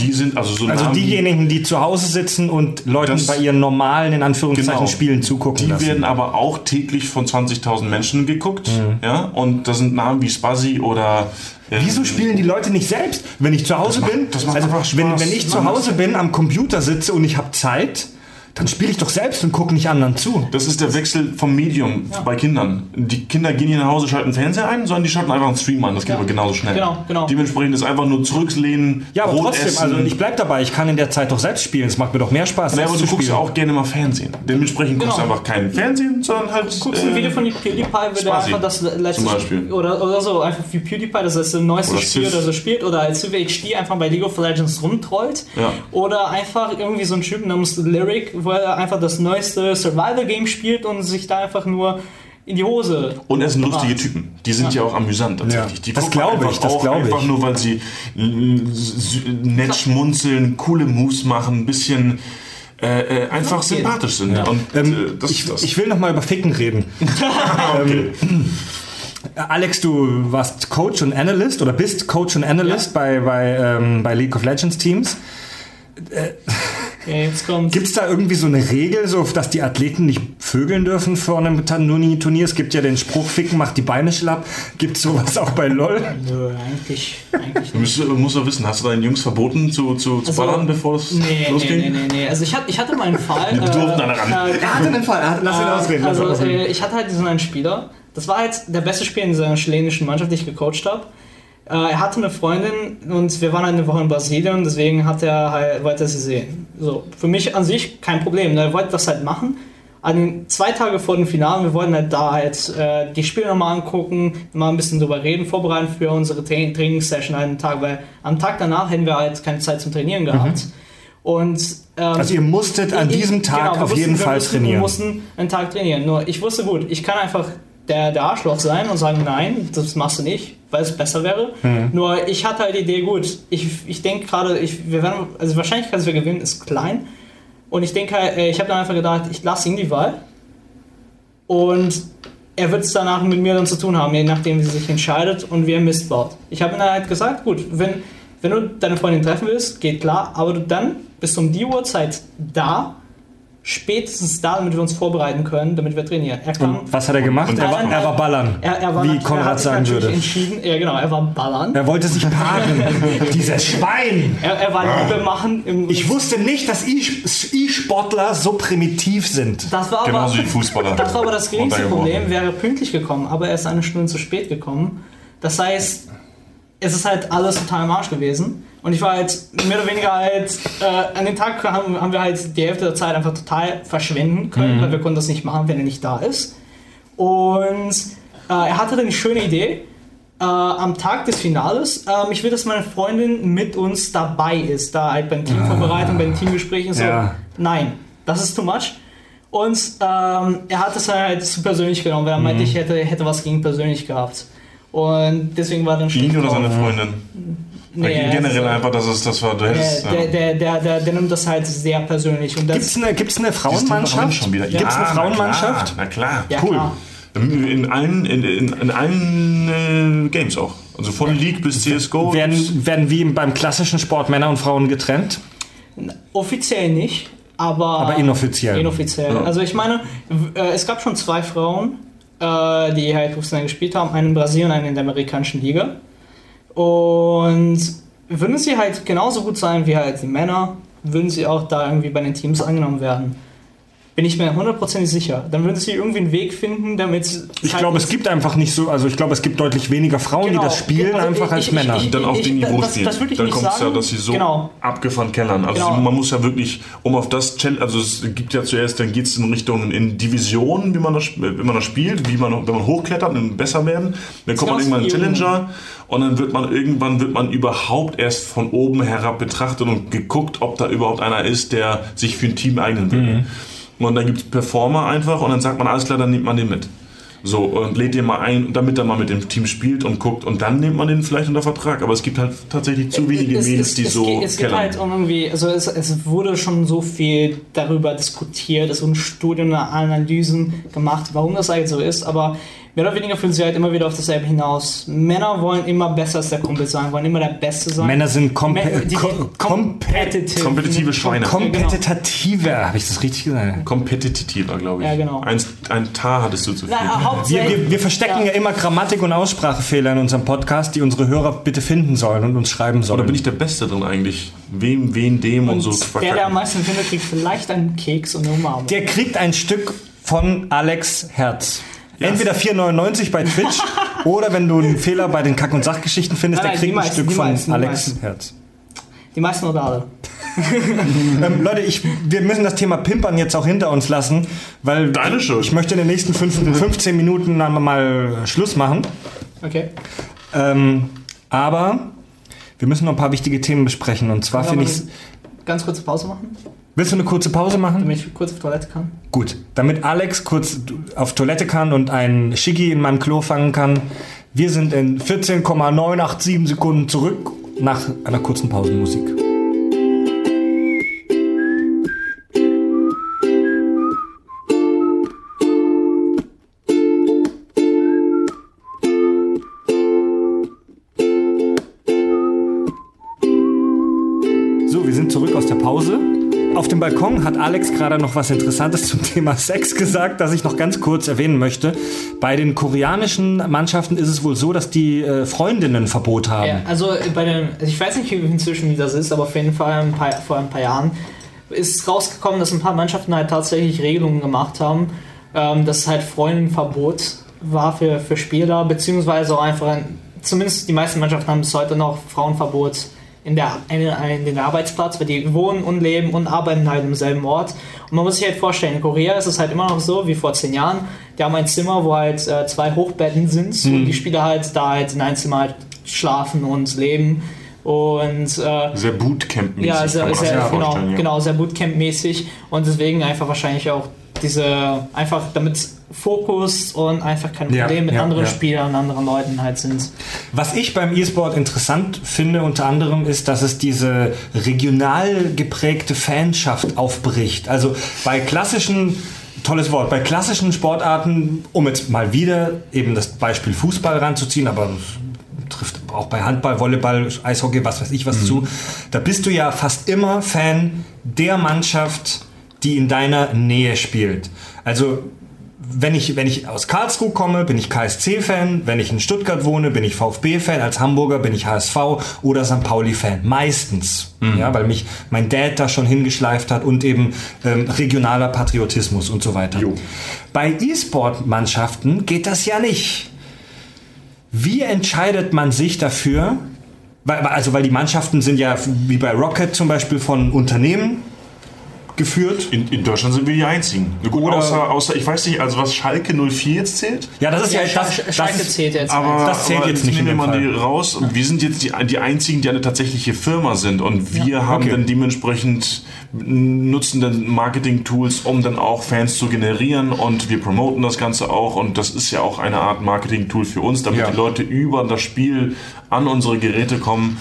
S2: die sind also so
S1: Also diejenigen, die zu Hause sitzen und Leuten
S2: Das-
S1: bei ihren normalen, in Anführungszeichen,
S2: Genau.
S1: Spielen zugucken
S2: Die
S1: lassen.
S2: werden aber auch täglich von 20.000 Menschen geguckt. Ja? Und da sind Namen wie Spazzy oder.
S1: Wieso spielen die Leute nicht selbst? Wenn ich zu Hause
S2: macht-
S1: bin,
S2: das macht
S1: also
S2: einfach
S1: wenn,
S2: Spaß.
S1: wenn ich zu. Hause bin, am Computer sitze und ich habe Zeit, dann spiele ich doch selbst und gucke nicht anderen zu.
S2: Das ist der Wechsel vom Medium bei Kindern. Die Kinder gehen hier nach Hause, schalten Fernseher ein, sondern die schalten einfach einen Stream an. Das geht
S3: Ja.
S2: aber genauso schnell.
S3: Genau, genau.
S2: Dementsprechend ist einfach nur zurücklehnen,
S1: Ja, aber
S2: Brot
S1: trotzdem,
S2: essen.
S1: also ich bleib dabei, ich kann in der Zeit doch selbst spielen. Es macht mir doch mehr Spaß,
S2: Ja, aber
S1: zu
S2: du guckst ja auch gerne mal Fernsehen. Dementsprechend guckst du
S3: Genau.
S2: einfach kein Fernsehen, sondern halt.
S3: Guckst ein
S2: äh,
S3: Video von PewDiePie, wird er
S2: Spazi,
S3: einfach das letzte
S2: zum Beispiel.
S3: Spiel, oder, oder so, einfach wie PewDiePie, das ist das neueste
S2: Oder
S3: Spiel
S2: Civ.
S3: oder so spielt, oder als Civ HD einfach bei League of Legends rumtrollt.
S2: Ja.
S3: Oder einfach irgendwie so ein Typ namens Lyric, wo er einfach das neueste Survival-Game spielt und sich da einfach nur in die Hose.
S2: Und es sind lustige. Typen. Die sind ja, auch amüsant tatsächlich.
S1: Ja.
S2: Die
S1: Das glaube ich,
S2: einfach
S1: das
S2: auch
S1: glaube ich.
S2: Einfach nur, weil sie äh, nett schmunzeln, coole Moves machen, ein bisschen äh, äh, einfach
S3: Okay.
S2: sympathisch sind. Und
S1: Ähm,
S2: äh, das
S1: ich,
S2: das.
S1: ich will noch mal über Ficken reden. <laughs>
S2: okay.
S1: Alex, du warst Coach und Analyst oder bist Coach und Analyst bei, bei, ähm, bei League of Legends Teams.
S3: Ja, jetzt.
S1: Gibt es da irgendwie so eine Regel, so dass die Athleten nicht vögeln dürfen vor einem Tanuni-Turnier? Es gibt ja den Spruch, Ficken macht die Beine schlapp. Gibt es sowas auch bei LOL?
S3: Nö, eigentlich, eigentlich
S2: Du
S3: nicht.
S2: musst, musst doch wissen, hast du deinen Jungs verboten zu, zu, zu
S3: Also,
S2: ballern, bevor es
S3: Nee, nee,
S2: losging?
S3: nee, nee, nee. Also ich, hatte, ich hatte mal einen Fall. <laughs>
S2: Die durften alle ran.
S3: äh,
S1: Er hatte einen Fall, lass ihn ausreden. Lass
S3: Also,
S1: ausreden.
S3: äh, ich hatte halt diesen einen Spieler. Das war halt der beste Spieler in dieser chilenischen Mannschaft, die ich gecoacht habe. Äh, er hatte eine Freundin und wir waren eine Woche in Brasilien, deswegen hat er halt, wollte er sie sehen. So, für mich an sich kein Problem. ne? Er wollte das halt machen. An zwei Tage vor dem Finale, wir wollten halt da halt äh, die Spiele nochmal angucken, mal ein bisschen drüber reden, vorbereiten für unsere Tra Trainingssession einen Tag, weil am Tag danach hätten wir halt keine Zeit zum Trainieren gehabt. Und ähm,
S1: Also ihr musstet an
S3: ich-
S1: diesem Tag
S3: genau, wir
S1: auf
S3: mussten-
S1: jeden
S3: wir
S1: Fall
S3: mussten,
S1: trainieren.
S3: Wir mussten einen Tag trainieren. Nur ich wusste gut, ich kann einfach der, der Arschloch sein und sagen, nein, das machst du nicht, weil es besser wäre.
S1: Mhm.
S3: Nur ich hatte halt die Idee, gut, ich, ich denke gerade, ich, wir werden, also die Wahrscheinlichkeit, dass wir gewinnen, ist klein. Und ich denke halt, ich habe dann einfach gedacht, ich lasse ihm die Wahl. Und er wird es danach mit mir dann zu tun haben, je nachdem, wie sie sich entscheidet und wie er Mist baut. Ich habe ihm dann halt gesagt, gut, wenn, wenn du deine Freundin treffen willst, geht klar, aber du dann bist um die Uhrzeit da, spätestens da, damit wir uns vorbereiten können, damit wir trainieren. Er kam,
S1: Und was hat er gemacht? Er war, er war ballern,
S3: er, er war
S1: wie
S3: er
S1: Konrad sagen würde.
S3: entschieden, ja genau, er war ballern.
S1: Er wollte sich paaren. <laughs> Dieses Schwein!
S3: Er, er war Liebe machen. Im,
S1: Ich wusste nicht, dass E-Sportler so primitiv sind.
S3: das war aber,
S2: Genauso wie Fußballer.
S3: Das war aber das geringste. Problem, wäre pünktlich gekommen, aber er ist eine Stunde zu spät gekommen. Das heißt, es ist halt alles total im Arsch gewesen. Und ich war halt mehr oder weniger halt, äh, an dem Tag haben, haben wir halt die Hälfte der Zeit einfach total verschwenden können, weil wir konnten das nicht machen, wenn er nicht da ist. Und äh, er hatte dann die schöne Idee, äh, am Tag des Finales, ähm, ich will, dass meine Freundin mit uns dabei ist, da halt beim Teamvorbereitung, bei den Teamgesprächen so.
S1: Ja.
S3: Nein, das ist too much. Und ähm, er hat es halt zu persönlich genommen, weil er meinte, ich hätte, hätte was gegen persönlich gehabt. Und deswegen war dann.
S2: Ihn oder seine Freundin?
S3: Nee,
S2: Ja, generell
S3: also,
S2: einfach, dass es das war. Du hättest,
S3: der, der, der, der, der nimmt das halt sehr persönlich. Und das,
S1: Gibt's eine, gibt's eine Frauenmannschaft?
S2: schon wieder.
S1: Gibt's eine
S2: Ja,
S1: Frauenmannschaft?
S2: Na klar,
S3: Ja,
S2: na klar.
S3: klar.
S2: cool. In allen, in, in, in allen äh, Games auch. Also von League bis CSGO.
S1: Werden, werden wie beim klassischen Sport Männer und Frauen getrennt?
S3: offiziell nicht, aber,
S1: Aber inoffiziell.
S3: Inoffiziell.
S2: Ja.
S3: Also ich meine, äh, es gab schon zwei Frauen, äh, die halt professionell gespielt haben, eine in Brasilien und eine in der amerikanischen Liga. Und würden sie halt genauso gut sein wie halt die Männer, würden sie auch da irgendwie bei den Teams angenommen werden. Bin ich mir hundertprozentig sicher. Dann würden sie irgendwie einen Weg finden, damit es
S1: Ich
S3: halt
S1: glaube, es gibt einfach nicht so, also ich glaube, es gibt deutlich weniger Frauen,
S3: Genau.
S1: die das spielen,
S3: Also
S1: einfach
S3: ich-
S1: als
S3: ich-
S1: Männer.
S3: ich-
S2: die dann auf
S3: ich-
S2: dem Niveau
S3: das-
S2: spielen.
S3: das ich
S2: dann kommt es ja, dass sie so
S3: Genau.
S2: abgefahren kellern. Also
S3: Genau.
S2: man muss ja wirklich, um auf das Challenge, also es gibt ja zuerst, dann geht es in Richtung in Divisionen, wie man das, wenn man das spielt, wie man, wenn man hochklettert und besser werden. Dann kommt man irgendwann in Challenger und dann wird man irgendwann wird man überhaupt erst von oben herab betrachtet und geguckt, ob da überhaupt einer ist, der sich für ein Team eignen will. Und dann gibt es Performer einfach und dann sagt man, alles klar, dann nimmt man den mit. So, und lädt den mal ein, damit er mal mit dem Team spielt und guckt und dann nimmt man den vielleicht unter Vertrag. Aber es gibt halt tatsächlich zu wenige
S3: es,
S2: Mädels,
S3: es,
S2: die
S3: es,
S2: so
S3: geht- Es gibt
S2: kellern.
S3: halt irgendwie, also es, es wurde schon so viel darüber diskutiert, es wurden Studien und Analysen gemacht, warum das eigentlich so ist, aber mehr oder weniger führen sie halt immer wieder auf dasselbe hinaus. Männer wollen immer besser als der Kumpel sein, wollen immer der Beste sein.
S1: Männer sind kompe
S3: Me- die-
S1: kom
S3: competitive.
S2: Kompetitive Schweine.
S1: kompetitiver. Habe ich das richtig gesagt?
S2: Kompetitiver, glaube ich.
S3: Ja, genau.
S2: Ein, ein Tar hattest du zu viel.
S3: Na,
S1: Wir, wir, wir verstecken ja. immer Grammatik- und Aussprachefehler in unserem Podcast, die unsere Hörer bitte finden sollen und uns schreiben sollen.
S2: Oder bin ich der Beste drin eigentlich? Wem, wen, dem und, so.
S3: und der, der am meisten findet, kriegt vielleicht einen Keks und eine Umarmung.
S1: Der kriegt ein Stück von Alex Herz. Entweder 4,99 bei Twitch <laughs> oder wenn du einen Fehler bei den Kack- und Sachgeschichten findest,
S3: Nein,
S1: der
S3: nein,
S1: kriegt
S3: die
S1: ein
S3: meisten,
S1: Stück von
S3: meisten,
S1: Alex
S3: meisten.
S1: Herz.
S3: Die meisten oder alle. <laughs>
S1: Ähm, Leute, ich, wir müssen das Thema Pimpern jetzt auch hinter uns lassen, weil
S2: Deine Schuld.
S1: ich möchte in den nächsten fünf, 15 Minuten dann mal Schluss machen.
S3: Okay.
S1: Ähm, aber wir müssen noch ein paar wichtige Themen besprechen. Und zwar finde ich.
S3: Ganz kurze Pause machen,
S1: Willst du eine kurze Pause machen?
S3: damit ich kurz auf Toilette kann.
S1: Gut, damit Alex kurz auf Toilette kann und ein Schiggi in meinem Klo fangen kann. Wir sind in 14,987 Sekunden zurück nach einer kurzen Pausenmusik. Dem Balkon hat Alex gerade noch was Interessantes zum Thema Sex gesagt, das ich noch ganz kurz erwähnen möchte. Bei den koreanischen Mannschaften ist es wohl so, dass die äh, Freundinnen Verbot haben.
S3: Ja, also bei den, also ich weiß nicht, inzwischen wie das ist, aber auf jeden Fall ein paar, vor ein paar Jahren ist rausgekommen, dass ein paar Mannschaften halt tatsächlich Regelungen gemacht haben, ähm, dass halt Freundenverbot war für, für Spieler, beziehungsweise auch einfach, ein, zumindest die meisten Mannschaften haben bis heute noch Frauenverbot in der, in, in den Arbeitsplatz, weil die wohnen und leben und arbeiten halt im selben Ort. Und man muss sich halt vorstellen, in Korea ist es halt immer noch so, wie vor zehn Jahren, die haben ein Zimmer, wo halt äh, zwei Hochbetten sind und die Spieler halt da halt in einem Zimmer halt schlafen und leben. Und äh,
S2: Sehr Bootcamp-mäßig.
S3: ja, sehr, sehr, genau,
S2: ja.
S3: genau, sehr Bootcamp-mäßig und deswegen einfach wahrscheinlich auch diese, einfach damit Fokus und einfach kein
S1: Ja,
S3: Problem mit
S1: ja,
S3: anderen
S1: ja.
S3: Spielern, anderen Leuten halt sind.
S1: Was ich beim E-Sport interessant finde, unter anderem, ist, dass es diese regional geprägte Fanschaft aufbricht. Also bei klassischen, tolles Wort, bei klassischen Sportarten, um jetzt mal wieder eben das Beispiel Fußball ranzuziehen, aber das trifft auch bei Handball, Volleyball, Eishockey, was weiß ich was zu, da bist du ja fast immer Fan der Mannschaft, die in deiner Nähe spielt. Also wenn ich, wenn ich aus Karlsruhe komme, bin ich KSC-Fan. Wenn ich in Stuttgart wohne, bin ich VfB-Fan. Als Hamburger bin ich HSV oder St. Pauli-Fan. Meistens. Ja, weil mich mein Dad da schon hingeschleift hat und eben ähm, regionaler Patriotismus und so weiter.
S2: Jo.
S1: Bei E-Sport-Mannschaften geht das ja nicht. Wie entscheidet man sich dafür? Weil, also, weil die Mannschaften sind ja wie bei Rocket zum Beispiel von Unternehmen geführt.
S2: In, in Deutschland sind wir die Einzigen. Gut,
S1: Oder-
S2: außer, außer, ich weiß nicht, also was Schalke 04 jetzt zählt.
S1: Ja, das ist ja,
S3: Ja,
S1: das,
S3: Sch-
S1: das,
S3: Schalke zählt jetzt.
S2: Aber,
S1: Das zählt
S2: aber
S1: jetzt nicht
S2: nehmen wir mal die raus. Wir sind jetzt die, die Einzigen, die eine tatsächliche Firma sind. Und wir haben
S1: okay.
S2: dann dementsprechend nutzen dann Marketing-Tools, um dann auch Fans zu generieren. Und wir promoten das Ganze auch. Und das ist ja auch eine Art Marketing-Tool für uns, damit
S1: Ja.
S2: die Leute über das Spiel an unsere Geräte kommen.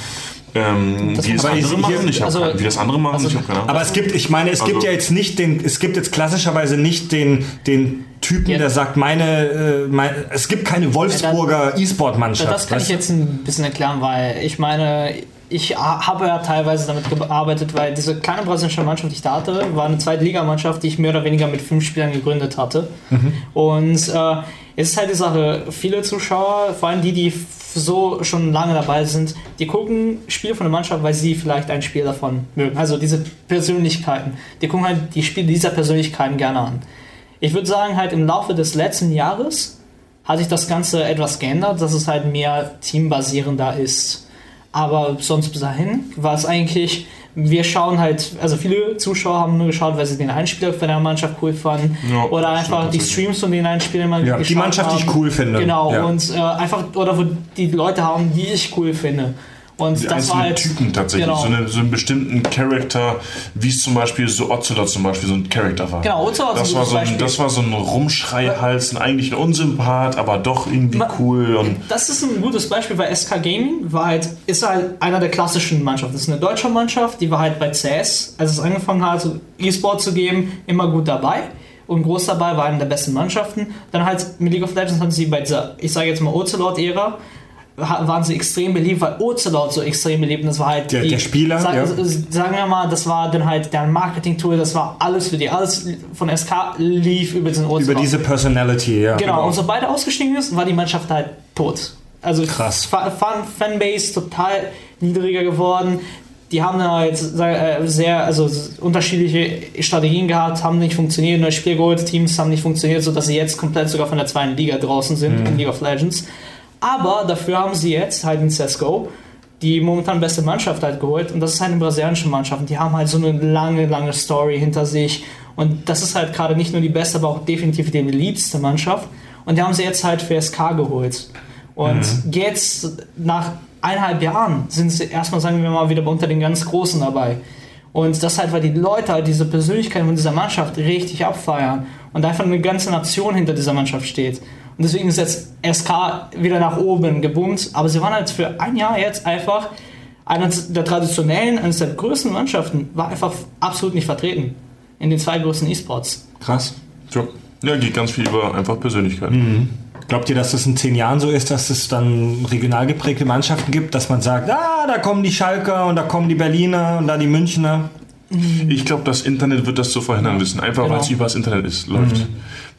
S2: Ähm,
S3: Das
S2: wie, das
S1: aber
S2: andere machen, ich
S3: also-
S2: keine, wie das andere machen,
S3: also-
S2: ich habe keine Ahnung.
S1: Aber es gibt, ich meine, es gibt
S2: Also-
S1: ja jetzt nicht den, es gibt jetzt klassischerweise nicht den, den Typen,
S3: Ja.
S1: der sagt, meine, äh, mein, es gibt keine Wolfsburger E-Sport-Mannschaft.
S3: Das kann ich
S1: weißt du?
S3: jetzt ein bisschen erklären, weil ich meine, ich ha- habe ja teilweise damit gearbeitet, weil diese kleine brasilianische Mannschaft, die ich da hatte, war eine Zweitligamannschaft, die ich mehr oder weniger mit fünf Spielern gegründet hatte. Und äh, ist halt die Sache, viele Zuschauer, vor allem die, die so schon lange dabei sind, die gucken Spiele von der Mannschaft, weil sie vielleicht ein Spiel davon mögen. Also diese Persönlichkeiten. Die gucken halt die Spiele dieser Persönlichkeiten gerne an. Ich würde sagen, halt im Laufe des letzten Jahres hat sich das Ganze etwas geändert, dass es halt mehr teambasierender ist. Aber sonst bis dahin war es eigentlich, wir schauen halt, also viele Zuschauer haben nur geschaut, weil sie den Einspieler von der Mannschaft cool fanden.
S2: Ja,
S3: oder einfach die. Streams von den Einspielern mal
S1: Ja, die Mannschaft, die ich
S3: haben.
S1: cool finde.
S3: Genau,
S1: Ja.
S3: und äh, einfach, oder wo die Leute haben, die ich cool finde. Und
S2: Die
S3: das war
S2: einzelnen
S3: halt.
S2: Typen tatsächlich.
S3: Genau.
S2: So, eine, so einen bestimmten Charakter, wie es zum Beispiel so Ocelot zum Beispiel so ein Charakter war.
S3: Genau, Ocelot
S2: das war so ein. Das war so ein Rumschreihals, eigentlich ein Unsympath, aber doch irgendwie
S3: Ma-
S2: cool. Und
S3: Das ist ein gutes Beispiel, weil SK Gaming war halt, ist halt einer der klassischen Mannschaften. Das ist eine deutsche Mannschaft, die war halt bei CS, als es angefangen hat, so E-Sport zu geben, immer gut dabei. und groß dabei, war eine der besten Mannschaften. Dann halt mit League of Legends hatten sie bei dieser, ich sage jetzt mal Ocelot-Ära, waren sie extrem beliebt, weil Ocelot so extrem beliebt und das war halt
S1: Der-
S3: die,
S1: der Spieler,
S3: sag,
S1: ja.
S3: sagen wir mal, das war dann halt deren Marketing-Tool, das war alles für die, alles von SK lief über den Ocelot.
S1: Über diese Personality, ja.
S3: Genau, und sobald er ausgestiegen ist, war die Mannschaft halt tot. Also
S1: Krass.
S3: Fa- Fan Fanbase total niedriger geworden. Die haben dann halt äh, sehr, also unterschiedliche Strategien gehabt, haben nicht funktioniert, neue Spiel geholt, Teams haben nicht funktioniert, sodass sie jetzt komplett sogar von der zweiten Liga draußen sind in League of Legends. Aber dafür haben sie jetzt halt in CSGO die momentan beste Mannschaft halt geholt. Und das ist halt eine brasilianische Mannschaft. Und die haben halt so eine lange, lange Story hinter sich. Und das ist halt gerade nicht nur die beste, aber auch definitiv die liebste Mannschaft. Und die haben sie jetzt halt für SK geholt. Und jetzt nach eineinhalb Jahren sind sie erstmal, sagen wir mal, wieder unter den ganz Großen dabei. Und das halt, weil die Leute halt diese Persönlichkeit von dieser Mannschaft richtig abfeiern und einfach eine ganze Nation hinter dieser Mannschaft steht. Und deswegen ist jetzt SK wieder nach oben geboomt, aber sie waren halt für ein Jahr jetzt einfach eines der traditionellen, eines der größten Mannschaften, war einfach absolut nicht vertreten in den zwei größten E-Sports.
S1: Krass.
S2: Tja. Ja, geht ganz viel über einfach Persönlichkeit.
S1: Glaubt ihr, dass das in zehn Jahren so ist, dass es dann regional geprägte Mannschaften gibt, dass man sagt, ah, da kommen die Schalker und da kommen die Berliner und da die Münchner?
S2: Ich glaube, das Internet wird das zu verhindern wissen, einfach
S3: Genau.
S2: weil es übers Internet ist, läuft.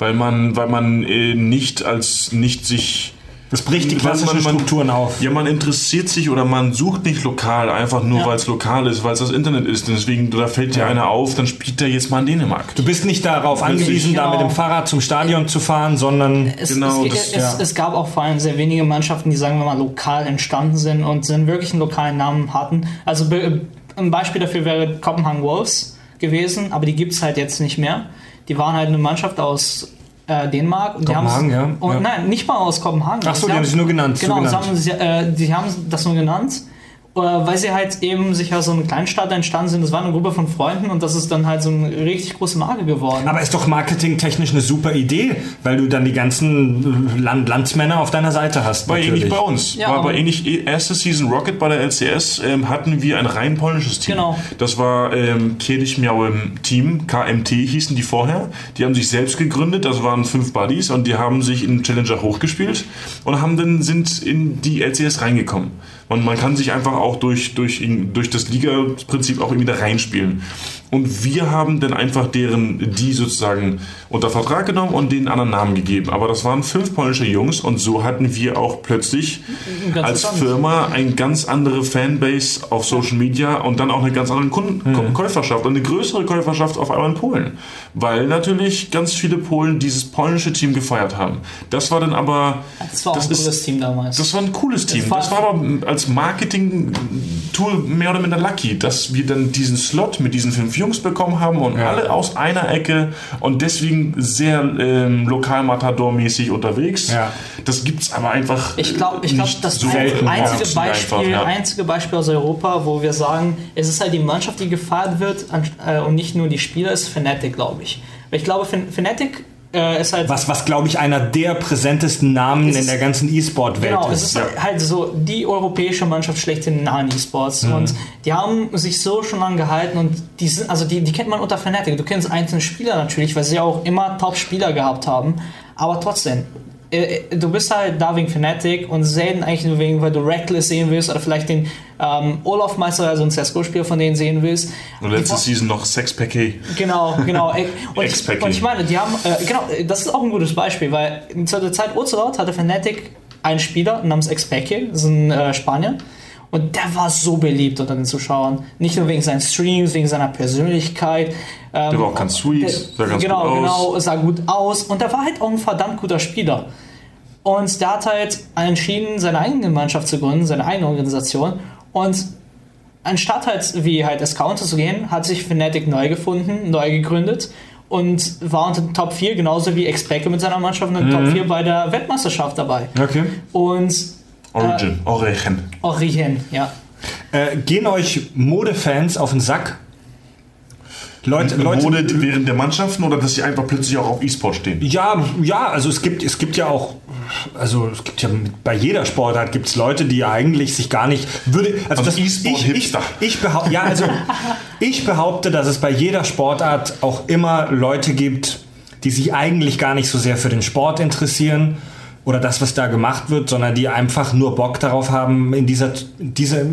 S2: Weil man, weil man äh, nicht als nicht sich
S1: Das bricht die klassischen
S2: man- man-
S1: Strukturen auf.
S2: Ja, man interessiert sich oder man sucht nicht lokal, einfach nur
S3: Ja.
S2: weil es lokal ist, weil es das Internet ist. Und deswegen, da fällt dir einer auf, dann spielt der jetzt mal in Dänemark.
S1: Du bist nicht darauf angewiesen, da
S3: Genau.
S1: mit dem Fahrrad zum Stadion zu fahren, sondern
S3: Es,
S2: Genau,
S3: es,
S2: das-
S3: es,
S1: ja.
S3: es gab auch vor allem sehr wenige Mannschaften, die, sagen wir mal, lokal entstanden sind und einen wirklichen lokalen Namen hatten. Also be- ein Beispiel dafür wäre Copenhagen Wolves gewesen, aber die gibt es halt jetzt nicht mehr. Die waren halt eine Mannschaft aus äh, Dänemark. Und
S1: Kopenhagen,
S3: die
S1: ja,
S3: Und
S1: ja.
S3: Nein, nicht mal aus Kopenhagen.
S1: Ach so,
S3: Sie
S1: die haben sich nur genannt, so
S3: Genau,
S1: genannt.
S3: Sie haben, äh, die haben das nur genannt. Äh, Weil sie halt eben sich aus so einem Kleinstadt entstanden sind. Das war eine Gruppe von Freunden und das ist dann halt so eine richtig große Marke geworden.
S1: Aber ist doch marketingtechnisch eine super Idee, weil du dann die ganzen Land Landsmänner auf deiner Seite hast.
S2: War
S1: natürlich.
S2: ähnlich bei uns.
S3: Ja,
S2: war
S3: aber-
S2: aber ähnlich, eh, erste Season Rocket bei der LCS ähm, hatten wir ein rein polnisches Team.
S3: Genau.
S2: Das war ähm, Kielich Miałem Team, KMT hießen die vorher. Die haben sich selbst gegründet, das waren fünf Buddies und die haben sich in Challenger hochgespielt und haben dann sind in die LCS reingekommen. Und man kann sich einfach auch durch, durch, durch das Liga-Prinzip auch irgendwie da reinspielen. Und wir haben dann einfach deren, die sozusagen unter Vertrag genommen und denen anderen Namen gegeben. Aber das waren fünf polnische Jungs und so hatten wir auch plötzlich als
S3: interessant.
S2: Firma eine ganz andere Fanbase auf Social Media und dann auch eine ganz andere Kunden
S3: Mhm.
S2: Käuferschaft und eine größere Käuferschaft auf einmal in Polen. Weil natürlich ganz viele Polen dieses polnische Team gefeiert haben. Das war dann aber.
S3: das war auch ein
S2: ist-
S3: cooles Team damals.
S2: das war ein cooles Team.
S3: war-
S2: Das war aber als Marketing-Tool mehr oder minder lucky, dass wir dann diesen Slot mit diesen fünf Jungs bekommen haben und
S1: Ja.
S2: alle aus einer Ecke und deswegen sehr ähm, lokal-Matador-mäßig unterwegs.
S1: Ja.
S2: Das gibt's aber einfach
S3: Ich glaube, ich glaub, das
S2: so
S3: einzige, Beispiel,
S2: einfach, ja.
S3: einzige Beispiel aus Europa, wo wir sagen, es ist halt die Mannschaft, die gefeiert wird äh, und nicht nur die Spieler, ist Fnatic, glaube ich. Ich glaube, Fnatic äh, ist halt.
S1: Was, was glaube ich, einer der präsentesten Namen in
S3: ist-
S1: der ganzen E-Sport-Welt
S3: Genau, es
S1: ist.
S3: ist halt so die europäische Mannschaft schlechthin in nahen E-Sports.
S1: Mhm.
S3: Und die haben sich so schon lange gehalten und die sind, also die, die kennt man unter Fnatic. Du kennst einzelne Spieler natürlich, weil sie ja auch immer Top-Spieler gehabt haben. Aber trotzdem, du bist halt da wegen Fnatic und selten eigentlich nur wegen, weil du Reckless sehen willst oder vielleicht den ähm, Olaf Meister, also ein CSGO-Spieler von denen sehen willst.
S2: Und letzte
S3: Die-
S2: Season noch Sexpack
S3: Genau, genau. <laughs> Und ich, und ich meine, die haben, äh, genau, das ist auch ein gutes Beispiel, weil zu der Zeit Ocelot hatte Fnatic einen Spieler namens Expecke, das ist ein äh, Spanier. Und der war so beliebt unter den Zuschauern. Nicht nur wegen seinen Streams, wegen seiner Persönlichkeit. Ähm,
S2: Der war auch ganz sweet, sah ganz
S3: genau,
S2: gut aus.
S3: genau, sah gut aus. Und der war halt auch ein verdammt guter Spieler. Und der hat halt entschieden, seine eigene Mannschaft zu gründen, seine eigene Organisation. Und anstatt halt wie halt SK unterzugehen, hat sich Fnatic neu gefunden, neu gegründet und war unter den Top 4, genauso wie Expecke mit seiner Mannschaft in den Top 4 bei der Weltmeisterschaft dabei.
S1: Okay.
S3: Und
S2: Origin, Origin.
S3: Origin, ja.
S1: Äh, gehen euch Modefans auf den Sack? Leute, Leute,
S2: Mode während der Mannschaften oder dass sie einfach plötzlich auch auf E-Sport stehen?
S1: Ja, ja, also es gibt, es gibt ja auch, also es gibt ja bei jeder Sportart gibt es Leute, die eigentlich sich gar nicht würde. Also,
S2: Also
S1: das
S2: E-Sport
S1: ich, ich,
S2: Hipster.
S1: ich behaupte, ja, also <laughs> ich behaupte, dass es bei jeder Sportart auch immer Leute gibt, die sich eigentlich gar nicht so sehr für den Sport interessieren oder das, was da gemacht wird, sondern die einfach nur Bock darauf haben, in dieser, diese,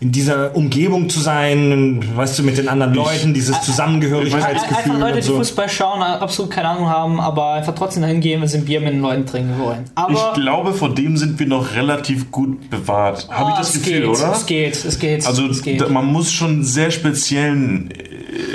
S1: in dieser Umgebung zu sein, weißt du, mit den anderen Leuten, dieses Zusammengehörigkeitsgefühl
S3: Einfach Leute,
S1: und
S3: die
S1: so.
S3: Fußball schauen, absolut keine Ahnung haben, aber einfach trotzdem dahin gehen, wenn sie ein Bier mit den Leuten trinken wollen.
S2: Ich
S3: Aber
S2: glaube, vor dem sind wir noch relativ gut bewahrt. Habe ich
S3: Ah,
S2: das Gefühl,
S3: geht,
S2: oder?
S3: Es geht, es geht.
S2: Also
S3: es geht.
S2: man muss schon sehr speziellen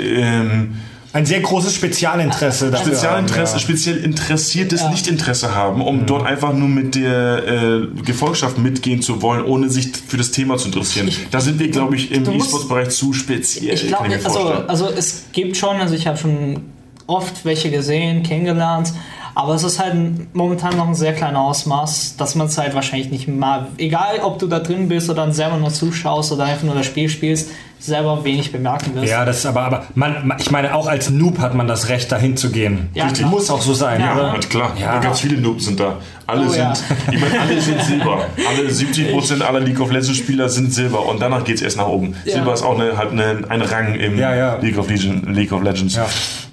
S2: ähm,
S1: Ein sehr großes Spezialinteresse dafür
S2: Spezialinteresse,
S1: haben,
S2: speziell interessiertes
S3: Ja.
S2: Nichtinteresse haben, um dort einfach nur mit der äh, Gefolgschaft mitgehen zu wollen, ohne sich für das Thema zu interessieren. da sind wir, glaube ich, im E-Sports-Bereich zu speziell.
S3: Ich glaube,
S2: ich
S3: also, also es gibt schon, also ich habe schon oft welche gesehen, kennengelernt, aber es ist halt momentan noch ein sehr kleiner Ausmaß, dass man es halt wahrscheinlich nicht mal, egal ob du da drin bist oder dann selber nur zuschaust oder einfach nur das Spiel spielst, selber wenig bemerken wirst.
S1: Ja, das ist aber, aber man, ich meine, auch als Noob hat man das Recht, dahin zu gehen.
S3: Ja,
S1: Richtig.
S3: klar.
S1: Muss auch so sein,
S3: Ja.
S1: oder?
S2: Ja, klar,
S1: Ja.
S2: ganz viele Noobs sind da. Alle
S3: Oh,
S2: sind,
S3: ja.
S2: ich meine, alle sind Silber. Alle 70% aller League of Legends Spieler sind Silber und danach geht es erst nach oben.
S3: Ja.
S2: Silber ist auch eine, halt eine, ein Rang im
S1: Ja, ja.
S2: League, of Legion, League of Legends.
S1: Ja.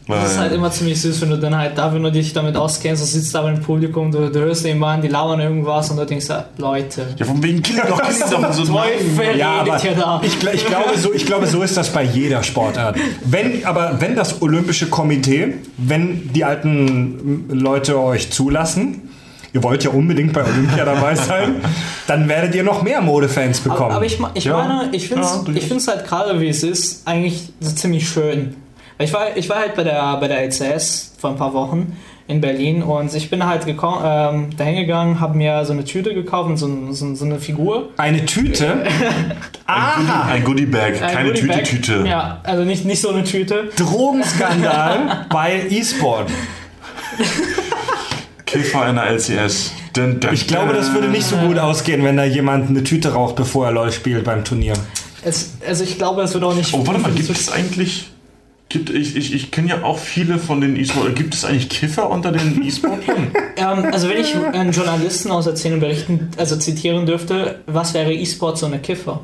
S3: Das ist halt immer ziemlich süß, wenn du dann halt da, wenn du dich damit auskennst, du sitzt da im Publikum, du, du hörst den Mann, die lauern irgendwas und du denkst, Leute,
S2: ja, von wegen Kill doch, kill doch. So,
S3: Teufel
S1: Ja, aber ich, ich, glaube, so, ich glaube, so ist das bei jeder Sportart. Wenn, aber wenn das Olympische Komitee, wenn die alten Leute euch zulassen, ihr wollt ja unbedingt bei Olympia dabei sein, dann werdet ihr noch mehr Modefans bekommen.
S3: Aber, aber ich, ich
S1: Ja.
S3: meine, ich finde es
S2: Ja, durchaus.
S3: ich find's halt gerade, wie es ist, eigentlich so ziemlich schön. Ich war, ich war halt bei der, bei der LCS vor ein paar Wochen in Berlin und ich bin halt gekommen, ähm, dahin gegangen, habe mir so eine Tüte gekauft und so, so, so eine Figur.
S1: Eine Tüte? <laughs> Aha!
S2: Ein Goodie Bag,
S3: Ein
S2: keine
S3: Goodie Bag.
S2: Tüte-Tüte.
S3: Ja, also nicht, nicht so eine Tüte.
S1: Drogenskandal <laughs> bei E-Sport. <laughs>
S2: Kiffer in der LCS. Dun, dun,
S1: Ich glaube, das würde nicht so gut ausgehen, wenn da jemand eine Tüte raucht, bevor er LOL spielt beim Turnier.
S3: Es, also ich glaube, es wird auch nicht...
S2: Oh, warte mal, gibt es eigentlich. Gibt, ich ich, ich kenne ja auch viele von den E-Sport. Gibt es eigentlich Kiffer unter den <laughs> E-Sportlern?
S3: Ähm, also wenn ich einen Journalisten aus Erzählung berichten, also zitieren dürfte, was wäre E-Sport so eine Kiffer?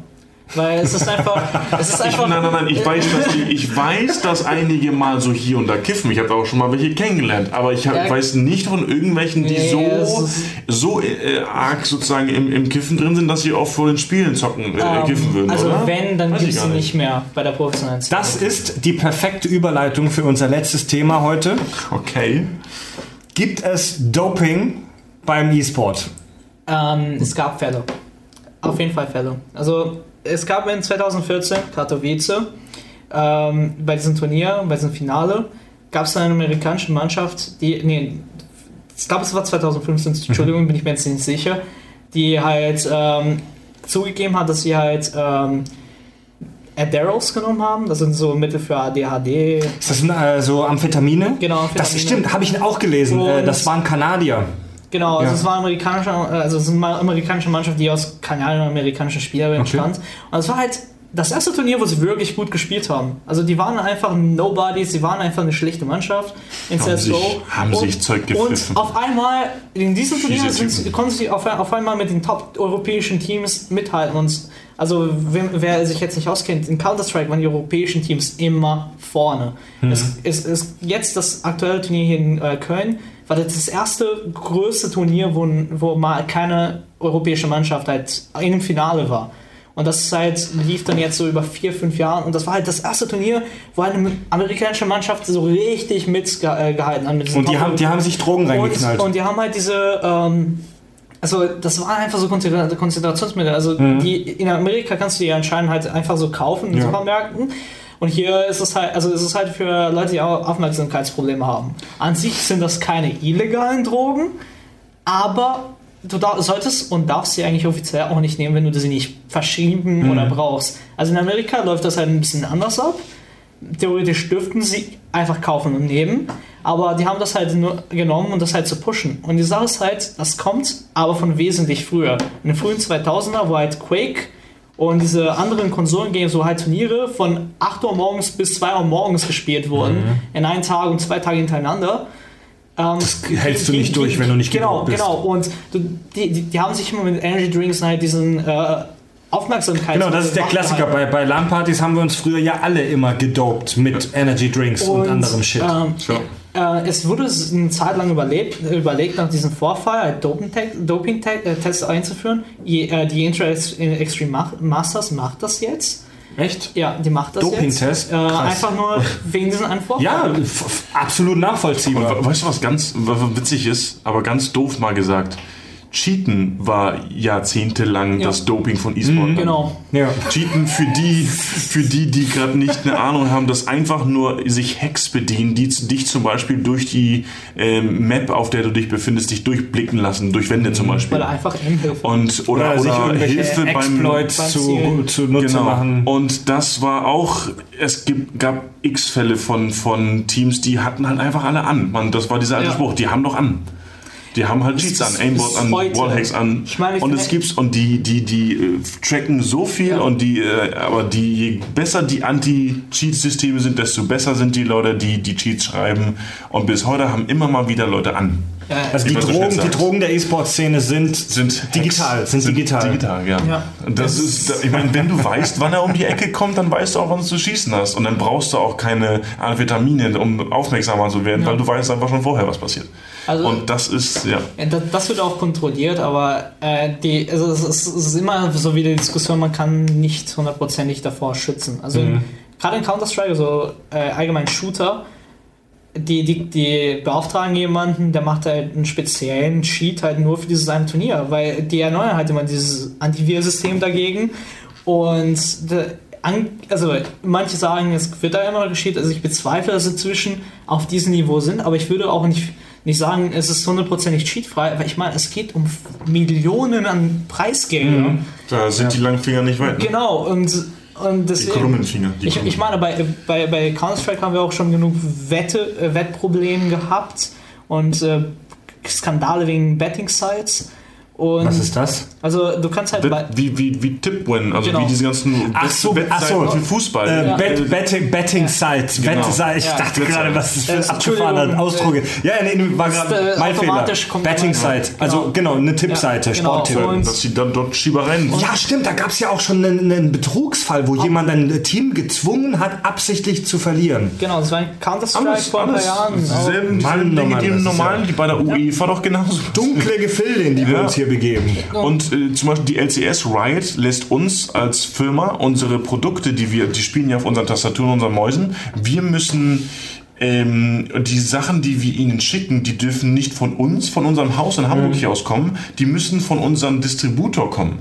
S3: Weil es ist einfach... Es ist
S2: Ich,
S3: einfach
S2: nein, nein, nein, ich weiß, dass die, ich weiß, dass einige mal so hier und da kiffen. Ich habe auch schon mal welche kennengelernt. Aber ich hab,
S3: Ja.
S2: weiß nicht von irgendwelchen, die
S3: Nee,
S2: so, so äh, arg sozusagen im, im Kiffen drin sind, dass sie auch vor den Spielen zocken, äh,
S3: Ähm,
S2: kiffen würden,
S3: Also
S2: oder?
S3: wenn, dann gibt
S2: ich
S3: es sie nicht mehr bei der professionellen.
S1: Das ist die perfekte Überleitung für unser letztes Thema heute.
S2: Okay.
S1: Gibt es Doping beim E-Sport?
S3: Ähm, es gab Fälle. Auf jeden Fall Fälle. Also es gab in 2014 Katowice ähm, bei diesem Turnier, bei diesem Finale, gab es eine amerikanische Mannschaft, die, nee, ich glaube es war 2015, Entschuldigung, bin ich mir jetzt nicht sicher, die halt ähm, zugegeben hat, dass sie halt ähm, Adderalls genommen haben. Das sind so Mittel für ADHD.
S1: Das äh, so Amphetamine?
S3: Genau,
S1: Das
S3: Amphetamine.
S1: stimmt, habe ich auch gelesen.
S3: Und-
S1: Äh, das waren Kanadier.
S3: Genau, also
S1: Ja.
S3: es war amerikanische, also es ist eine amerikanische Mannschaft, die aus Kanadiern und amerikanischen Spielern entstand. Und es war halt das erste Turnier, wo sie wirklich gut gespielt haben. Also die waren einfach Nobodies, sie waren einfach eine schlechte Mannschaft in
S2: Haben
S3: CSGO.
S2: sich- haben
S3: und,
S2: sich Zeug gepfiffen.
S3: Und auf einmal, in diesem Turnier konnten sie auf, auf einmal mit den top-europäischen Teams mithalten. Und also wer, wer sich jetzt nicht auskennt, in Counter-Strike waren die europäischen Teams immer vorne. Es, es ist jetzt das aktuelle Turnier hier in äh, Köln, war das das erste größte Turnier, wo, wo mal keine europäische Mannschaft halt im Finale war. Und das halt lief dann jetzt so über vier, fünf Jahre. Und das war halt das erste Turnier, wo eine amerikanische Mannschaft so richtig mitgehalten hat. Mit
S1: Und die haben, die haben sich Drogen reingeknallt.
S3: und, und die haben halt diese, ähm, also das waren einfach so Konzentra- Konzentrationsmittel. Also die in Amerika kannst du die anscheinend halt einfach so kaufen in
S1: Ja.
S3: Supermärkten. Und hier ist es halt, also es ist halt für Leute, die auch Aufmerksamkeitsprobleme haben. An sich sind das keine illegalen Drogen, aber du dar- solltest und darfst sie eigentlich offiziell auch nicht nehmen, wenn du sie nicht verschrieben oder brauchst. Also in Amerika läuft das halt ein bisschen anders ab. Theoretisch dürften sie einfach kaufen und nehmen, aber die haben das halt nur genommen, um das halt zu pushen. Und die Sache ist halt, das kommt aber von wesentlich früher. In den frühen 2000er, wo halt Quake und diese anderen Konsolengames, wo halt Turniere von 8 Uhr morgens bis 2 Uhr morgens gespielt wurden, in einem Tag und zwei Tage hintereinander. Ähm,
S1: Das hältst du nicht durch, wenn du nicht
S3: Genau,
S1: bist.
S3: genau. Und du, die, die, die haben sich immer mit Energy Drinks halt diesen äh, Aufmerksamkeit.
S1: Genau, das ist der Klassiker. Bei, bei LAN-Partys haben wir uns früher ja alle immer gedopt mit Energy Drinks und, anderem Shit.
S3: Ähm,
S2: Ja.
S3: Äh, es wurde eine Zeit lang überlebt, überlegt, nach diesem Vorfall ein Doping-Tests Doping Tests einzuführen. Die, äh, die Intra Extreme Mach- Masters macht das jetzt.
S1: Echt?
S3: Ja, die macht das
S1: Doping-Test?
S3: jetzt. Äh, einfach nur wegen diesem einen Vorfall.
S1: Ja, absolut
S2: Und
S1: nachvollziehbar.
S2: we- weißt du, was ganz was witzig ist, aber ganz doof mal gesagt? Cheaten war jahrzehntelang
S3: Ja.
S2: das Doping von E-Sport.
S3: Genau.
S1: Ja.
S2: Cheaten für die, für die, die gerade nicht eine Ahnung haben, dass einfach nur sich Hacks bedienen, die dich zum Beispiel durch die ähm, Map, auf der du dich befindest, dich durchblicken lassen, durch Wände zum Beispiel.
S3: Weil er einfach M-Hilfe.
S2: Und, oder,
S1: Oder,
S2: oder Hilfe beim
S1: Exploits zu, zu Nutze
S2: Genau.
S1: machen.
S2: Und das war auch, es gibt, gab x Fälle von, von Teams, die hatten halt einfach alle an. Man, das war dieser alte
S3: Ja.
S2: Spruch, die haben doch an. Die haben halt Cheats an, Aimbot
S3: ist
S2: an, Wallhacks an.
S3: Ich meine, ich
S2: und es gibt's und die, die, die äh, tracken so viel
S3: Ja.
S2: und die, äh, aber die, je besser die Anti-Cheat-Systeme sind, desto besser sind die Leute, die die Cheats schreiben. Und bis heute haben immer mal wieder Leute an.
S3: Ja,
S1: Also die Drogen, die. Drogen der E-Sport-Szene sind,
S2: sind
S1: digital,
S2: Hacks,
S1: sind digital.
S2: Digital, ja.
S3: Ja.
S2: Das ist, ich meine, wenn du weißt, wann er um die Ecke kommt, dann weißt du auch, wann du zu schießen hast. Und dann brauchst du auch keine Amphetamine, um aufmerksamer zu werden, weil du weißt einfach schon vorher, was passiert.
S3: Also-
S2: Und das ist, ja.
S3: Ja, das, das wird auch kontrolliert, aber äh, die, also es, ist, es ist immer so wie die Diskussion, man kann nicht hundertprozentig davor schützen. Also in- gerade in Counter-Strike, also äh, allgemein Shooter, die, die, die beauftragen jemanden, der macht halt einen speziellen Cheat halt nur für dieses eine Turnier, weil die erneuern halt immer dieses Antivirsystem dagegen und de, an, also manche sagen, es wird da immer geschieht, also ich bezweifle, dass sie inzwischen auf diesem Niveau sind, aber ich würde auch nicht, nicht sagen, es ist hundertprozentig cheatfrei, weil ich meine, es geht um Millionen an Preisgeldern.
S2: Da sind die langen Finger nicht weit. Ne?
S3: Genau, und, und
S2: Die
S3: deswegen.
S2: krummen Finger. Die
S3: Ich, ich meine, bei, bei, bei Counter-Strike haben wir auch schon genug Wette, äh, Wettprobleme gehabt und äh, Skandale wegen Betting-Sites. Und
S1: Was ist das?
S3: Also du kannst halt
S2: Wett- wie, wie, wie Tipwin, also
S3: Genau.
S2: wie diese ganzen
S1: Ach so, ach so.
S2: Für Fußball.
S1: Äh,
S3: Ja.
S1: Bet, Betting, Betting Sites.
S2: Genau.
S1: Wette- ich
S3: Ja.
S1: dachte
S2: Wette-
S1: gerade, was ist das für
S3: Äh,
S1: ein abgefahrener Ausdruck? Ja, nee, nee, war
S3: ist,
S1: gerade
S3: äh,
S1: mein Fehler. Betting Site. Also genau, eine Tippseite,
S3: Ja, genau.
S1: Sporttipp.
S2: Dass sie dann dort Schiebereien.
S1: Ja, stimmt, da gab es ja auch schon einen, einen Betrugsfall, wo jemand ein Team gezwungen hat, absichtlich zu verlieren.
S3: genau, das war ein Counter-Strike
S2: alles,
S3: vor ein paar. Jahren.
S2: Dieselben,
S1: oh
S2: Dinge, die im
S1: ist
S2: normalen, die bei der UEFA doch genauso.
S1: Dunkle Gefilde, in die wir uns hier begeben.
S2: Und äh, zum Beispiel die LCS Riot lässt uns als Firma unsere Produkte, die wir, die spielen ja auf unseren Tastaturen, unseren Mäusen, wir müssen ähm, die Sachen, die wir ihnen schicken, die dürfen nicht von uns, von unserem Haus in Hamburg hier aus kommen, die müssen von unserem Distributor kommen.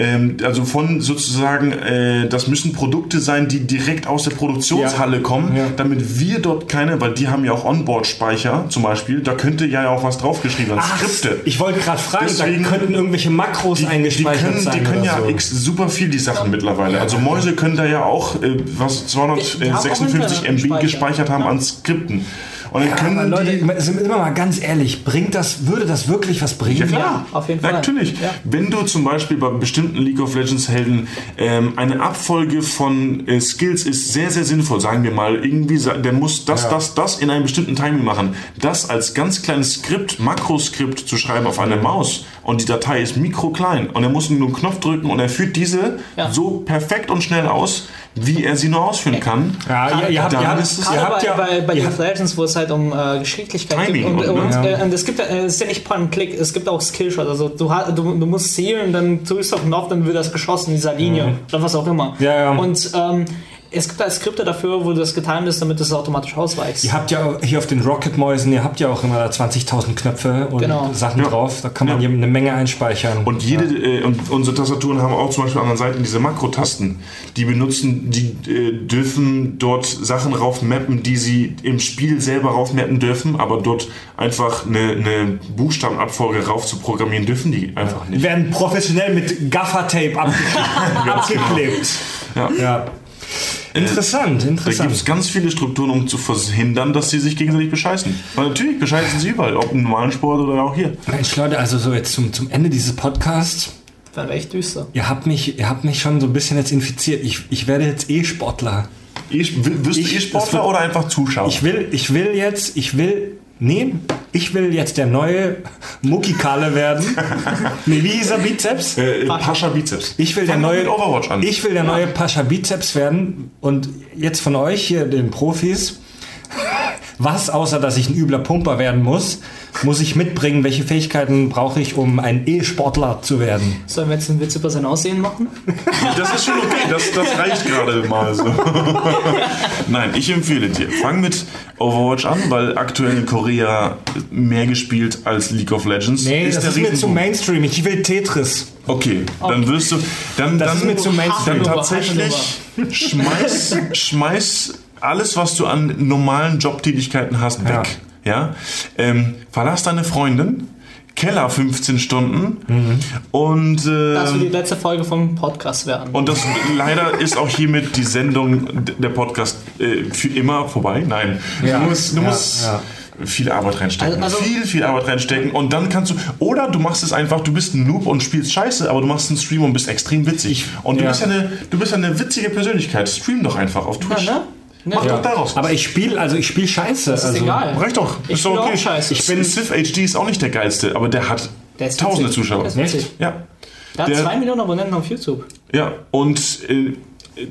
S2: Ähm, also von sozusagen, äh, das müssen Produkte sein, die direkt aus der Produktionshalle kommen,
S1: Ja.
S2: damit wir dort keine, weil die haben ja auch Onboard-Speicher zum Beispiel, da könnte ja auch was draufgeschrieben werden, Skripte.
S1: Ich wollte gerade fragen,
S2: Deswegen-
S1: da könnten irgendwelche Makros
S2: Die, die
S1: eingespeichert
S2: können,
S1: sein.
S2: die können ja
S1: so.
S2: x, super viel die Sachen mittlerweile. Also Mäuse können da ja auch äh, was
S3: Die- die haben auch
S2: 256
S3: Internet
S2: MB
S3: gespeichert.
S2: gespeichert haben an Skripten. Und dann
S1: Aber
S2: können
S1: Leute,
S2: die
S1: sind immer mal ganz ehrlich, bringt das, würde das wirklich was bringen?
S2: Ja, klar.
S3: Ja, auf jeden Fall.
S2: Natürlich.
S3: Ja.
S2: Wenn du zum Beispiel bei bestimmten League of Legends Helden ähm, eine Abfolge von äh, Skills ist sehr, sehr sinnvoll, sagen wir mal. Irgendwie, der muss das,
S1: Ja.
S2: das, das in einem bestimmten Timing machen. Das als ganz kleines Skript, Makroskript zu schreiben auf einer Maus und die Datei ist mikroklein und er muss nur einen Knopf drücken und er führt diese
S3: Ja.
S2: so perfekt und schnell aus, wie er sie nur ausführen kann.
S1: Ja, ihr, ihr habt, ihr habt,
S2: ist es-
S1: ihr habt
S3: bei,
S1: ja,
S3: bei, bei
S1: ihr
S3: League of Legends, wo es halt um äh, Geschicklichkeit
S2: Timing
S3: geht. Und,
S2: und,
S3: und,
S2: ne?
S3: äh, und es gibt ja, äh, es ist ja nicht Point and Click, es gibt auch Skillshot. Also du, du, du musst zielen, dann drückst du auf den Knopf, dann wird das geschossen in dieser Linie oder was auch immer.
S1: Ja, ja.
S3: Und ähm, es gibt da Skripte dafür, wo das getimed ist, damit es automatisch ausweicht.
S1: Ihr habt ja hier auf den Rocket-Mäusen, ihr habt ja auch immer da 20.000 Knöpfe und
S3: Genau.
S1: Sachen
S2: Ja.
S1: drauf. Da kann man
S2: Ja.
S1: hier eine Menge einspeichern.
S2: Und jede, äh, und unsere Tastaturen haben auch zum Beispiel an der Seite diese Makrotasten. Die benutzen, die äh, dürfen dort Sachen raufmappen, die sie im Spiel selber raufmappen dürfen, aber dort einfach eine, eine Buchstabenabfolge rauf zu programmieren dürfen die einfach
S1: Die
S2: nicht.
S1: werden professionell mit Gaffer-Tape abgeklebt. <laughs> abgeklebt.
S2: Ja.
S1: Ja. Interessant,
S2: Da gibt
S1: interessant.
S2: es ganz viele Strukturen, um zu verhindern, dass sie sich gegenseitig bescheißen. Weil natürlich bescheißen sie überall, ob im normalen Sport oder auch hier.
S1: Mensch, Leute, also so jetzt zum, zum Ende dieses Podcasts.
S3: Dann wäre echt düster.
S1: Ihr habt mich, ihr habt mich schon so ein bisschen jetzt infiziert. Ich, ich werde jetzt E-Sportler.
S2: E- Wirst du E-Sportler
S1: wird-
S2: oder einfach Zuschauer?
S1: Ich will, ich will jetzt, ich will, nee, ich will jetzt der neue Muckikale werden. <laughs> nee, wie hieß er, Bizeps?
S2: äh, Pascha Bizeps.
S1: Ich will der
S2: Fang
S1: neue
S2: Overwatch an.
S1: Ich will der neue Pascha Bizeps werden und jetzt von euch hier den Profis Was, außer dass ich ein übler Pumper werden muss, muss ich mitbringen? Welche Fähigkeiten brauche ich, um ein E-Sportler zu werden?
S3: Sollen wir jetzt einen Witz über sein Aussehen machen?
S2: Das ist schon okay, das, das reicht gerade mal so. <laughs> Nein, ich empfehle dir, fang mit Overwatch an, weil aktuell in Korea mehr gespielt als League of Legends.
S1: Nee, das
S2: der
S1: ist mir zu. Mainstream. Ich will Tetris.
S2: Okay, dann wirst du. Dann,
S1: Das
S2: dann,
S1: ist mir zu Mainstream.
S2: Dann tatsächlich schmeiß, schmeiß alles, was du an normalen Jobtätigkeiten hast, weg. Ja. Ähm, verlass deine Freundin. Keller 15 Stunden und
S3: Das wird die
S2: ähm,
S3: letzte Folge vom Podcast werden.
S2: und das leider ist auch hiermit die Sendung der Podcast äh, für immer vorbei. Nein,
S1: Ja.
S2: du musst, du
S1: Ja,
S2: musst
S1: ja.
S2: viel Arbeit reinstecken,
S3: Also- also-
S2: viel viel Arbeit reinstecken und dann kannst du oder du machst es einfach, du bist ein Noob und spielst Scheiße, aber du machst einen Stream und bist extrem witzig und du
S1: ja.
S2: bist ja eine du bist ja eine witzige Persönlichkeit. Stream doch einfach auf Twitch.
S3: Ja, ne?
S2: Mach
S3: Ja.
S2: doch daraus. was.
S1: Aber ich spiele, also ich spiele Scheiße.
S3: Das ist
S1: also,
S3: egal.
S2: Reicht doch.
S3: Ich
S2: ist doch
S3: spiele
S2: okay.
S3: Scheiße.
S2: Ich bin Sif HD ist auch nicht der geilste, aber der hat
S3: Der ist
S2: tausende
S3: witzig.
S2: Zuschauer.
S3: Der ist.
S2: Ja.
S3: Der hat
S2: Der-
S3: zwei Millionen Abonnenten auf YouTube.
S2: Ja, und äh,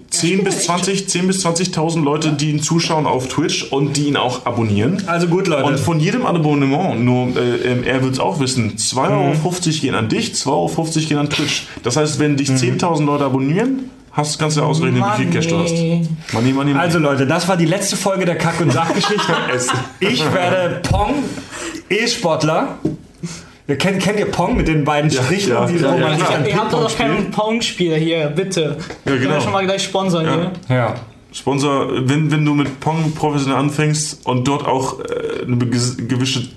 S2: 10 bis
S3: echt.
S2: 20, 10 bis 20.000 Leute, die ihn zuschauen auf Twitch und die ihn auch abonnieren.
S1: Also gut, Leute.
S2: Und von jedem Abonnement, nur äh, ähm, er wird es auch wissen, 2,50 Euro gehen an dich, 2,50 Euro gehen an Twitch. Das heißt, wenn dich 10.000 Leute abonnieren, hast, kannst du ausrechnen, wie viel Cash du hast.
S3: Money.
S2: Money, money, money.
S1: Also Leute, das war die letzte Folge der Kack- und Sachgeschichte. <laughs> ich werde Pong E-Sportler. Ihr kennt, kennt ihr Pong mit den beiden Strichen,
S2: ja,
S1: die,
S2: ja, ja,
S1: dann
S3: Ihr habt doch noch
S1: spielt?
S3: keinen Pong-Spieler hier, bitte.
S2: Ja,
S3: Können
S2: genau.
S3: wir schon mal gleich sponsern
S2: Ja.
S3: hier.
S1: Ja.
S2: Sponsor, wenn, wenn du mit Pong professionell anfängst und dort auch äh, eine ge- gewisse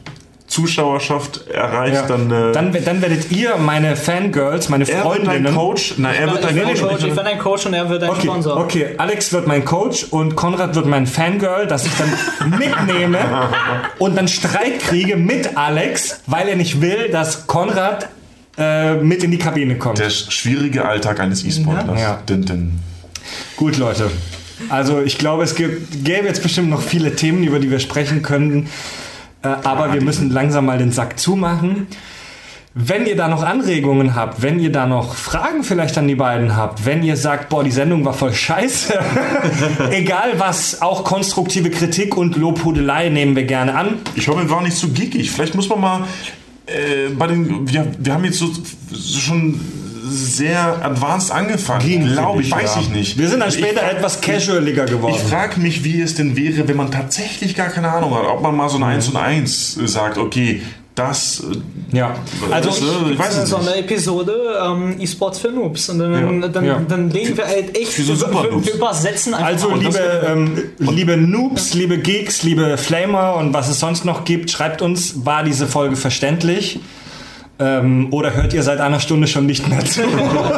S2: Zuschauerschaft erreichst,
S1: Ja.
S2: dann, äh,
S1: Dann, dann werdet ihr meine Fangirls, meine
S2: er wird dein
S1: Freundinnen.
S2: Coach. Nein, er wird dein Coach.
S3: ein Coach, ich bin ein Coach und er wird ein
S1: Okay,
S3: Sponsor.
S1: okay, Alex wird mein Coach und Konrad wird mein Fangirl, das ich dann <laughs> mitnehme und dann Streit kriege mit Alex, weil er nicht will, dass Konrad äh, mit in die Kabine kommt.
S2: Der schwierige Alltag eines E-Sportlers.
S1: Ja.
S2: Din, din.
S1: Gut, Leute. Also ich glaube, es gibt, gäbe jetzt bestimmt noch viele Themen, über die wir sprechen könnten. Äh, aber wir müssen langsam mal den Sack zumachen. Wenn ihr da noch Anregungen habt, wenn ihr da noch Fragen vielleicht an die beiden habt, wenn ihr sagt, boah, die Sendung war voll scheiße, <laughs> egal was, auch konstruktive Kritik und Lobhudelei nehmen wir gerne an.
S2: Ich hoffe, wir waren nicht zu geekig. Vielleicht muss man mal äh, bei den. Wir, wir haben jetzt so, so schon sehr advanced angefangen. Glaube ich, weiß
S1: Ja.
S2: ich nicht.
S1: Wir sind dann später
S2: ich,
S1: etwas casualiger geworden.
S2: Ich frage mich, wie es denn wäre, wenn man tatsächlich gar keine Ahnung hat. Ob man mal so ein 1 und 1 sagt, okay, das. äh,
S1: ja, also
S2: das, äh, ich weiß es
S3: so eine
S2: nicht.
S3: Episode ähm, E-Sports für Noobs. Und dann,
S2: Ja.
S3: dann,
S1: Ja.
S3: dann reden wir halt echt
S2: Für so
S3: über-
S2: Super-Noobs.
S3: wir übersetzen einfach
S1: Also
S3: mal.
S1: liebe, ähm, liebe Noobs, liebe Geeks, liebe Flamer und was es sonst noch gibt, schreibt uns, war diese Folge verständlich? Ähm, oder hört ihr seit einer Stunde schon nicht mehr zu?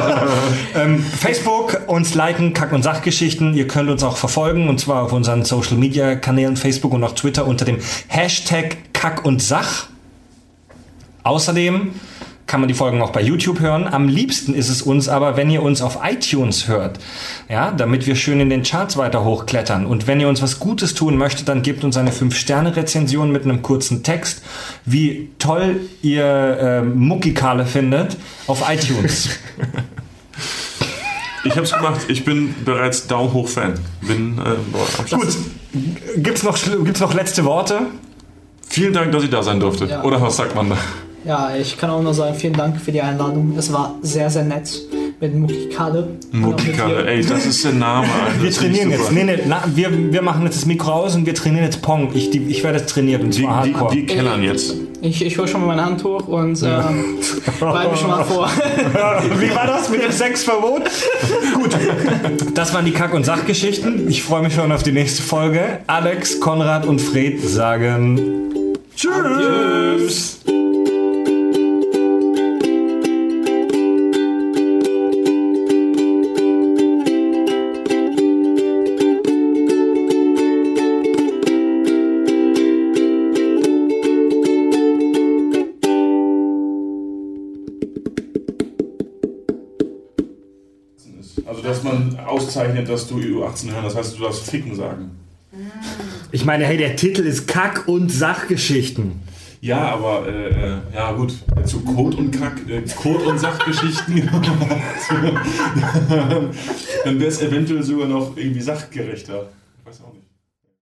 S1: <laughs> ähm, Facebook, uns liken, Kack- und Sachgeschichten. Ihr könnt uns auch verfolgen und zwar auf unseren Social Media Kanälen Facebook und auch Twitter unter dem Hashtag Kack und Sach. Außerdem kann man die Folgen auch bei YouTube hören. Am liebsten ist es uns aber, wenn ihr uns auf iTunes hört. Ja, damit wir schön in den Charts weiter hochklettern. Und wenn ihr uns was Gutes tun möchtet, dann gebt uns eine 5-Sterne-Rezension mit einem kurzen Text, wie toll ihr äh, Muckikale findet, auf iTunes. <laughs>
S2: Ich hab's gemacht. Ich bin bereits Daumen hoch Fan. Bin äh.
S1: Gut. Gibt's noch, gibt's noch letzte Worte?
S2: Vielen Dank, dass ich da sein durfte.
S3: Ja.
S2: Oder was sagt man da?
S3: Ja, ich kann auch nur sagen, vielen Dank für die Einladung. Es war sehr, sehr nett mit Muki Kade.
S2: Muckikale, ey, das ist der Name. Alter.
S1: Wir
S2: Das
S1: trainieren jetzt. Nee, nee, na, wir, wir machen jetzt das Mikro aus und wir trainieren jetzt Pong. Ich, die, ich werde jetzt trainiert und
S2: Wir,
S1: zwar
S2: wir,
S1: hardcore.
S2: wir kellern jetzt.
S3: Ich, ich hole schon mal mein Handtuch und ähm, bereite schon mal <laughs> vor.
S1: Wie war das mit dem Sexverbot? <laughs> Gut, das waren die Kack- und Sachgeschichten. Ich freue mich schon auf die nächste Folge. Alex, Konrad und Fred sagen Tschüss.
S4: Also, auszeichnet, dass du EU18 hören, das heißt, du darfst Ficken sagen.
S1: Ich meine, hey, der Titel ist Kack- und Sachgeschichten.
S4: Ja, aber, äh, äh, ja gut, zu Code und Kack, äh, Code und Sachgeschichten, <laughs> dann wäre es eventuell sogar noch irgendwie sachgerechter. Ich weiß auch nicht.